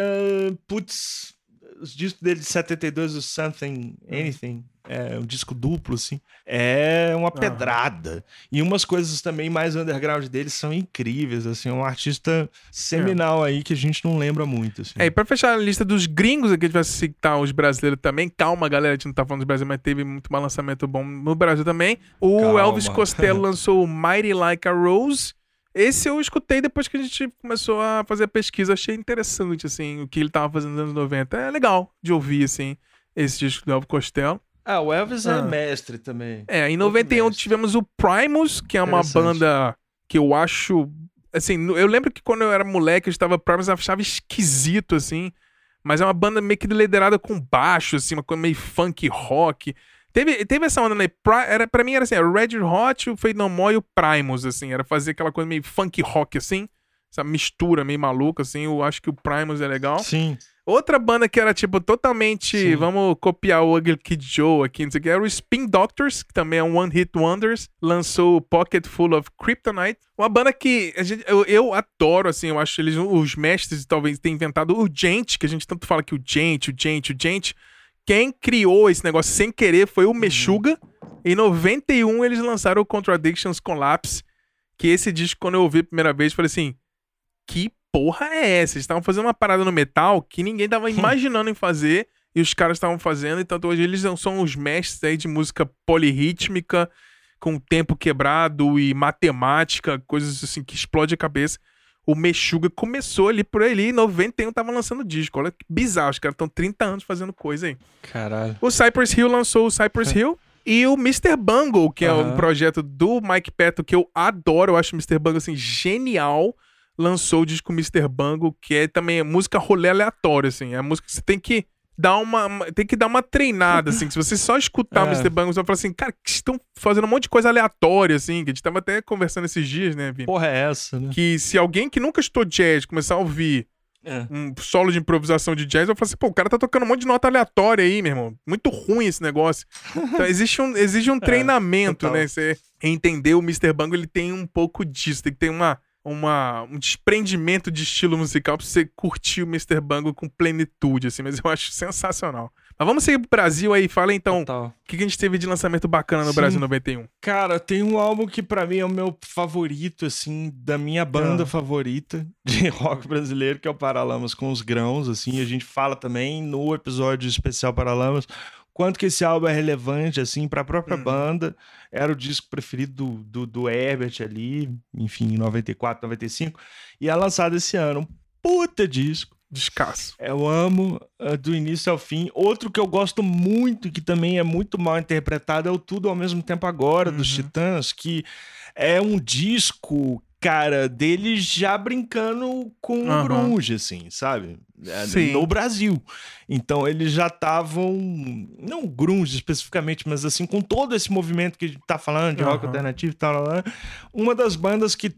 putz, os discos dele de 72, o Something Anything, é um disco duplo, assim, é uma pedrada. E umas coisas também mais underground dele são incríveis, assim, é um artista seminal é. aí que a gente não lembra muito, assim. É, e pra fechar a lista dos gringos aqui, a gente vai citar os brasileiros também, calma galera, a gente não tá falando dos brasileiros, mas teve muito lançamento bom no Brasil também. O calma. Elvis Costello lançou Mighty Like a Rose, esse eu escutei depois que a gente começou a fazer a pesquisa. Achei interessante, assim, o que ele tava fazendo nos anos 90. É legal de ouvir, assim, esse disco do Elvis Costello. Ah, o Elvis é ah. é mestre também. É, em 91 tivemos o Primus, que é uma banda que eu acho. Assim, eu lembro que quando eu era moleque, eu estava Primus, eu achava esquisito, assim. Mas é uma banda meio que liderada com baixo, assim, uma coisa meio funk rock. Teve, teve essa onda, né? Pra, era, pra mim era assim, o Red Hot, o Fade No More e o Primus, assim. Era fazer aquela coisa meio funk rock, assim. Essa mistura meio maluca, assim. Eu acho que o Primus é legal. Sim. Outra banda que era, tipo, totalmente... Sim. Vamos copiar o Ugly Kid Joe aqui, não sei o que. Era o Spin Doctors, que também é um One Hit Wonders. Lançou Pocket Full of Kryptonite. Uma banda que a gente, eu, eu adoro, assim. Eu acho eles os mestres, talvez, tenham inventado o Gent, que a gente tanto fala que o Gent, o Gent, o Gent quem criou esse negócio sem querer foi o uhum. Meshuga. Em 91 eles lançaram o Contradictions Collapse, que esse disco quando eu ouvi a primeira vez, falei assim: "Que porra é essa? Eles estavam fazendo uma parada no metal que ninguém tava imaginando em fazer e os caras estavam fazendo, então hoje eles são os mestres aí de música polirrítmica com tempo quebrado e matemática, coisas assim que explode a cabeça o Meshuga começou ali por ali, em 91 tava lançando disco. Olha que bizarro, os caras estão 30 anos fazendo coisa aí. Caralho. O Cypress Hill lançou o Cypress Hill. E o Mr. Bungle, que uhum. é um projeto do Mike Patton, que eu adoro, eu acho o Mr. Bungle assim, genial. Lançou o disco Mr. Bungle, que é também música rolê aleatória, assim. É a música que você tem que dar uma. Tem que dar uma treinada, assim. se você só escutar é. Mr. Bang, você vai falar assim, cara, que estão fazendo um monte de coisa aleatória, assim. Que a gente tava até conversando esses dias, né, Vini? Porra, é essa, né? Que se alguém que nunca estudou jazz começar a ouvir é. um solo de improvisação de jazz, vai falar assim, pô, o cara tá tocando um monte de nota aleatória aí, meu irmão. Muito ruim esse negócio. Então, existe um, exige um é, treinamento, né? Você entender o Mr. Bango, ele tem um pouco disso. Tem que ter uma uma, um desprendimento de estilo musical pra você curtir o Mr. Bango com plenitude, assim, mas eu acho sensacional. Mas vamos seguir pro Brasil aí, fala então o que, que a gente teve de lançamento bacana no Sim. Brasil 91. Cara, tem um álbum que para mim é o meu favorito, assim, da minha banda ah. favorita de rock brasileiro, que é o Paralamas com os Grãos, assim, a gente fala também no episódio especial Paralamas quanto que esse álbum é relevante, assim, pra própria uhum. banda. Era o disco preferido do, do, do Herbert ali, enfim, em 94, 95. E é lançado esse ano. Um puta disco. Descasso. Eu amo uh, do início ao fim. Outro que eu gosto muito, que também é muito mal interpretado, é o Tudo ao Mesmo Tempo Agora, uhum. dos Titãs, que é um disco cara, deles já brincando com uhum. grunge, assim, sabe? É, Sim. No Brasil. Então eles já estavam, não grunge especificamente, mas assim, com todo esse movimento que a gente tá falando de uhum. rock alternativo e tal, uma das bandas que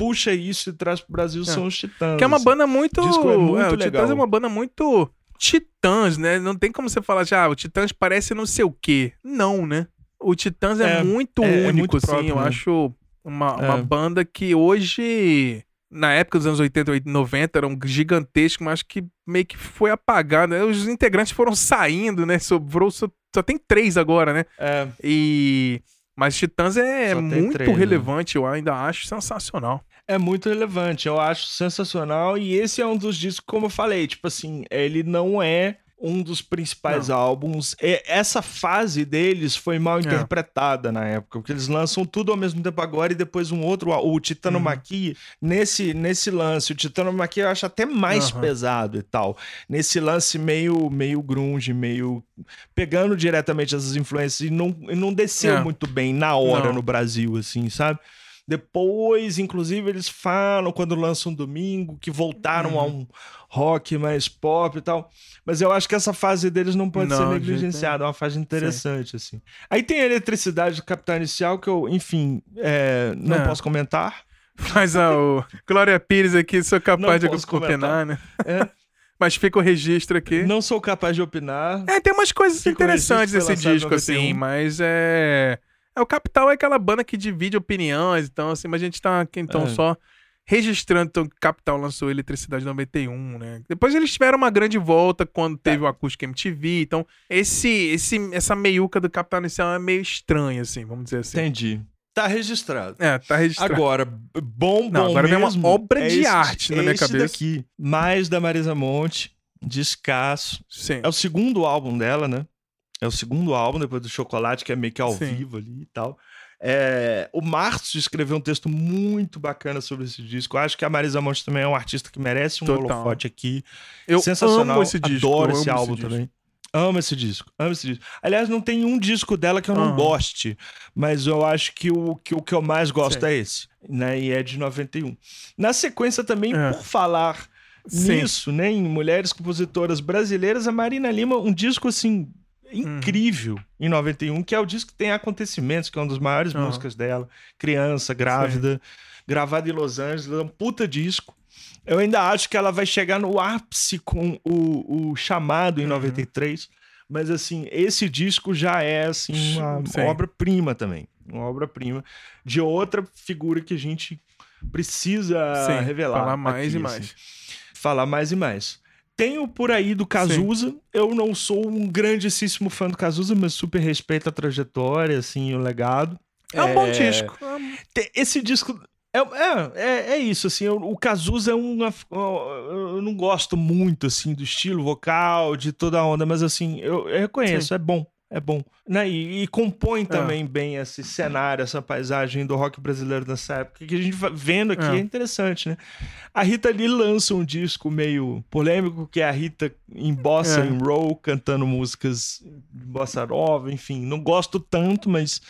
puxa isso e traz pro Brasil é. são os Titãs. Que é uma banda muito. O, é muito é, o legal. Titãs é uma banda muito. Titãs, né? Não tem como você falar, já, ah, o Titãs parece não sei o quê. Não, né? O Titãs é, é muito é, único, muito assim. Próprio, eu né? acho uma, uma é. banda que hoje, na época dos anos 80 e 90, era um gigantesco, mas que meio que foi apagado. Né? Os integrantes foram saindo, né? Sobrou, só, só tem três agora, né? É. E. Mas Titãs é muito três, né? relevante, né? eu ainda acho sensacional. É muito relevante, eu acho sensacional. E esse é um dos discos, como eu falei, tipo assim, ele não é um dos principais não. álbuns. E essa fase deles foi mal é. interpretada na época, porque eles lançam tudo ao mesmo tempo agora e depois um outro, o Titanomaquia, uhum. nesse, nesse lance, o Titanomaquia eu acho até mais uhum. pesado e tal. Nesse lance meio, meio grunge, meio pegando diretamente essas influências e não, e não desceu é. muito bem na hora não. no Brasil, assim, sabe? Depois, inclusive, eles falam quando lançam um domingo que voltaram uhum. a um rock mais pop e tal. Mas eu acho que essa fase deles não pode não, ser negligenciada, é uma fase interessante, Sim. assim. Aí tem a eletricidade do Capital Inicial, que eu, enfim, é, não é. posso comentar. Mas a o Glória Pires aqui, sou capaz não de opinar, né? É. Mas fica o registro aqui. Não sou capaz de opinar. É, tem umas coisas fica interessantes nesse disco, assim, mas é. É, o Capital é aquela banda que divide opiniões, então, assim, mas a gente tá aqui, então, é. só registrando então, que Capital lançou Eletricidade 91, né? Depois eles tiveram uma grande volta quando teve é. o Acústico MTV, então esse, esse, essa meiuca do Capital Inicial é meio estranha, assim, vamos dizer assim. Entendi. Tá registrado. É, tá registrado. Agora, bom, bom Não, agora mesmo, vem uma obra é de esse, arte na minha cabeça. Daqui, mais da Marisa Monte, descasso. Sim. É o segundo álbum dela, né? É o segundo álbum, depois do Chocolate, que é meio que ao Sim. vivo ali e tal. É, o Márcio escreveu um texto muito bacana sobre esse disco. Eu acho que a Marisa Monte também é um artista que merece um Total. holofote aqui. Eu Sensacional. amo esse disco. Adoro esse álbum esse também. Amo esse disco, amo esse disco. Aliás, não tem um disco dela que eu não uhum. goste, mas eu acho que o que, o que eu mais gosto Sim. é esse, né? E é de 91. Na sequência também, é. por falar Sim. nisso, né? Em mulheres compositoras brasileiras, a Marina Lima, um disco assim incrível uhum. em 91, que é o disco que tem acontecimentos, que é uma das maiores uhum. músicas dela. Criança, grávida, Sim. gravada em Los Angeles, é um puta disco. Eu ainda acho que ela vai chegar no ápice com o, o chamado em uhum. 93. Mas assim, esse disco já é assim uma obra-prima também. Uma obra-prima de outra figura que a gente precisa Sim, revelar. Falar mais aqui, e mais. Assim. Falar mais e mais. Tenho por aí do Cazuza. Sim. Eu não sou um grandíssimo fã do Cazuza, mas super respeito a trajetória, assim, o legado. É, um bom disco. Esse disco. É, é, é, é isso, assim, o Cazuza é um. Eu não gosto muito, assim, do estilo vocal, de toda a onda, mas, assim, eu, eu reconheço, Sim. é bom é bom. Né? E, e compõe é. também é. bem esse cenário, essa paisagem do rock brasileiro nessa época, que a gente vendo aqui é, é interessante, né? A Rita Lee lança um disco meio polêmico, que é a Rita em bossa, é. em roll, cantando músicas de bossa nova, enfim. Não gosto tanto, mas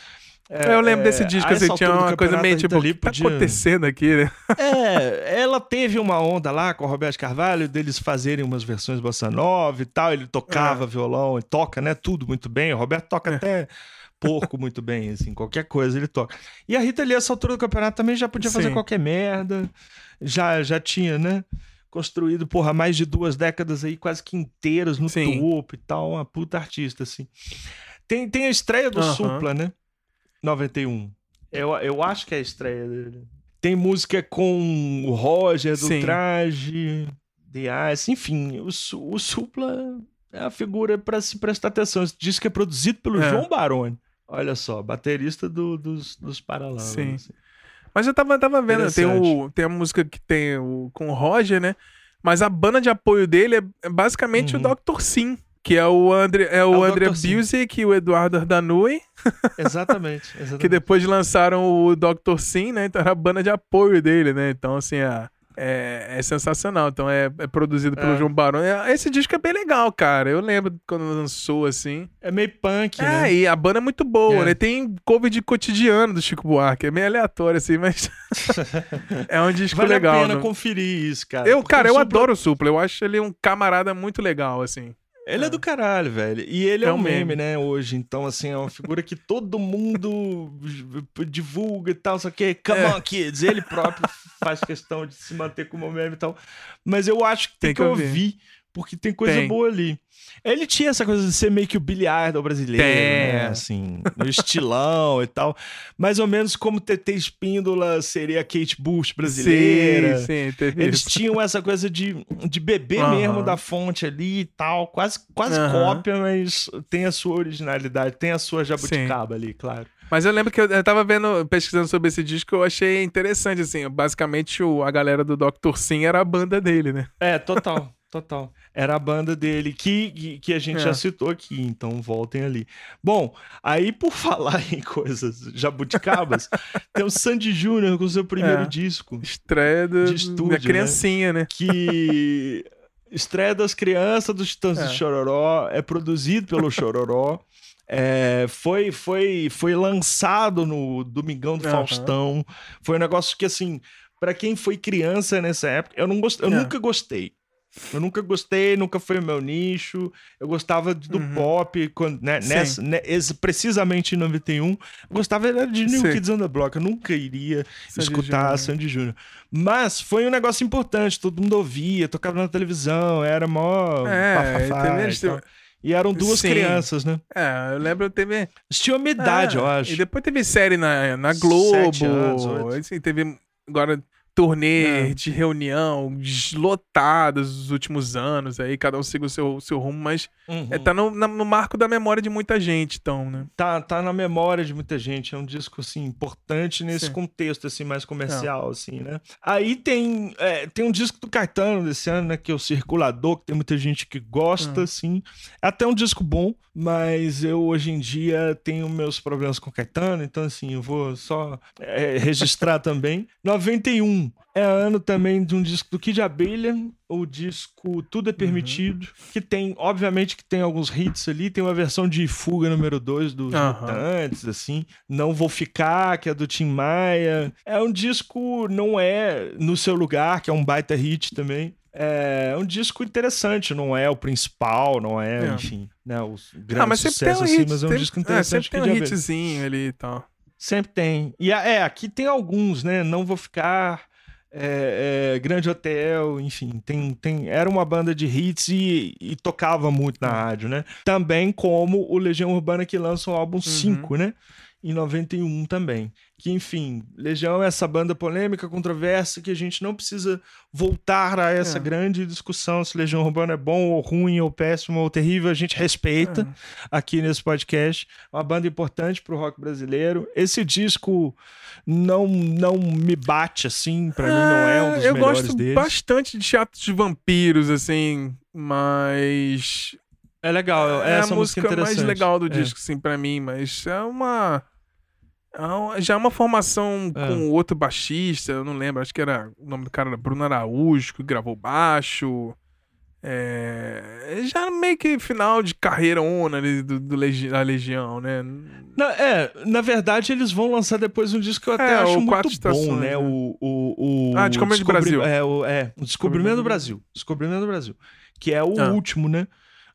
é, eu lembro desse disco, assim, tinha uma coisa meio tipo, o que tá podia... acontecendo aqui, né? É, ela teve uma onda lá com o Roberto Carvalho, deles fazerem umas versões bossa nova e tal, ele tocava é. violão, e toca, né, tudo muito bem, o Roberto toca é. até porco muito bem, assim, qualquer coisa ele toca. E a Rita ali, essa altura do campeonato, também já podia fazer Sim. qualquer merda, já, já tinha, né, construído, porra, mais de duas décadas aí, quase que inteiras no Sim. topo e tal, uma puta artista, assim. Tem, tem a estreia do. Supla, né? 91. Eu, eu acho que é a estreia dele. Tem música com o Roger do Sim. Traje, The Ice, enfim, o, o Supla é a figura para se prestar atenção. Esse disco é produzido pelo é. João Baroni. Olha só, baterista do, dos, dos Paralamas. Sim. Assim. Mas eu tava, tava vendo, tem, o, tem a música que tem o, com o Roger, né? Mas a banda de apoio dele é, é basicamente uhum. o Dr. Sim. Que é o André, é o, é o André Busick e o Eduardo Ardanui. Exatamente, exatamente. que depois lançaram o Dr. Sim, né? Então era a banda de apoio dele, né? Então, assim, a é, é sensacional. Então é, é produzido pelo é. João Barão. É, esse disco é bem legal, cara. Eu lembro quando lançou assim. É meio punk, é, né? É, e a banda é muito boa, é. né? Tem cover de cotidiano do Chico Buarque. É meio aleatório, assim, mas. é um disco vale legal. Vale a pena não? conferir isso, cara. Eu, cara, eu Supla... adoro o Supla. Eu acho ele um camarada muito legal, assim. Ele é. é. do caralho, velho. E ele é, é um meme, meme, né, hoje. Então, assim, é uma figura que todo mundo divulga e tal, só que, come é. on, kids. Ele próprio faz questão de se manter como meme e tal. Mas eu acho que tem, tem que, que ouvir. ouvir porque tem coisa tem. boa ali. Ele tinha essa coisa de ser meio que o Billy Idol brasileiro, tem. né? Assim, no estilão e tal. Mais ou menos como TT Espíndola seria a Kate Bush brasileira. Sim, sim, Eles tinham essa coisa de, de beber uhum. mesmo da fonte ali e tal. Quase, quase uhum. cópia, mas tem a sua originalidade, tem a sua jabuticaba sim. ali, claro. Mas eu lembro que eu, eu tava vendo, pesquisando sobre esse disco, eu achei interessante, assim. Basicamente, o, a galera do Dr. Sim era a banda dele, né? É, total, total. Era a banda dele que, que a gente é. já citou aqui, então voltem ali. Bom, aí por falar em coisas jabuticabas, tem o Sandy Júnior com o seu primeiro é. disco. Estreia do, de estúdio, da né? criancinha, né? né? Que estreia das crianças dos Titãs é. do Chororó, é produzido pelo Chororó. É, foi, foi, foi lançado no Domingão do uhum. Faustão. Foi um negócio que, assim, para quem foi criança nessa época, eu, não gost... eu é. nunca gostei. Eu nunca gostei, nunca foi o meu nicho. Eu gostava do uhum. pop, quando, né, nessa, né, precisamente em 91. Eu gostava de New Sim. Kids on the Block. Eu nunca iria Sandy escutar Junior. Sandy Júnior. Mas foi um negócio importante, todo mundo ouvia, tocava na televisão, era mó. É, e, e eram duas Sim. crianças, né? É, eu lembro teve. Eles tinham uma idade, é, eu acho. E depois teve série na, na Globo. Anos, assim, teve. Agora turnê é. de reunião lotadas nos últimos anos, aí cada um siga o seu, seu rumo, mas uhum. é, tá no, na, no marco da memória de muita gente, então, né? Tá, tá na memória de muita gente, é um disco, assim, importante nesse Sim. contexto, assim, mais comercial, é. assim, né? Aí tem, é, tem um disco do Caetano desse ano, né, que é o Circulador, que tem muita gente que gosta, uhum. assim, é até um disco bom, mas eu, hoje em dia, tenho meus problemas com o Caetano, então, assim, eu vou só é, registrar também. 91, é ano também de um disco do Kid Abelha, o disco Tudo é Permitido, uhum. que tem, obviamente que tem alguns hits ali, tem uma versão de Fuga número 2 dos uhum. Mutantes, assim, Não Vou Ficar, que é do Tim Maia. É um disco, não é No Seu Lugar, que é um baita hit também. É um disco interessante, não é o principal, não é, é. enfim, né, o grande ah, mas sucesso assim, mas é um disco interessante. É, sempre tem um hitzinho ali e tal. Sempre tem. E é, aqui tem alguns, né? Não vou ficar é, é, Grande Hotel, enfim, tem, tem, era uma banda de hits e, e, tocava muito na rádio, né? Também como o Legião Urbana que lança o álbum 5, uhum. né? Em 91 também que, enfim, Legião é essa banda polêmica, controversa, que a gente não precisa voltar a essa é. grande discussão se Legião Urbana é bom ou ruim, ou péssimo ou terrível, a gente respeita é. aqui nesse podcast. Uma banda importante pro rock brasileiro. Esse disco não, não me bate assim, para mim não é um dos eu melhores gosto deles. bastante de Teatro de Vampiros, assim, mas... É legal, é, é a música mais legal do é. disco, assim, pra mim, mas é uma é já é uma formação é. com outro baixista, eu não lembro, acho que era o nome do cara era Bruno Araújo, que gravou baixo. É, já meio que final de carreira ona ali do, do Legi da Legião, né? Na, é, na verdade, eles vão lançar depois um disco que eu até é, acho muito bom, né? né? O, o, o, ah, Descobrimento do Brasil. É, o, é, o Descobrimento do Brasil. Descobrimento do Brasil. Que é o ah. último, né?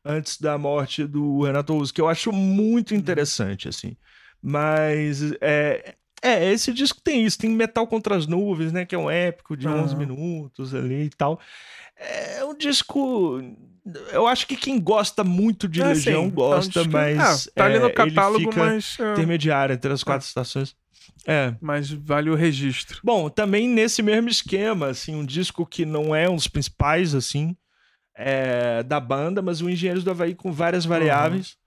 Antes da morte do Renato Russo, que eu acho muito interessante, assim. Mas é, é, esse disco tem isso, tem Metal contra as Nuvens, né? Que é um épico de uhum. 11 minutos ali e tal. É um disco. Eu acho que quem gosta muito de é, Legião sim, gosta, é um mas. Ah, tá ali no é, catálogo, mas. É. Intermediário entre as quatro estações. É. Mas vale o registro. Bom, também nesse mesmo esquema, assim, um disco que não é um dos principais, assim, é, da banda, mas o Engenheiros do Havaí com várias variáveis. Uhum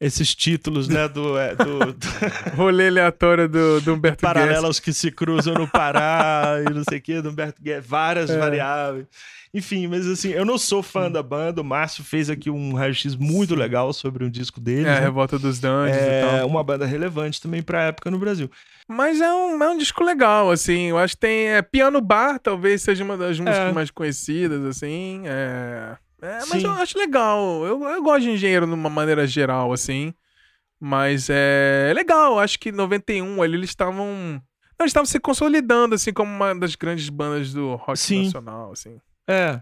esses títulos, né? Do, é, do, do... rolê aleatório do, do Humberto Paralelos Guess. que se cruzam no Pará e não sei o quê, do Humberto Guess, várias é. variáveis. Enfim, mas assim, eu não sou fã da banda. O Márcio fez aqui um raio-x muito legal sobre um disco deles. É, né? Revolta dos Dungeons é, e tal. uma banda relevante também pra época no Brasil. Mas é um, é um disco legal, assim. Eu acho que tem. É, Piano Bar talvez seja uma das músicas é. mais conhecidas, assim. É, é mas Sim. eu acho legal. Eu, eu gosto de engenheiro de uma maneira geral, assim. Mas é, é legal. Acho que 91 ali eles estavam. Eles estavam se consolidando, assim, como uma das grandes bandas do rock Sim. nacional, assim. É.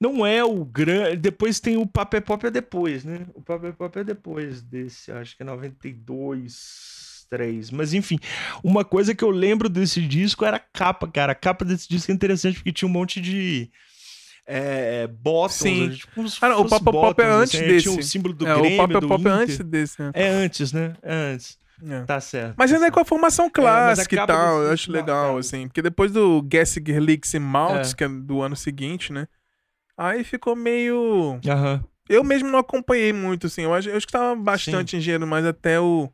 Não é o grande. Depois tem o Papel Pop é depois, né? O Papel Pop é depois desse, acho que é 92, 3. Mas enfim, uma coisa que eu lembro desse disco era a capa, cara. A capa desse disco é interessante porque tinha um monte de. É, bottoms, Sim. Né? Tipo, ah, não, o Pop Pop é antes assim, desse. O símbolo do é, Grêmio, o Pop Pop é antes desse. Né? É antes, né? É antes. É. Tá certo. Mas tá ainda é com a formação clássica é, e tal, eu acho legal, assim. Porque depois do Gessinger Leaks e Maltz, é. que é do ano seguinte, né? Aí ficou meio. Uhum. Eu mesmo não acompanhei muito, assim. Eu, acho, eu escutava bastante Sim. engenheiro, mas até o.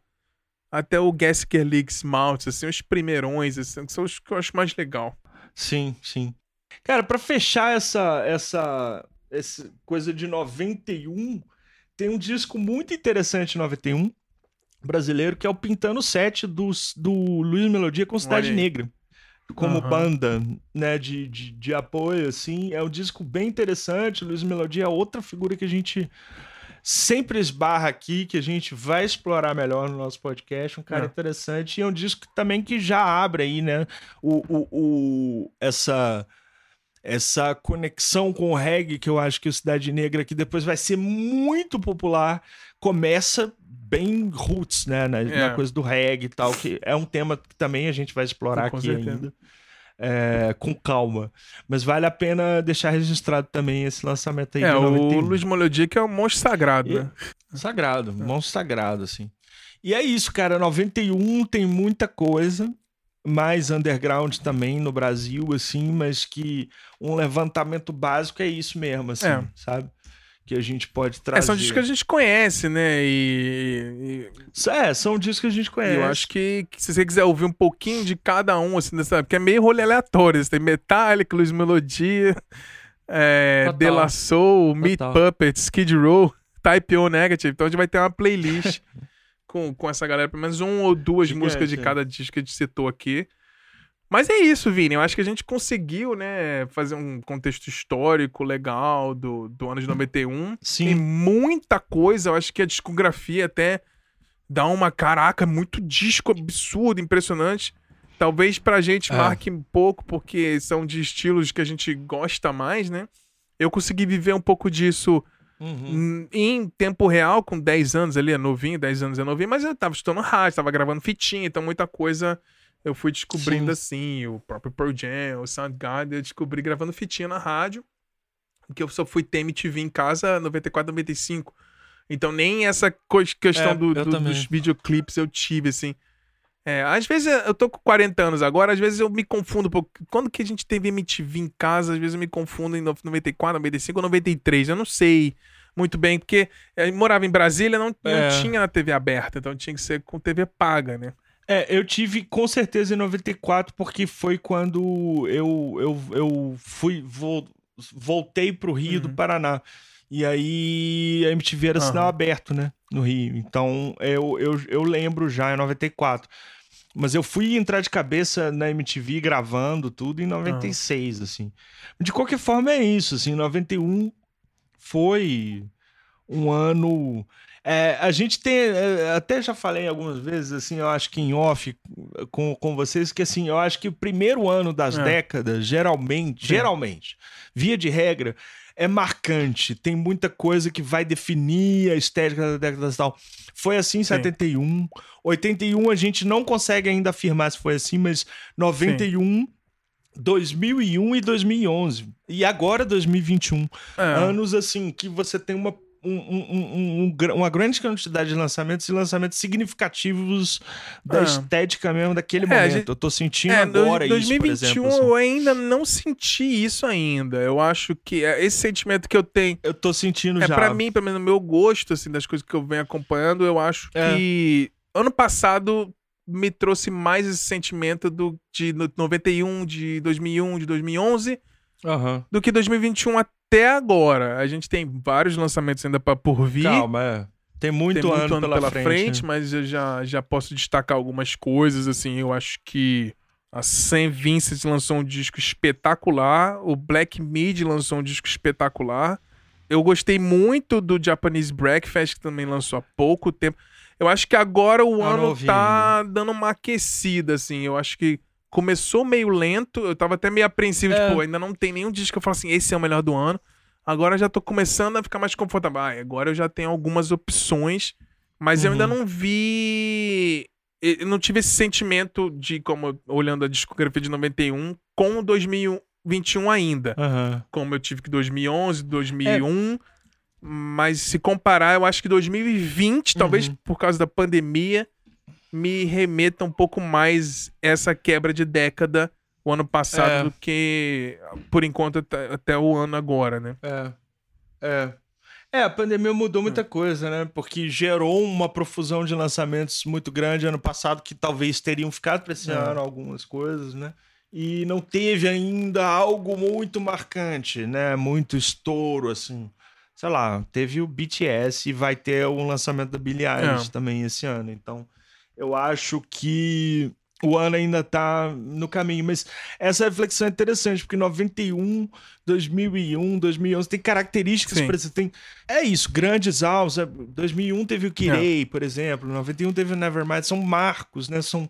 Até o Gessinger Leaks Maltz, assim, os primeirões, assim, que são os que eu acho mais legal. Sim, sim. Cara, para fechar essa, essa, essa coisa de 91, tem um disco muito interessante 91 brasileiro, que é o Pintando 7 do, do Luiz Melodia com Cidade Negra. Como uhum. banda, né, de, de, de, apoio, assim. É um disco bem interessante. Luiz Melodia é outra figura que a gente sempre esbarra aqui, que a gente vai explorar melhor no nosso podcast. Um cara é. interessante. E é um disco também que já abre aí, né, o, o, o, essa essa conexão com o reggae que eu acho que o Cidade Negra que depois vai ser muito popular começa bem roots, né? Na, é. na, coisa do reggae e tal, que é um tema que também a gente vai explorar com aqui certeza. ainda. É, com calma. Mas vale a pena deixar registrado também esse lançamento aí. É, o Luiz Melodia que é um monstro sagrado, e, né? Sagrado, é. monstro sagrado, assim. E é isso, cara. 91 tem muita coisa mais underground também no Brasil, assim, mas que um levantamento básico é isso mesmo, assim, é. sabe? que a gente pode trazer. É, são discos que a gente conhece, né? E, e... É, são discos que a gente conhece. eu acho que, que, se você quiser ouvir um pouquinho de cada um, assim, dessa, porque é meio rolê aleatório. Você tem Metallica, Luiz Melodia, é, De La Soul, Meat Puppets, Skid Row, Type O Negative. Então a gente vai ter uma playlist com, com essa galera, pelo menos um ou duas Gigante, músicas de cada disco que a gente citou aqui. Mas é isso, Vini. Eu acho que a gente conseguiu, né, fazer um contexto histórico legal do, do ano de 91. Sim. Tem muita coisa. Eu acho que a discografia até dá uma caraca, muito disco absurdo, impressionante. Talvez pra gente é. marque um pouco, porque são de estilos que a gente gosta mais, né? Eu consegui viver um pouco disso uhum. em tempo real, com 10 anos ali, é novinho, 10 anos é novinho, mas eu tava estudando rádio, tava gravando fitinha, então muita coisa eu fui descobrindo Sim. assim, o próprio Pearl Jam, o Soundgarden, eu descobri gravando fitinha na rádio, que eu só fui ter MTV em casa 94, 95. Então nem essa questão é, do, do, dos videoclipes eu tive, assim. É, às vezes eu tô com 40 anos agora, às vezes eu me confundo um pouco. Quando que a gente teve MTV em casa, às vezes eu me confundo em 94, 95 ou 93, eu não sei muito bem, porque eu morava em Brasília, não, é. não tinha TV aberta, então tinha que ser com TV paga, né? É, eu tive com certeza em 94, porque foi quando eu, eu, eu fui, vo, voltei pro Rio uhum. do Paraná. E aí a MTV era uhum. sinal aberto, né? No Rio. Então eu, eu, eu lembro já em 94. Mas eu fui entrar de cabeça na MTV gravando tudo em 96, uhum. assim. De qualquer forma é isso, assim, 91 foi um ano é, a gente tem, é, até já falei algumas vezes, assim, eu acho que em off com, com vocês, que assim, eu acho que o primeiro ano das é. décadas, geralmente, geralmente, via de regra, é marcante. Tem muita coisa que vai definir a estética da década e tal. Foi assim em 71. Sim. 81 a gente não consegue ainda afirmar se foi assim, mas 91. Sim. 2001 e 2011. E agora 2021. É. Anos assim que você tem uma um, um, um, uma grande quantidade de lançamentos e lançamentos significativos da ah. estética mesmo daquele é, momento. Gente, eu tô sentindo é, agora 2021, isso, por exemplo. Assim. eu ainda não senti isso ainda. Eu acho que é esse sentimento que eu tenho... Eu tô sentindo é, já. Pra mim, pelo menos no meu gosto, assim, das coisas que eu venho acompanhando, eu acho que ano passado me trouxe mais esse sentimento do, de 91, de 2001, de 2011 uhum. do que 2021 até agora. A gente tem vários lançamentos ainda pra, por vir. Calma, é. Tem muito, tem muito ano, ano, pela, pela, frente, frente, né? mas eu já, já posso destacar algumas coisas, assim, eu acho que a Sam Vincent lançou um disco espetacular, o Black Mid lançou um disco espetacular, eu gostei muito do Japanese Breakfast, que também lançou há pouco tempo, eu acho que agora o Eu não ano tá dando uma aquecida, assim, eu acho que começou meio lento, eu tava até meio apreensivo, É. tipo, ainda não tem nenhum disco que eu falo assim, esse é o melhor do ano, Agora já tô começando a ficar mais confortável. Ah, agora eu já tenho algumas opções, mas eu ainda Uhum. não vi. Eu não tive esse sentimento de, como olhando a discografia de 91 com 2021 ainda. Aham. Como eu tive que 2011, 2001. Mas se comparar, eu acho que 2020, talvez Uhum. por causa da pandemia, me remeta um pouco mais essa quebra de década o ano passado É. do que, por enquanto, até, o ano agora, né? É. É. É, a pandemia mudou muita coisa, né? Porque gerou uma profusão de lançamentos muito grande ano passado, que talvez teriam ficado para esse É. ano algumas coisas, né? E não teve ainda algo muito marcante, né? Muito estouro, assim. Sei lá, teve o BTS e vai ter o lançamento da Billie Eilish É. também esse ano. Então, eu acho que o ano ainda tá no caminho. Mas essa reflexão é interessante, porque 91, 2001, 2011 tem características para você tem é isso, grandes é, 2001 teve o Kirei, por exemplo, 91 teve o Nevermind, são marcos, né? São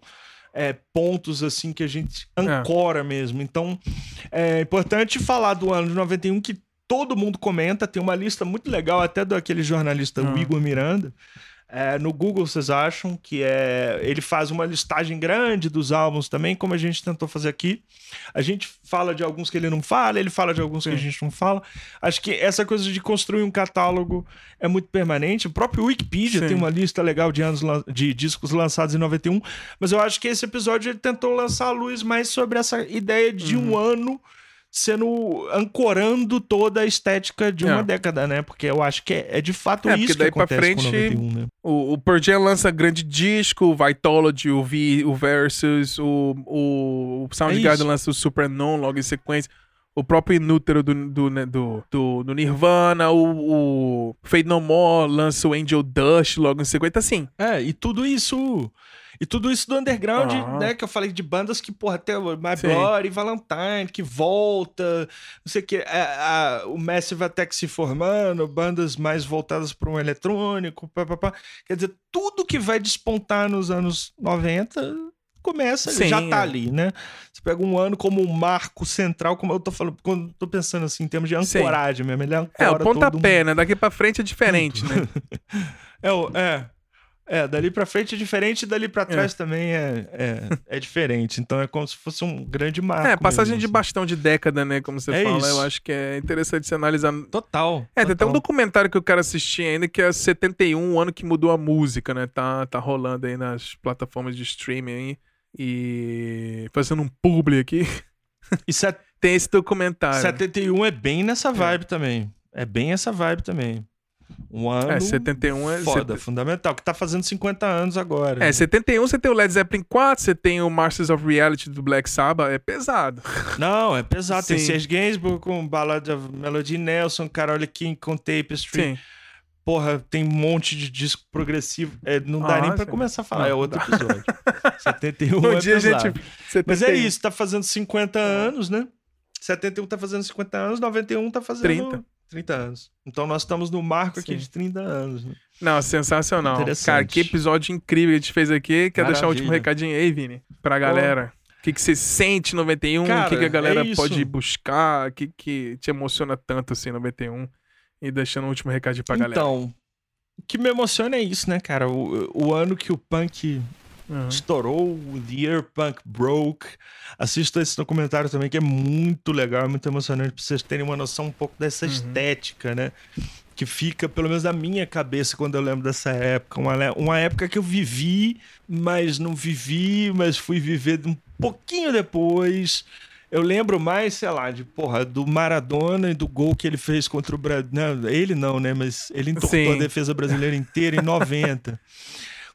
é, pontos assim que a gente ancora mesmo. Então, é importante falar do ano de 91 que todo mundo comenta, tem uma lista muito legal até daquele jornalista Hum. Igor Miranda. É, no Google vocês acham que é ele faz uma listagem grande dos álbuns também, como a gente tentou fazer aqui. A gente fala de alguns que ele não fala, ele fala de alguns que a Sim. gente não fala. Acho que essa coisa de construir um catálogo é muito permanente. O próprio Wikipedia Sim. tem uma lista legal de anos de discos lançados em 91, mas eu acho que esse episódio ele tentou lançar a luz mais sobre essa ideia de um ano sendo ancorando toda a estética de uma É. década, né? Porque eu acho que é, é de fato É, isso que daí pra acontece com frente- 91, né? O, o Pearl Jam lança grande disco, o Vitology, o V, o Versus, o, o É Soundgarden isso. lança o Supernon logo em sequência. O próprio Inútero do, do, né, do, do, do Nirvana, o, o Fade No More lança o Angel Dust logo em sequência. Assim, É, e tudo isso. E tudo isso do underground, Ah. né? Que eu falei de bandas que, porra, até o My Sim. Bloody, Valentine, que volta, não sei o que. A, a- o Massive Attack se formando, bandas mais voltadas para um eletrônico, pá, pá, pá. Quer dizer, tudo que vai despontar nos anos 90 começa, Sim, já tá é. ali, né? Você pega um ano como um marco central, como eu tô falando, quando eu tô pensando assim, em termos de Sim. ancoragem mesmo. Ele é, ancora o pontapé, né? Daqui pra frente é diferente, né? é, é. É, dali pra frente é diferente, dali pra trás também é, é, é diferente. Então é como se fosse um grande marco. É, passagem mesmo, de assim. bastão de década, né? Como você É fala. isso. Eu acho que é interessante se analisar. Total. É, tem até um total. documentário que eu quero assistir ainda, que é 71, o ano que mudou a música, né? Tá, tá rolando aí nas plataformas de streaming aí. E fazendo um publi aqui. E set- Tem esse documentário. 71 é bem nessa vibe também. É bem essa vibe também. Um ano É, 71 é. foda, set- fundamental, que tá fazendo 50 anos agora. É, 71 você tem o Led Zeppelin 4, você tem o Masters of Reality do Black Sabbath, é pesado. Não, é pesado. Tem Sim. Serge Gainsbourg com Ballad of Melody Nelson, Carole King com Tapestry. Sim. Porra, tem um monte de disco progressivo. É, não dá Ah, nem pra sim. começar a falar. Não, é outro dá. episódio. 71 Um é dia a pesado. gente. 71. Mas é isso, tá fazendo 50 anos, né? 71 tá fazendo 50 anos, 91 tá fazendo 30. 30 anos. Então nós estamos no marco aqui Sim. de 30 anos. Né? Não, sensacional. Cara, que episódio incrível que a gente fez aqui. Quer deixar o último Maravilha. recadinho aí, Vini? Pra galera. O que, que você sente em 91? Cara, o que, que a galera é pode buscar? O que, que te emociona tanto assim em 91? E deixando o último recadinho pra galera. Então, o que me emociona é isso, né, cara? O, o ano que o punk Uhum. estourou, The Year Punk Broke. Assista esse documentário também, que é muito legal, é muito emocionante pra vocês terem uma noção um pouco dessa Uhum. estética, né? Que fica, pelo menos na minha cabeça, quando eu lembro dessa época. Uma, uma época que eu vivi, mas não vivi, mas fui viver um pouquinho depois. Eu lembro mais, sei lá, de porra, do Maradona e do gol que ele fez contra o Brasil. Ele não, né? Mas ele entortou Sim. a defesa brasileira inteira em 90.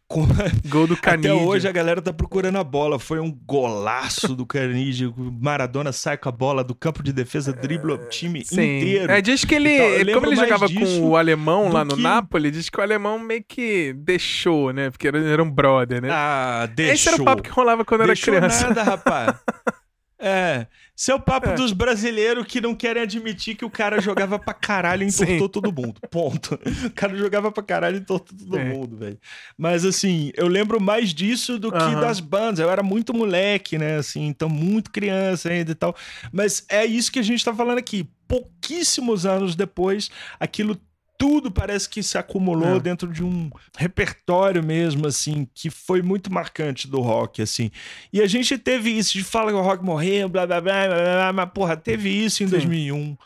Gol do Canidia. Até hoje a galera tá procurando a bola. Foi um golaço do Canidia. Maradona sai com a bola do campo de defesa, dribla o time Sim. inteiro. É, diz que ele, então, como ele jogava com o alemão lá no que... Napoli, diz que o alemão meio que deixou, né? Porque era, era um brother, né? Ah, deixou. Esse era o papo que rolava quando deixou era criança. nada, rapaz. É. O papo é. dos brasileiros que não querem admitir que o cara jogava pra caralho e entortou Sim. todo mundo. Ponto. O cara jogava pra caralho e entortou todo é. mundo, velho. Mas assim, eu lembro mais disso do que das bandas. Eu era muito moleque, né? Assim, então muito criança ainda e tal. Mas é isso que a gente tá falando aqui. Pouquíssimos anos depois, aquilo tudo parece que se acumulou é. dentro de um repertório mesmo, assim, que foi muito marcante do rock, assim. E a gente teve isso de fala que o rock morreu, blá blá blá, blá, blá mas porra, teve isso em Sim. 2001.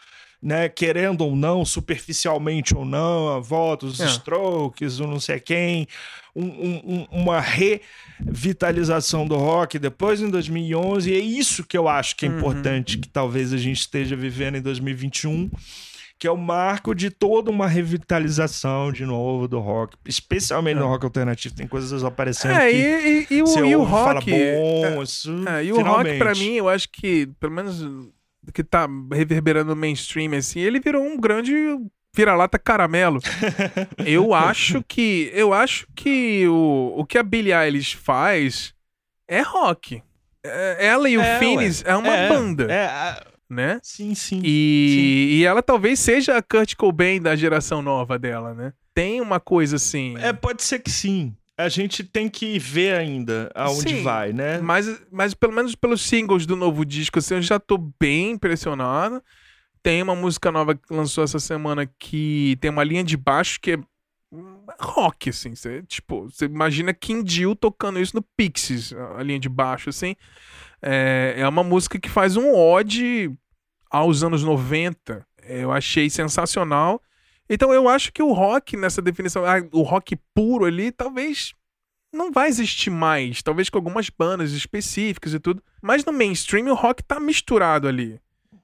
Né, querendo ou não, superficialmente ou não, a volta, os é. strokes, o não sei quem, um, um, uma revitalização do rock depois em 2011, e é isso que eu acho que é uhum. importante, que talvez a gente esteja vivendo em 2021 que é o marco de toda uma revitalização de novo do rock, especialmente no é. rock alternativo. Tem coisas aparecendo é, que e, e, e, o, e o rock. Fala, bom, é, isso, é, e o rock, para mim, eu acho que, pelo menos que tá reverberando no mainstream, assim, ele virou um grande vira-lata caramelo. eu acho que. Eu acho que o, o que a Billie Eilish faz é rock. É, ela e o é, Phineas é uma é, banda. É, a né? Sim, sim. E, sim. e ela talvez seja a Kurt Cobain da geração nova dela, né? Tem uma coisa assim. É, pode ser que sim. A gente tem que ver ainda aonde sim, vai, né? Mas, mas pelo menos pelos singles do novo disco, assim, eu já tô bem impressionado. Tem uma música nova que lançou essa semana que tem uma linha de baixo que é rock, assim. Você, tipo, você imagina Kim Deal tocando isso no Pixies, a linha de baixo, assim. É, é uma música que faz um ode aos anos 90. Eu achei sensacional. Então eu acho que o rock, nessa definição, ah, o rock puro ali, talvez não vai existir mais. Talvez com algumas bandas específicas e tudo. Mas no mainstream o rock tá misturado ali.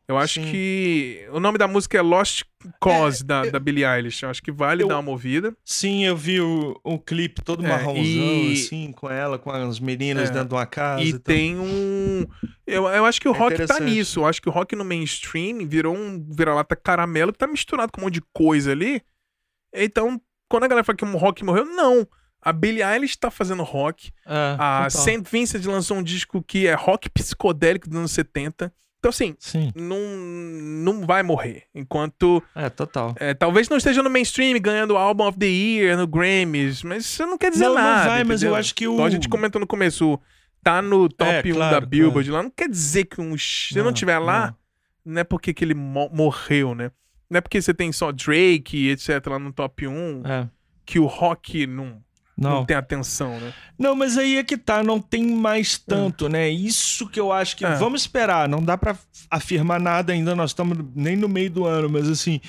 Eu acho Sim. que. O nome da música é Lost Cause, é, da, eu, da Billie Eilish. Eu acho que vale eu, dar uma ouvida. Sim, eu vi o, o clipe todo é, marronzão, e... assim, com ela, com as meninas é, dentro de uma casa. E, e tem um. Eu, eu acho que o é rock tá nisso. Eu acho que o rock no mainstream virou um vira-lata caramelo que tá misturado com um monte de coisa ali. Então, quando a galera fala que o rock morreu, não. A Billie Eilish tá fazendo rock. É, a Saint Vincent lançou um disco que é rock psicodélico dos anos 70. Então, assim, Sim. Não, não vai morrer. Enquanto. É, total. É, talvez não esteja no mainstream ganhando Album of the Year, no Grammys, mas isso não quer dizer não, nada. Não vai, entendeu? mas eu acho que o. Como a gente comentou no começo, tá no top é, 1 claro, da Billboard claro. lá, não quer dizer que um. Se não, não tiver lá, não. não é porque que ele mo morreu, né? Não é porque você tem só Drake etc lá no top 1 é. que o rock não não. não tem atenção, né? Não, mas aí é que tá, não tem mais tanto, é. né? Isso que eu acho que. É. Vamos esperar, não dá para afirmar nada ainda, nós estamos nem no meio do ano, mas assim,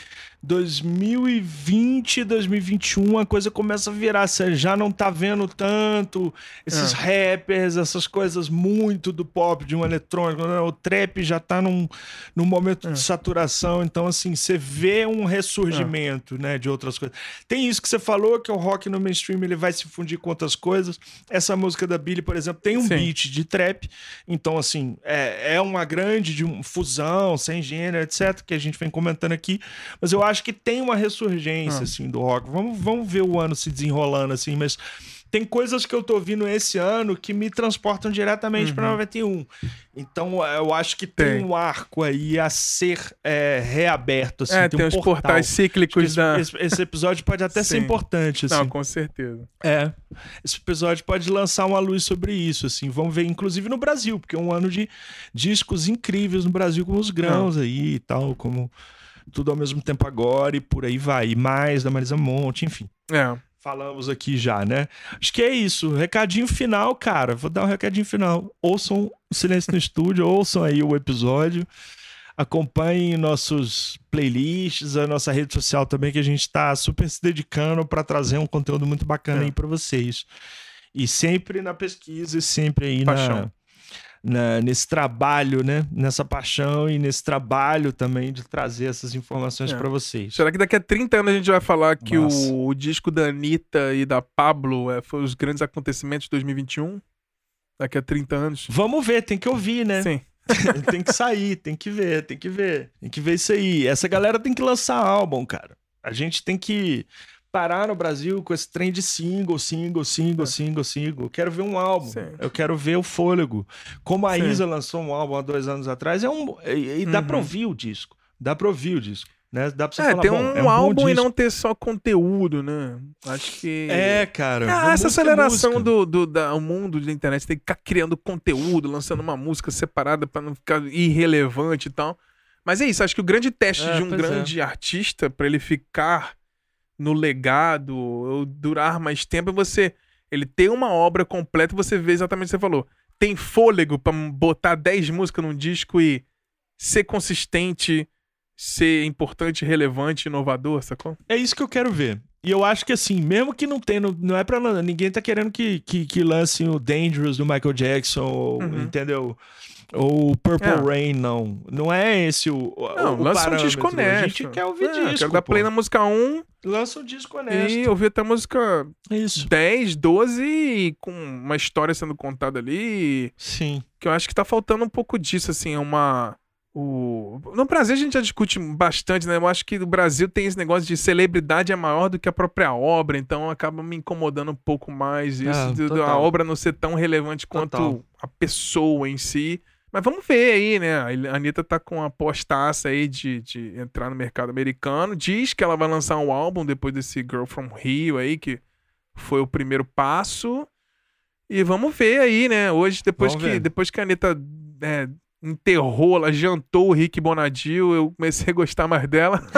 2020, 2021, a coisa começa a virar. Você já não tá vendo tanto esses é. rappers, essas coisas muito do pop, de um eletrônico. Né? O trap já tá num, num momento é. de saturação. Então, assim, você vê um ressurgimento, é. né, de outras coisas. Tem isso que você falou, que o rock no mainstream ele vai se fundir com outras coisas. Essa música da Billy, por exemplo, tem um Sim. beat de trap. Então, assim, é, é uma grande de um, fusão, sem gênero, etc., que a gente vem comentando aqui. Mas eu acho acho que tem uma ressurgência, ah. assim, do rock. Vamos, vamos ver o ano se desenrolando, assim, mas tem coisas que eu tô ouvindo esse ano que me transportam diretamente uhum. para 91. Então eu acho que tem, tem, um arco aí a ser é, reaberto. Assim, é, tem, tem um os portal. portais cíclicos esse, da. Esse, esse, episódio pode até ser importante. Assim. Não, com certeza. É. Esse episódio pode lançar uma luz sobre isso. assim. Vamos ver, inclusive no Brasil, porque é um ano de discos incríveis no Brasil, como os grãos Não. aí e tal, como tudo ao mesmo tempo agora e por aí vai. E mais da Marisa Monte, enfim. É. Falamos aqui já, né? Acho que é isso. Recadinho final, cara. Vou dar um recadinho final. Ouçam o Silêncio no Estúdio, ouçam aí o episódio. Acompanhem nossos playlists, a nossa rede social também, que a gente está super se dedicando para trazer um conteúdo muito bacana é. aí para vocês. E sempre na pesquisa e sempre aí Paixão. na na, nesse trabalho, né? Nessa paixão e nesse trabalho também de trazer essas informações é. para vocês. Será que daqui a 30 anos a gente vai falar que o, o, disco da Anitta e da Pablo é, foi os grandes acontecimentos de 2021? Daqui a 30 anos? Vamos ver, tem que ouvir, né? Sim. tem que sair, tem que ver, tem que ver. Tem que ver isso aí. Essa galera tem que lançar álbum, cara. A gente tem que parar no Brasil com esse trem de single, single, single, é. single, single. Eu quero ver um álbum. Sim. Eu quero ver o fôlego. Como a Sim. Isa lançou um álbum há dois anos atrás, é um. E, e dá uhum. pra ouvir o disco. Dá pra ouvir o disco. Né? Dá pra você é, falar, ter um, é um álbum e não ter só conteúdo, né? Acho que. É, cara. Ah, essa aceleração do, do da, o mundo da internet tem que ficar criando conteúdo, lançando uma música separada para não ficar irrelevante e tal. Mas é isso, acho que o grande teste é, de um é. grande artista para ele ficar no legado ou durar mais tempo é você ele ter uma obra completa e você vê exatamente o que você falou. Tem fôlego para botar 10 músicas num disco e ser consistente, ser importante, relevante, inovador, sacou? É isso que eu quero ver. E eu acho que assim, mesmo que não tenha, não é pra ninguém tá querendo que, que, que lance o Dangerous do Michael Jackson, uhum. entendeu? Ou Purple é. Rain, não. Não é esse o. Não, o lança parâmetro. um disco honesto. A gente quer ouvir é, disco. Quero dar play na música 1. Lança um disco honesto. E ouvir até a música Isso. 10, 12 com uma história sendo contada ali. Sim. Que eu acho que tá faltando um pouco disso, assim. É uma. O... No Brasil a gente já discute bastante, né? Eu acho que o Brasil tem esse negócio de celebridade é maior do que a própria obra, então acaba me incomodando um pouco mais isso, é, de, a obra não ser tão relevante quanto total. a pessoa em si. Mas vamos ver aí, né? A Anitta tá com a postaça aí de, de entrar no mercado americano. Diz que ela vai lançar um álbum depois desse Girl From Rio aí, que foi o primeiro passo. E vamos ver aí, né? Hoje, depois, que, depois que a Anitta é, enterrou, ela jantou o Rick Bonadil, eu comecei a gostar mais dela.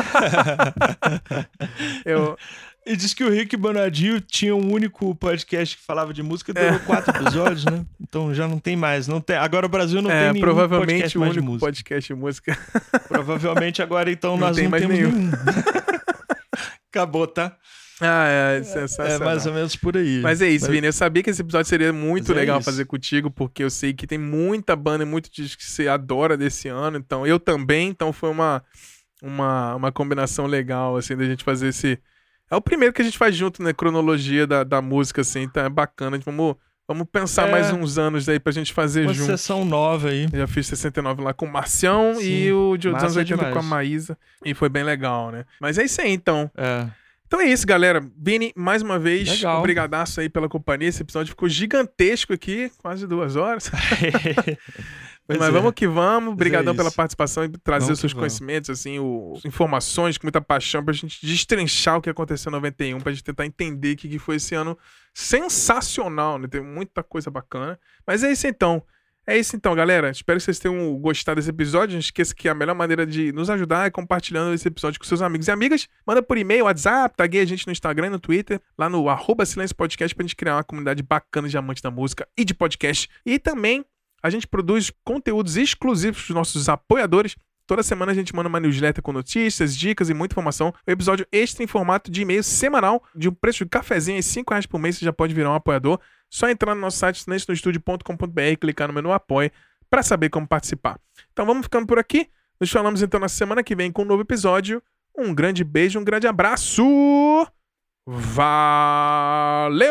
eu, e diz que o Rick Bonadio tinha um único podcast que falava de música, durou é. quatro episódios, né? Então já não tem mais. Não tem, agora o Brasil não é, tem nenhum provavelmente podcast o único de música. podcast de música. Provavelmente agora então não nós tem não mais temos nenhum. nenhum. Acabou, tá? Ah, é, sensacional. É mais ou menos por aí. Mas é isso, Mas... Vini. Eu sabia que esse episódio seria muito é legal isso. fazer contigo, porque eu sei que tem muita banda e muito disco que você adora desse ano. Então, eu também. Então, foi uma, uma, uma combinação legal, assim, da gente fazer esse, é o primeiro que a gente faz junto, né? Cronologia da, da música, assim, então é bacana. Vamos, vamos pensar é. mais uns anos aí pra gente fazer Uma junto. Uma sessão nova aí. Eu já fiz 69 lá com o Marcião Sim, e o de anos 80 demais. com a Maísa. E foi bem legal, né? Mas é isso aí, então. É. Então é isso, galera. Vini, mais uma vez, Legal. obrigadaço aí pela companhia. Esse episódio ficou gigantesco aqui, quase duas horas. Pois Mas é. vamos que vamos. Obrigadão é pela participação e trazer vamos os seus conhecimentos, assim, o, informações com muita paixão pra gente destrinchar o que aconteceu em 91, pra gente tentar entender o que, que foi esse ano sensacional, né? Teve muita coisa bacana. Mas é isso então. É isso então, galera. Espero que vocês tenham gostado desse episódio. Não esqueça que a melhor maneira de nos ajudar é compartilhando esse episódio com seus amigos e amigas. Manda por e-mail, WhatsApp, tague a gente no Instagram e no Twitter, lá no arroba Silêncio Podcast, pra gente criar uma comunidade bacana de amantes da música e de podcast. E também a gente produz conteúdos exclusivos para os nossos apoiadores. Toda semana a gente manda uma newsletter com notícias, dicas e muita informação. O episódio extra em formato de e-mail semanal, de um preço de cafezinho e 5 reais por mês, você já pode virar um apoiador. Só entrar no nosso site silencionostudio.com.br clicar no menu Apoie para saber como participar. Então vamos ficando por aqui. Nos falamos então na semana que vem com um novo episódio. Um grande beijo, um grande abraço. Valeu!